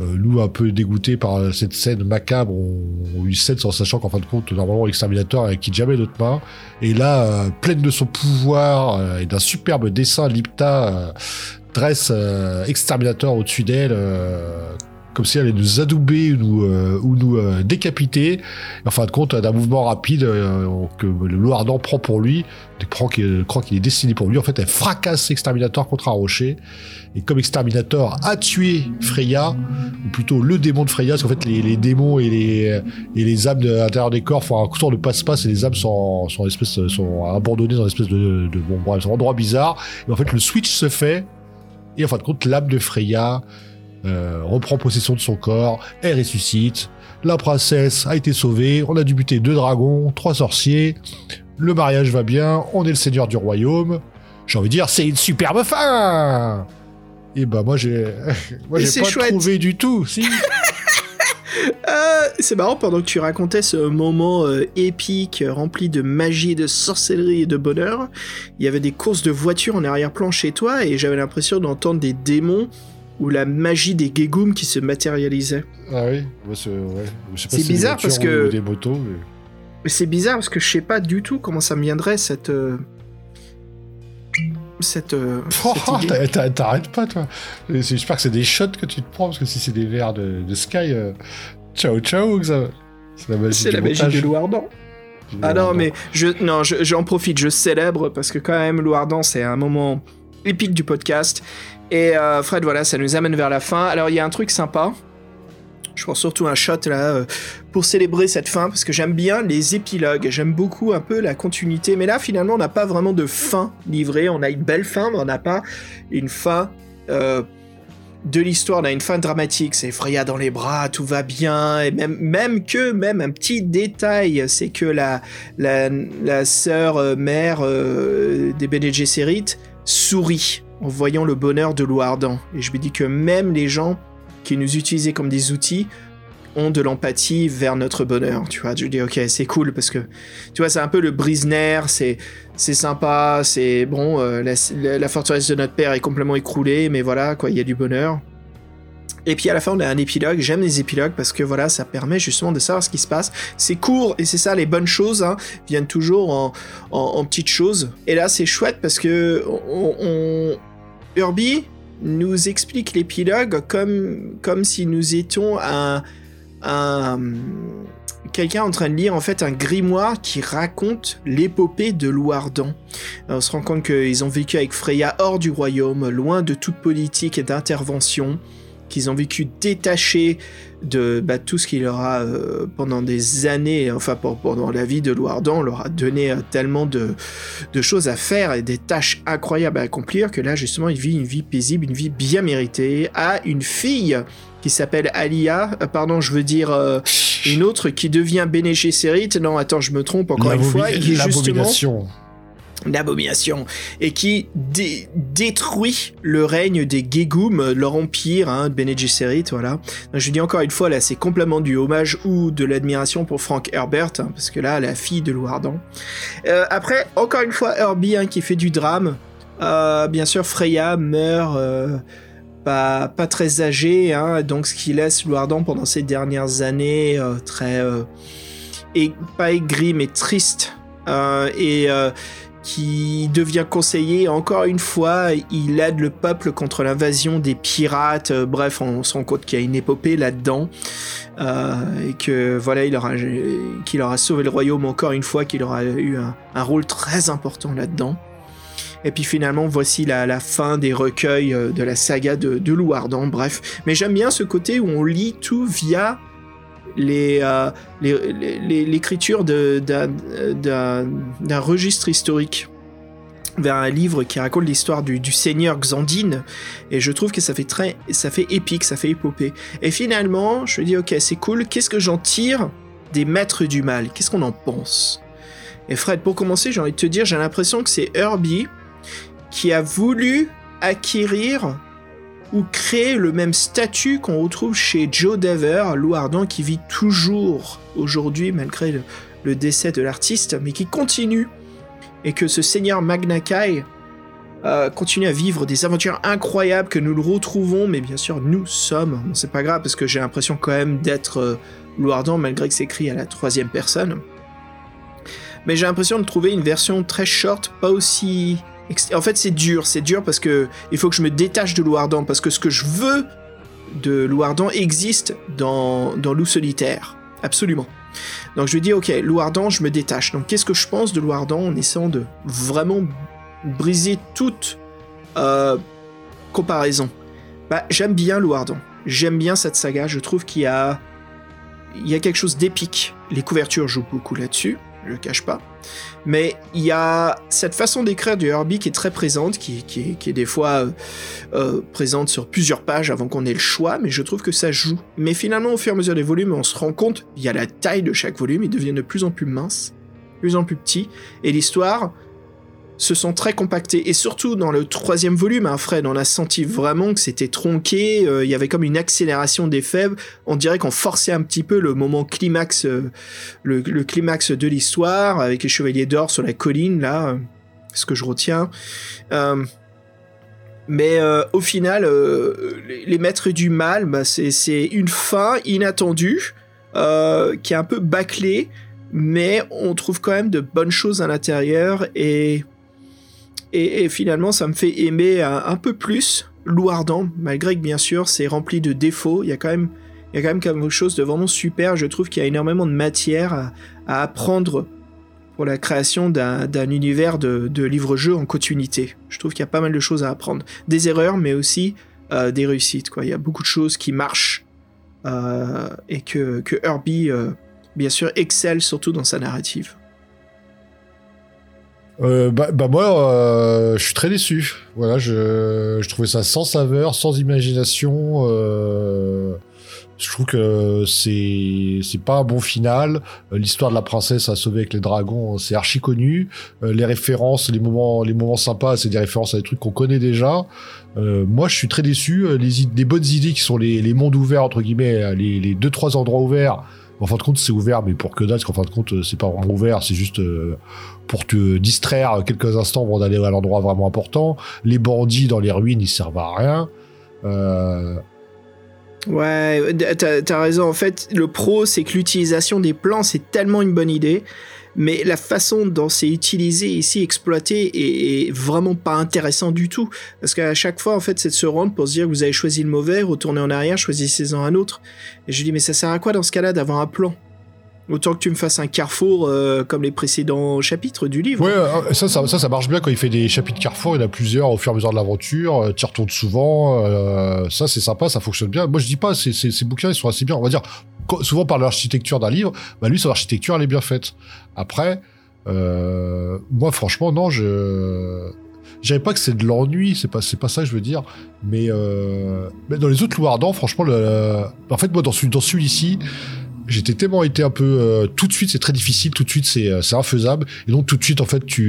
euh, nous, un peu dégoûté par cette scène macabre, on, lui cède en sachant qu'en fin de compte, normalement, l'exterminateur quitte jamais notre main. Et là, euh, pleine de son pouvoir euh, et d'un superbe dessin, Lipta dresse Exterminator au-dessus d'elle comme si elle allait nous adouber ou nous, euh, euh, décapiter. En fin de compte, d'un mouvement rapide euh, que le Loardan prend pour lui, croit qu'il est destiné pour lui. En fait, elle fracasse Exterminator contre un rocher. Et comme Exterminator a tué Freya, ou plutôt le démon de Freya, parce qu'en fait, les, démons et les, et âmes de l'intérieur des corps font un tour de passe-passe et les âmes sont, abandonnées dans une espèce de, bref, endroit bizarre. Et en fait, le switch se fait. Et en fin de compte, l'âme de Freya euh, reprend possession de son corps, elle ressuscite, la princesse a été sauvée, on a dû buter deux dragons, trois sorciers, le mariage va bien, on est le seigneur du royaume. J'ai envie de dire, c'est une superbe fin Et bah moi j'ai, moi j'ai pas trouvé du tout, si. Euh, c'est marrant, pendant que tu racontais ce moment euh, épique, rempli de magie, de sorcellerie et de bonheur, il y avait des courses de voitures en arrière-plan chez toi et j'avais l'impression d'entendre des démons ou la magie des Gegum qui se matérialisait. Ah oui, c'est bizarre parce que des motos. C'est bizarre parce que je sais pas du tout comment ça me viendrait cette euh, cette. Euh, oh, T'arrêtes pas toi. J'espère que c'est des shots que tu te prends parce que si c'est des verres de, Sky, euh, ciao ciao C'est la magie, la magie de Louardan. Ah non mais je non j'en profite je célèbre parce que quand même Louardan c'est un moment épique du podcast et euh, Fred, voilà, ça nous amène vers la fin. Alors, il y a un truc sympa. Je prends surtout un shot là euh, pour célébrer cette fin parce que j'aime bien les épilogues. J'aime beaucoup un peu la continuité. Mais là, finalement, on n'a pas vraiment de fin livrée. On a une belle fin, mais on n'a pas une fin. Euh, de l'histoire, on a une fin dramatique, c'est Freya dans les bras, tout va bien, et même, même que, même un petit détail, c'est que la, la, la sœur mère des Bene Gesserit sourit en voyant le bonheur de Louardan. Et je me dis que même les gens qui nous utilisaient comme des outils ont de l'empathie vers notre bonheur, tu vois. Je dis ok, c'est cool parce que tu vois, c'est un peu le brise-nerf, c'est c'est sympa, c'est bon. Euh, la, forteresse de notre père est complètement écroulée, mais voilà quoi, il y a du bonheur. Et puis à la fin, on a un épilogue. J'aime les épilogues parce que voilà, ça permet justement de savoir ce qui se passe. C'est court et c'est ça, les bonnes choses hein, viennent toujours en, en, petites choses. Et là, c'est chouette parce que on, nous explique l'épilogue comme, comme si nous étions un, un quelqu'un en train de lire en fait un grimoire qui raconte l'épopée de Louardan. On se rend compte qu'ils ont vécu avec Freya hors du royaume, loin de toute politique et d'intervention qu'ils ont vécu détachés de bah, tout ce qui leur a, euh, pendant des années, enfin pendant la vie de Loardan, leur a donné euh, tellement de, choses à faire et des tâches incroyables à accomplir que là, justement, il vit une vie paisible, une vie bien méritée, à une fille qui s'appelle Alia, euh, pardon, je veux dire une autre qui devient Gesserit. Non, attends, je me trompe encore une fois, qui est justement d'abomination et qui détruit le règne des Gegum, leur empire hein, de voilà. je dis encore une fois là, c'est complètement du hommage ou de l'admiration pour Frank Herbert, hein, parce que là, la fille de Louardan. Euh, après, encore une fois, Herbie hein, qui fait du drame. Euh, bien sûr, Freya meurt. Euh, pas, très âgé, donc ce qui laisse Louardan pendant ces dernières années très pas aigri mais triste et qui devient conseiller. Encore une fois, il aide le peuple contre l'invasion des pirates. Euh, bref, on se rend compte qu'il y a une épopée là-dedans. Euh, et que voilà, il aura, qu'il aura sauvé le royaume encore une fois, qu'il aura eu un, rôle très important là-dedans. Et puis finalement, voici la, fin des recueils euh, de la saga de, de Louardan, bref. Mais j'aime bien ce côté où on lit tout via euh, l'écriture d'un registre historique vers un livre qui raconte l'histoire du, seigneur Xandine. Et je trouve que ça fait très ça fait épique ça fait épopée. Et finalement je me dis ok c'est cool. Qu'est-ce que j'en tire des maîtres du mal? Qu'est-ce qu'on en pense? Et Fred pour commencer j'ai envie de te dire j'ai l'impression que c'est Herbie qui a voulu acquérir ou créer le même statut qu'on retrouve chez Joe Dever, Lou Ardent, qui vit toujours aujourd'hui malgré le, décès de l'artiste, mais qui continue. Et que ce seigneur Magnakai euh, continue à vivre des aventures incroyables, que nous le retrouvons, mais bien sûr nous sommes. C'est pas grave parce que j'ai l'impression quand même d'être euh, malgré que c'est écrit à la troisième personne. Mais j'ai l'impression de trouver une version très short, pas aussi en fait, c'est dur, c'est dur parce que il faut que je me détache de Louardan parce que ce que je veux de Louardan existe dans, dans solitaire. Absolument. Donc je lui dis, ok, Louardan, je me détache. Donc qu'est-ce que je pense de Louardan en essayant de vraiment briser toute euh, comparaison? Bah, j'aime bien Louardan. J'aime bien cette saga. Je trouve qu'il y a, il y a quelque chose d'épique. Les couvertures jouent beaucoup là-dessus je le cache pas. Mais il y a cette façon d'écrire du Herbie qui est très présente, qui, est des fois euh, euh, présente sur plusieurs pages avant qu'on ait le choix, mais je trouve que ça joue. Mais finalement, au fur et à mesure des volumes, on se rend compte, il y a la taille de chaque volume, il devient de plus en plus mince, de plus en plus petit, et l'histoire se sont très compactés. Et surtout dans le troisième volume, hein, Fred, on a senti vraiment que c'était tronqué, euh, il y avait comme une accélération des faibles, on dirait qu'on forçait un petit peu le moment climax, euh, le, climax de l'histoire, avec les chevaliers d'or sur la colline, là, euh, ce que je retiens. mais au final, les, maîtres du mal, bah, c'est une fin inattendue, qui est un peu bâclée, mais on trouve quand même de bonnes choses à l'intérieur et et, finalement, ça me fait aimer un, peu plus Louardan, malgré que bien sûr c'est rempli de défauts. Il y a quand même, il y a quand même quelque chose de vraiment super. Je trouve qu'il y a énormément de matière à, apprendre pour la création d'un univers de, livre-jeu en continuité. Je trouve qu'il y a pas mal de choses à apprendre. Des erreurs, mais aussi euh, des réussites. Il y a beaucoup de choses qui marchent euh, et que, que Herbie, euh, bien sûr, excelle surtout dans sa narrative. Euh, bah, bah, moi, euh, je suis très déçu. Voilà, je, je trouvais ça sans saveur, sans imagination. Euh, je trouve que c'est c'est pas un bon final. L'histoire de la princesse à sauver avec les dragons, c'est archi connu. les références, les moments les moments sympas, c'est des références à des trucs qu'on connaît déjà. moi, je suis très déçu. Les, des bonnes idées qui sont les, les mondes ouverts entre guillemets, les, les deux trois endroits ouverts en fin de compte, c'est ouvert, mais pour que dalle, parce qu'en fin de compte, c'est pas vraiment ouvert, c'est juste euh, pour te distraire quelques instants avant d'aller à l'endroit vraiment important. Les bandits dans les ruines, ils servent à rien. Euh... Ouais, t'as as raison. En fait, le pro, c'est que l'utilisation des plans, c'est tellement une bonne idée mais la façon dont c'est utilisé ici, exploité, est, vraiment pas intéressant du tout. Parce qu'à chaque fois, en fait, c'est de se rendre pour se dire, vous avez choisi le mauvais, retournez en arrière, choisissez-en un autre. Et je dis, mais ça sert à quoi dans ce cas-là d'avoir un plan? Autant que tu me fasses un carrefour euh, comme les précédents chapitres du livre. Ouais, euh, ça, ça, marche bien quand il fait des chapitres carrefour. Il y en a plusieurs au fur et à mesure de l'aventure. Euh, tu retournes souvent. ça, c'est sympa, ça fonctionne bien. Moi, je dis pas, ces, bouquins, ils sont assez bien. On va dire, souvent par l'architecture d'un livre, bah lui, son architecture, elle est bien faite. Après, euh, moi, franchement, non, je. Je pas que c'est de l'ennui, c'est pas, c'est pas ça que je veux dire, mais, euh, dans les autres Louardans, franchement, en fait, moi, dans celui-ci, j'étais tellement été un peu euh, tout de suite c'est très difficile tout de suite c'est euh, c'est infaisable. Et donc tout de suite en fait tu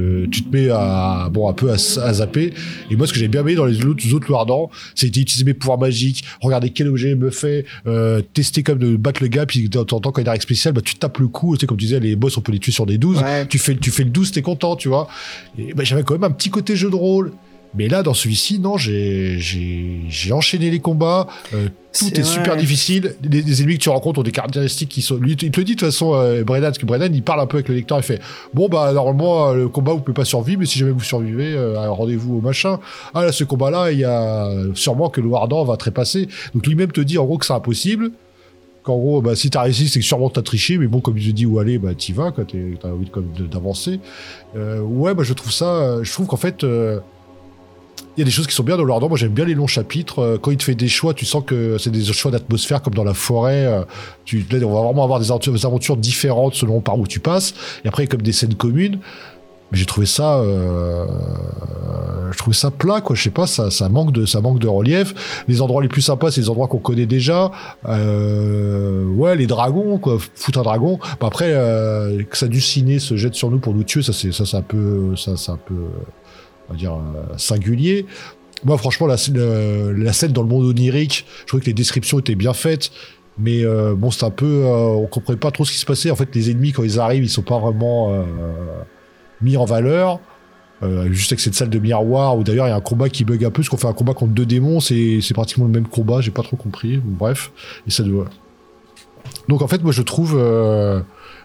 euh, tu te mets à bon un peu à, à zapper. Et moi ce que j'ai bien aimé dans les autres autres Loardans c'était utiliser mes pouvoirs magiques regarder quel objet me fait tester comme de battre le gars puis de temps en temps quand il arrive spécial bah tu tapes le coup tu sais comme tu disais les boss on peut les tuer sur des 12 tu fais tu fais le 12 t'es content tu vois. Et bah, j'avais quand même un petit côté jeu de rôle mais là, dans celui-ci, non, j'ai enchaîné les combats. Euh, tout est, super difficile. Les, ennemis que tu rencontres ont des caractéristiques qui sont. Lui, il te le dit de toute façon, euh, Brennan, parce que Brennan, il parle un peu avec le lecteur. Il fait Bon, bah, normalement, euh, le combat, vous pouvez pas survivre, mais si jamais vous survivez, euh, rendez-vous au machin. Ah, là, ce combat-là, il y a sûrement que le Wardan va trépasser. Donc, lui-même te dit en gros que c'est impossible. Qu'en gros, bah, si t'as réussi, c'est que sûrement t'as triché, mais bon, comme il te dit où aller, bah, t'y vas, quand t'as envie d'avancer. ouais, bah, je trouve ça. Je trouve qu'en fait il y a des choses qui sont bien dans l'ordre. Moi, j'aime bien les longs chapitres. Euh, quand il te fait des choix, tu sens que c'est des choix d'atmosphère comme dans la forêt. Euh, on va vraiment avoir des aventures différentes selon par où tu passes. Et après, comme des scènes communes. Mais j'ai trouvé ça, euh, je trouvais ça plat, quoi. Je sais pas, ça, manque de, ça manque de relief. Les endroits les plus sympas, c'est les endroits qu'on connaît déjà. Euh, ouais, les dragons, quoi. Foutre un dragon. Bah, après, que ça du ciné se jette sur nous pour nous tuer, ça, c'est, ça, c'est un peu, ça, c'est un peu on va dire, euh, singulier. Moi, franchement, la, scène dans le monde onirique, je trouvais que les descriptions étaient bien faites. Mais euh, bon, c'est un peu, euh, on comprenait pas trop ce qui se passait. En fait, les ennemis quand ils arrivent, ils sont pas vraiment mis en valeur. juste avec cette salle de miroir où d'ailleurs il y a un combat qui bug un peu, parce qu'on fait un combat contre deux démons, c'est c'est pratiquement le même combat. J'ai pas trop compris. Bref, et ça doit. Donc en fait, moi je trouve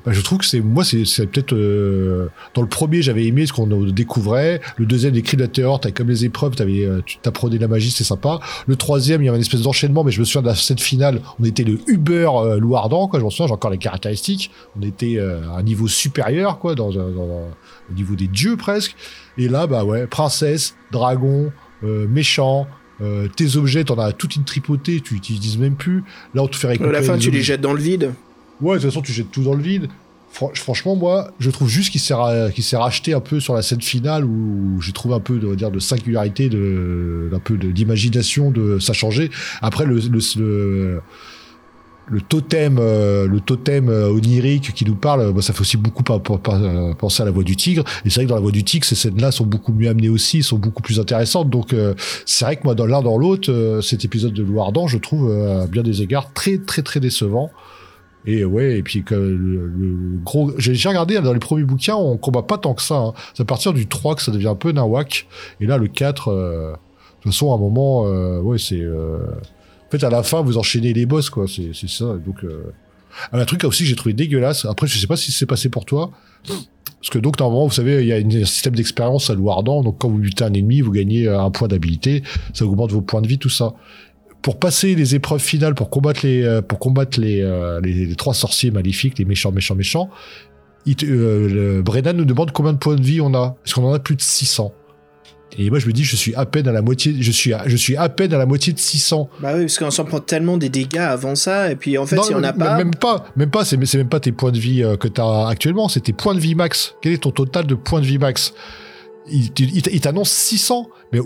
bah, je trouve que c'est moi c'est peut-être euh, dans le premier j'avais aimé ce qu'on découvrait le deuxième les cris de la terreur t'as comme les épreuves t'avais euh, tu t'apprenais la magie c'est sympa le troisième il y avait une espèce d'enchaînement mais je me souviens de la scène finale on était le Uber euh, Louardan quoi je m'en souviens j'ai encore les caractéristiques on était euh, à un niveau supérieur quoi dans, dans, dans, au niveau des dieux presque et là bah ouais princesse dragon méchant euh, tes objets, t'en as toute une tripotée, tu utilises même plus. Là, on te fait récupérer. À la fin, tu les jettes dans le vide. Ouais, de toute façon, tu jettes tout dans le vide. franchement, moi, je trouve juste qu'il s'est, racheté un peu sur la scène finale où j'ai trouvé un peu de, singularité, un peu d'imagination, de, ça changeait. Après, le, le, le totem, euh, totem euh, onirique qui nous parle, bah, ça fait aussi beaucoup penser à la voix du tigre. Et c'est vrai que dans la voix du tigre, ces scènes-là sont beaucoup mieux amenées aussi, sont beaucoup plus intéressantes. Donc euh, c'est vrai que moi, dans l'un dans l'autre, cet épisode de Loire je trouve à bien des égards très très très décevant. Et ouais, et puis que le, gros, j'ai déjà regardé dans les premiers bouquins, on combat pas tant que ça. Hein. C'est à partir du 3 que ça devient un peu nawak. Et là, le 4, euh, de toute façon, à un moment, euh, ouais, c'est. Euh... En fait, à la fin, vous enchaînez les boss, quoi. C'est ça. Donc. Ah, un truc aussi que j'ai trouvé dégueulasse. Après, je sais pas si c'est passé pour toi. Parce que donc, normalement, vous savez, il y a un système d'expérience à Louardan. Donc, quand vous butez un ennemi, vous gagnez un point d'habilité. Ça augmente vos points de vie, tout ça pour passer les épreuves finales, pour combattre les, euh, pour combattre euh, les, les, trois sorciers maléfiques, les méchants, méchants, méchants, il, euh, Brennan nous demande combien de points de vie on a. Est-ce qu'on en a plus de 600 et moi, je me dis, je suis à peine à la moitié, je suis à, je suis à peine à la moitié de 600. Bah oui, parce qu'on s'en prend tellement des dégâts avant ça, et puis en fait, si on n'a pas. Même pas, même pas, c'est, c'est même pas tes points de vie que tu as actuellement, c'est tes points de vie max. Quel est ton total de points de vie max? Il, il, il t'annonce 600, mais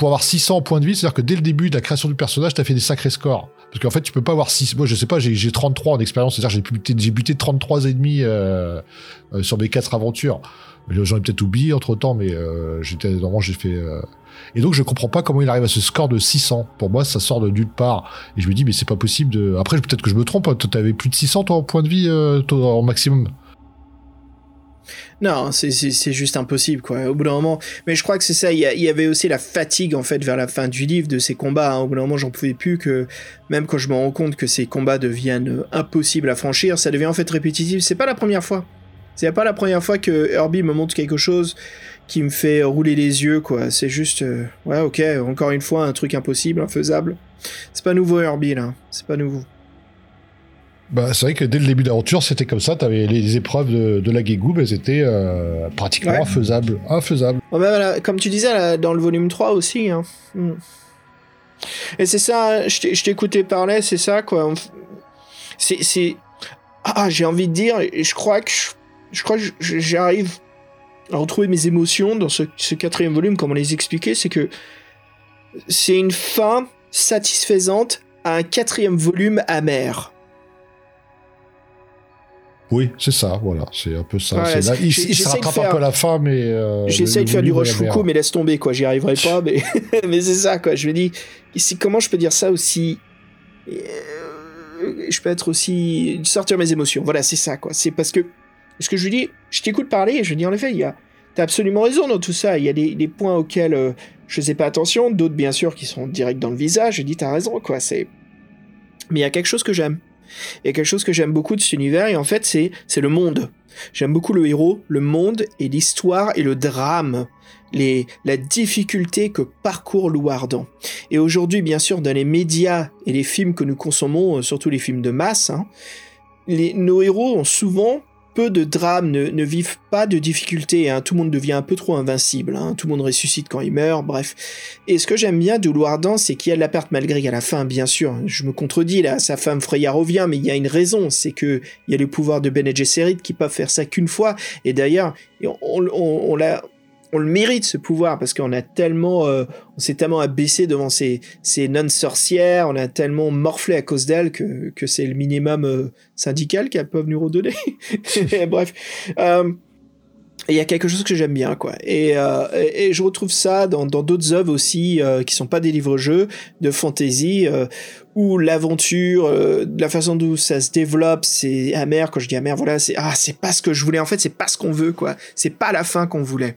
pour avoir 600 points de vie, c'est-à-dire que dès le début de la création du personnage, t'as fait des sacrés scores. Parce qu'en fait, tu peux pas avoir 6. Moi, je sais pas, j'ai 33 en expérience, c'est-à-dire j'ai buté, buté 33 ennemis euh, euh, sur mes 4 aventures. J'en ai peut-être oublié entre temps, mais euh, j'étais normalement j'ai fait. Euh, et donc je comprends pas comment il arrive à ce score de 600. Pour moi, ça sort de nulle part. Et je me dis, mais c'est pas possible de. Après, peut-être que je me trompe. Hein. T'avais plus de 600 toi en point de vie euh, toi, en maximum? Non, c'est juste impossible, quoi. Au bout d'un moment. Mais je crois que c'est ça. Il y, avait aussi la fatigue, en fait, vers la fin du livre de ces combats. Hein. Au bout d'un moment, j'en pouvais plus que, même quand je me rends compte que ces combats deviennent impossibles à franchir, ça devient en fait répétitif. C'est pas la première fois. C'est pas la première fois que Herbie me montre quelque chose qui me fait rouler les yeux, quoi. C'est juste, euh, ouais, ok, encore une fois, un truc impossible, infaisable. C'est pas nouveau, Herbie, là. C'est pas nouveau. Bah, c'est vrai que dès le début d'aventure, c'était comme ça. T'avais les épreuves de, la Guégoube, elles étaient euh, pratiquement infaisables. infaisables. bah, voilà, comme tu disais dans le volume 3 aussi. Hein. Hmm. Et c'est ça, je t'écoutais parler, c'est ça, quoi. C'est. Ah, j'ai envie de dire, je crois que je, crois que j'arrive à retrouver mes émotions dans ce, ce quatrième volume, comme on les expliquait, c'est que c'est une fin satisfaisante à un quatrième volume amer. Oui, c'est ça, voilà, c'est un peu ça. il, se rattrape un peu à la fin, mais. Euh, J'essaie de faire du Rochefoucauld, mais laisse tomber, quoi. J'y arriverai pas, mais, mais c'est ça, quoi. Je me dis, ici, comment je peux dire ça aussi. Euh, je peux être aussi. sortir mes émotions. Voilà, c'est ça, quoi. C'est parce que. Ce que je lui dis, je t'écoute parler et je dis, en effet, il y a. T'as absolument raison dans tout ça. Il y a des, des points auxquels euh, je faisais pas attention, d'autres, bien sûr, qui sont direct dans le visage. Je dis, t'as raison, quoi. C'est. Mais il y a quelque chose que j'aime. Et quelque chose que j'aime beaucoup de cet univers, et en fait, c'est, c'est le monde. J'aime beaucoup le héros, le monde, et l'histoire, et le drame. Les, la difficulté que parcourt Louardan. Et aujourd'hui, bien sûr, dans les médias et les films que nous consommons, euh, surtout les films de masse, hein, les, nos héros ont souvent peu de drames ne, vivent pas de difficultés. Hein. Tout le monde devient un peu trop invincible. Hein. Tout le monde ressuscite quand il meurt, bref. Et ce que j'aime bien de Louardan, c'est qu'il y a de la perte malgré à la fin, bien sûr. Je me contredis là, sa femme Freya revient, mais il y a une raison, c'est que il y a le pouvoir de Bene Gesserit qui peuvent faire ça qu'une fois. Et d'ailleurs, on, l'a on le mérite ce pouvoir parce qu'on a tellement, euh, on s'est tellement abaissé devant ces, ces nonnes sorcières, on a tellement morflé à cause d'elles que, que c'est le minimum euh, syndical qu'elles peuvent nous redonner. Bref. Euh, il y a quelque chose que j'aime bien, quoi. Et, je retrouve ça dans d'autres œuvres aussi qui sont pas des livres-jeux de fantasy où l'aventure, la façon dont ça se développe, c'est amer. Quand je dis amer, voilà, c'est ah, c'est pas ce que je voulais. En fait, c'est pas ce qu'on veut, quoi. C'est pas la fin qu'on voulait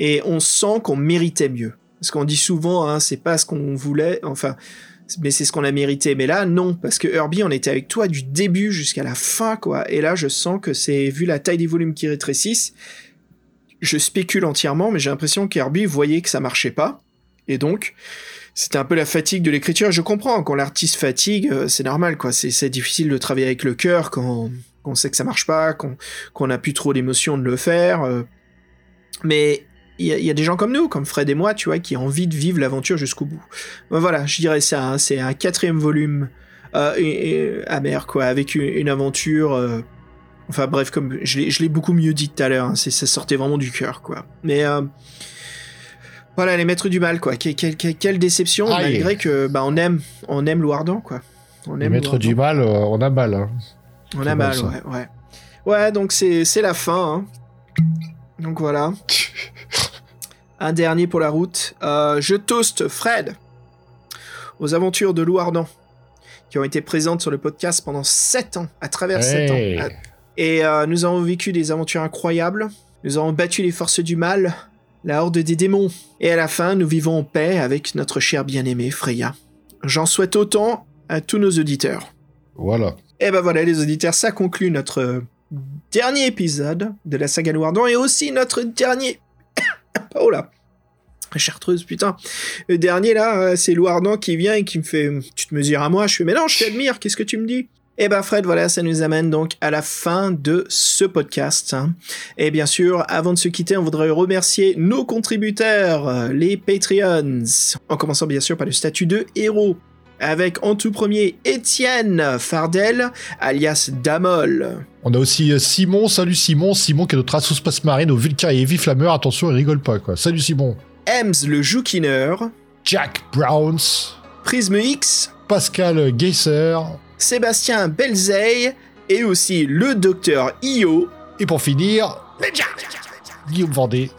et on sent qu'on méritait mieux. Parce qu'on dit souvent, hein, c'est pas ce qu'on voulait, enfin, mais c'est ce qu'on a mérité. Mais là, non, parce que Herbie, on était avec toi du début jusqu'à la fin, quoi. Et là, je sens que c'est, vu la taille des volumes qui rétrécissent, je spécule entièrement, mais j'ai l'impression qu'Herbie voyait que ça marchait pas. Et donc, c'était un peu la fatigue de l'écriture. Je comprends, quand l'artiste fatigue, euh, c'est normal, quoi. C'est difficile de travailler avec le cœur quand, on sait que ça marche pas, qu'on n'a plus trop l'émotion de le faire. Euh. Mais il y, a des gens comme nous, comme Fred et moi, tu vois, qui ont envie de vivre l'aventure jusqu'au bout. voilà, je dirais ça. Hein, c'est un quatrième volume euh, et, amer, quoi, avec une, aventure. Euh, enfin bref, comme je l'ai beaucoup mieux dit tout à l'heure, hein, ça sortait vraiment du cœur, quoi. Mais euh, voilà, les maîtres du mal, quoi. quelle déception, malgré que bah on aime, on aime Louardan, quoi. On aime les maîtres du mal, on a mal. Hein. On a mal, ouais, ouais. Ouais, donc c'est la fin. Donc voilà. Un dernier pour la route. Euh, je toast Fred aux aventures de Lou qui ont été présentes sur le podcast pendant 7 ans, à travers 7 ans. Et euh, nous avons vécu des aventures incroyables. Nous avons battu les forces du mal, la horde des démons. Et à la fin, nous vivons en paix avec notre cher bien-aimé Freya. J'en souhaite autant à tous nos auditeurs. Voilà. Et ben voilà, les auditeurs, ça conclut notre dernier épisode de la saga Louardan et aussi notre dernier oh là Chartreuse, putain. Le dernier là, euh, c'est Louardan qui vient et qui me fait Tu te mesures à moi Je fais Mais non, je t'admire, qu'est-ce que tu me dis? Eh ben Fred, voilà, ça nous amène donc à la fin de ce podcast. Hein. Et bien sûr, avant de se quitter, on voudrait remercier nos contributeurs, euh, les Patreons, en commençant bien sûr par le statut de héros, avec en tout premier Étienne Fardel, alias Damol. On a aussi euh, Simon, salut Simon, Simon qui est notre Asos Passe Marine au Vulcain et Heavy Flammeur, attention, il rigole pas quoi. Salut Simon. Ems le Joukineur, Jack Browns, Prisme X, Pascal Geisser, Sébastien Belzey et aussi le docteur Io. Et pour finir, Guillaume Vendée.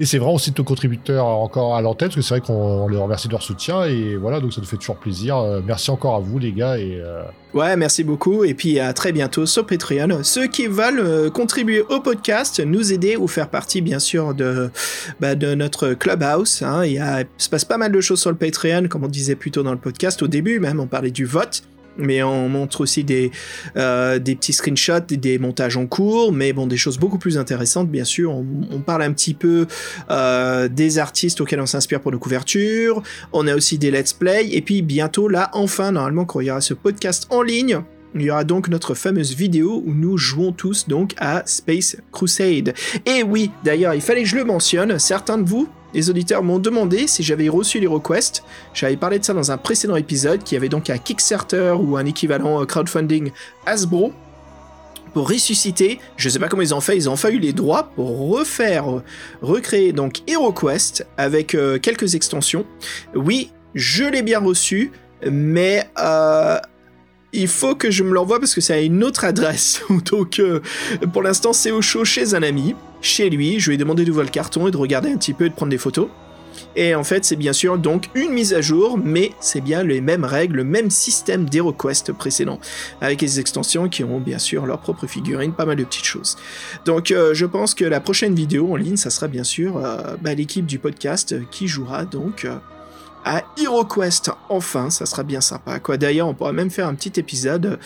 Et c'est vraiment aussi de nos contributeurs encore à l'antenne, parce que c'est vrai qu'on les remercie de leur soutien, et voilà, donc ça nous fait toujours plaisir. Euh, merci encore à vous, les gars, et... Euh, ouais, merci beaucoup, et puis à très bientôt sur Patreon. Ceux qui veulent euh, contribuer au podcast, nous aider ou faire partie, bien sûr, de, bah, de notre Clubhouse, hein. il, il se passe pas mal de choses sur le Patreon, comme on disait plus tôt dans le podcast, au début même, on parlait du vote mais on montre aussi des, euh, des petits screenshots, des, montages en cours, mais bon, des choses beaucoup plus intéressantes, bien sûr. On, parle un petit peu euh, des artistes auxquels on s'inspire pour nos couvertures. On a aussi des let's play, et puis bientôt, là, enfin, normalement, quand il y aura ce podcast en ligne, il y aura donc notre fameuse vidéo où nous jouons tous donc à Space Crusade. Et oui, d'ailleurs, il fallait que je le mentionne, certains de vous les auditeurs m'ont demandé si j'avais reçu les requests. J'avais parlé de ça dans un précédent épisode qui avait donc un Kickstarter ou un équivalent euh, crowdfunding Hasbro pour ressusciter. Je sais pas comment ils ont fait, ils ont fallu les droits pour refaire, euh, recréer donc HeroQuest avec euh, quelques extensions. Oui, je l'ai bien reçu, mais il faut que je me l'envoie parce que c'est à une autre adresse. Donc, euh, pour l'instant, c'est au show chez un ami, chez lui. Je lui ai demandé d'ouvrir le carton et de regarder un petit peu et de prendre des photos. Et en fait, c'est bien sûr donc une mise à jour, mais c'est bien les mêmes règles, le même système d'HeroQuest précédent, avec les extensions qui ont bien sûr leur propre figurine, pas mal de petites choses. Donc, euh, je pense que la prochaine vidéo en ligne, ça sera bien sûr euh, bah, l'équipe du podcast qui jouera donc à HeroQuest. Enfin, ça sera bien sympa. Quoi. D'ailleurs, on pourra même faire un petit épisode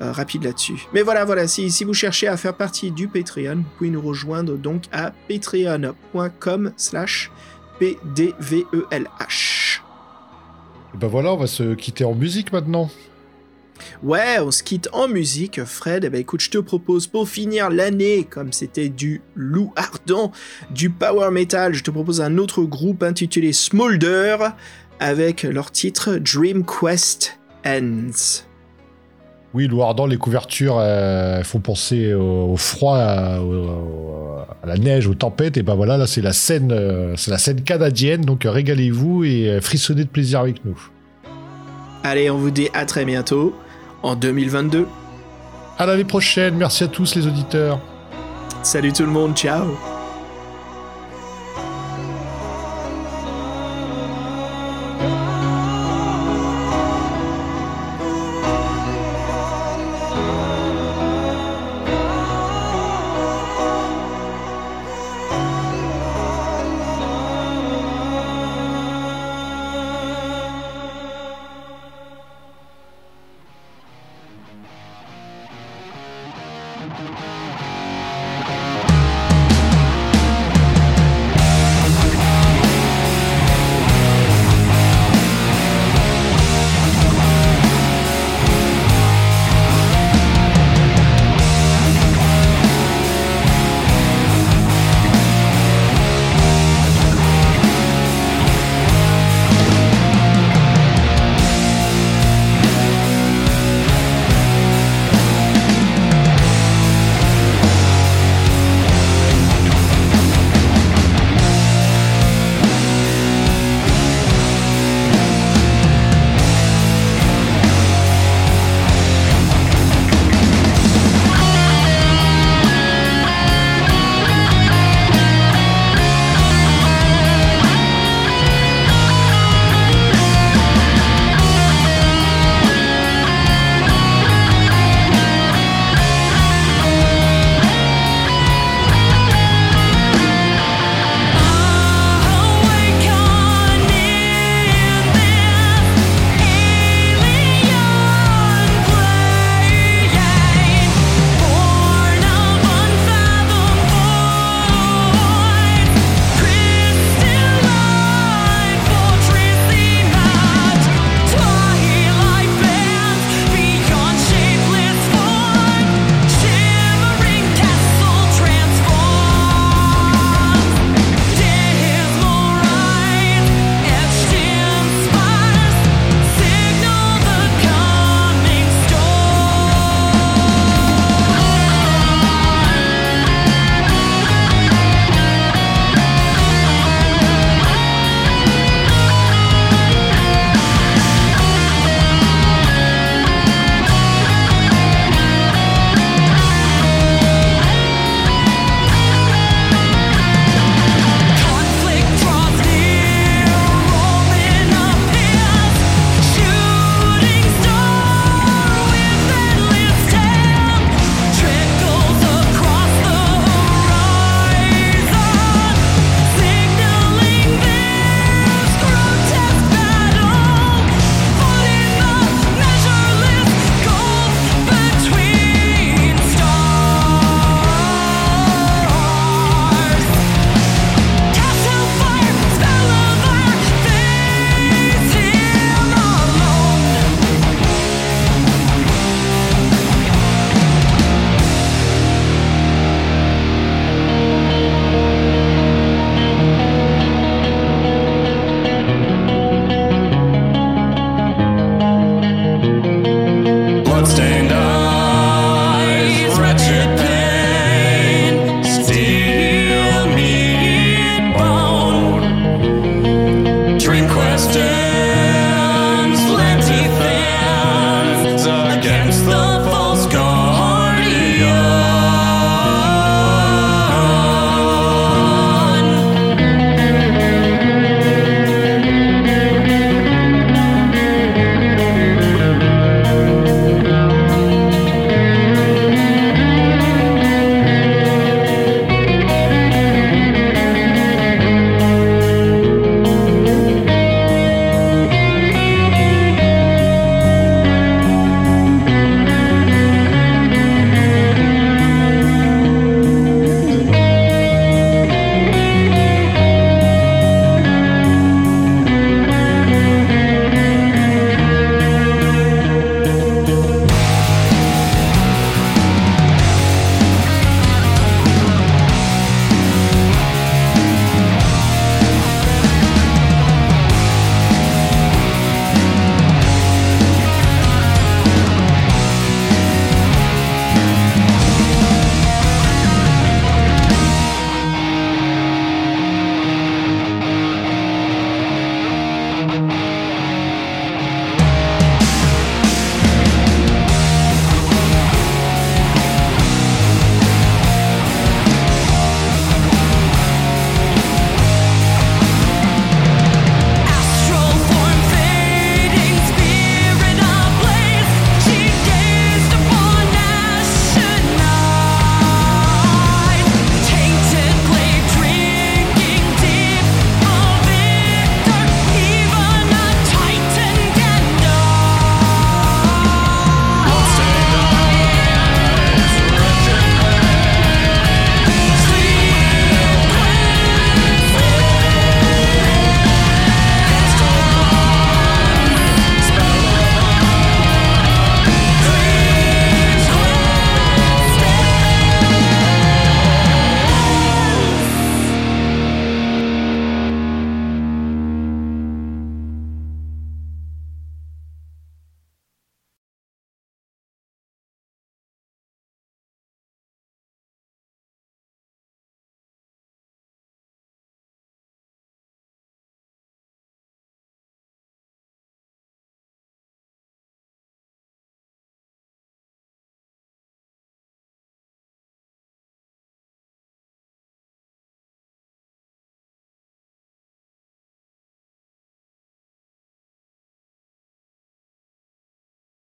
euh, rapide là-dessus. Mais voilà, voilà, si, vous cherchez à faire partie du Patreon, vous pouvez nous rejoindre donc à patreon.com slash pdvelh. Et ben voilà, on va se quitter en musique maintenant. Ouais, on se quitte en musique, Fred. Eh ben écoute, je te propose pour finir l'année, comme c'était du loup ardent, du power metal, je te propose un autre groupe intitulé Smolder avec leur titre Dream Quest Ends. Oui, Ardent, les couvertures euh, font penser au, froid, à, la neige, aux tempêtes. Et ben voilà, là c'est la scène, euh, c'est la scène canadienne. Donc régalez-vous et frissonnez de plaisir avec nous. Allez, on vous dit à très bientôt en 2022. À l'année prochaine. Merci à tous les auditeurs. Salut tout le monde. Ciao.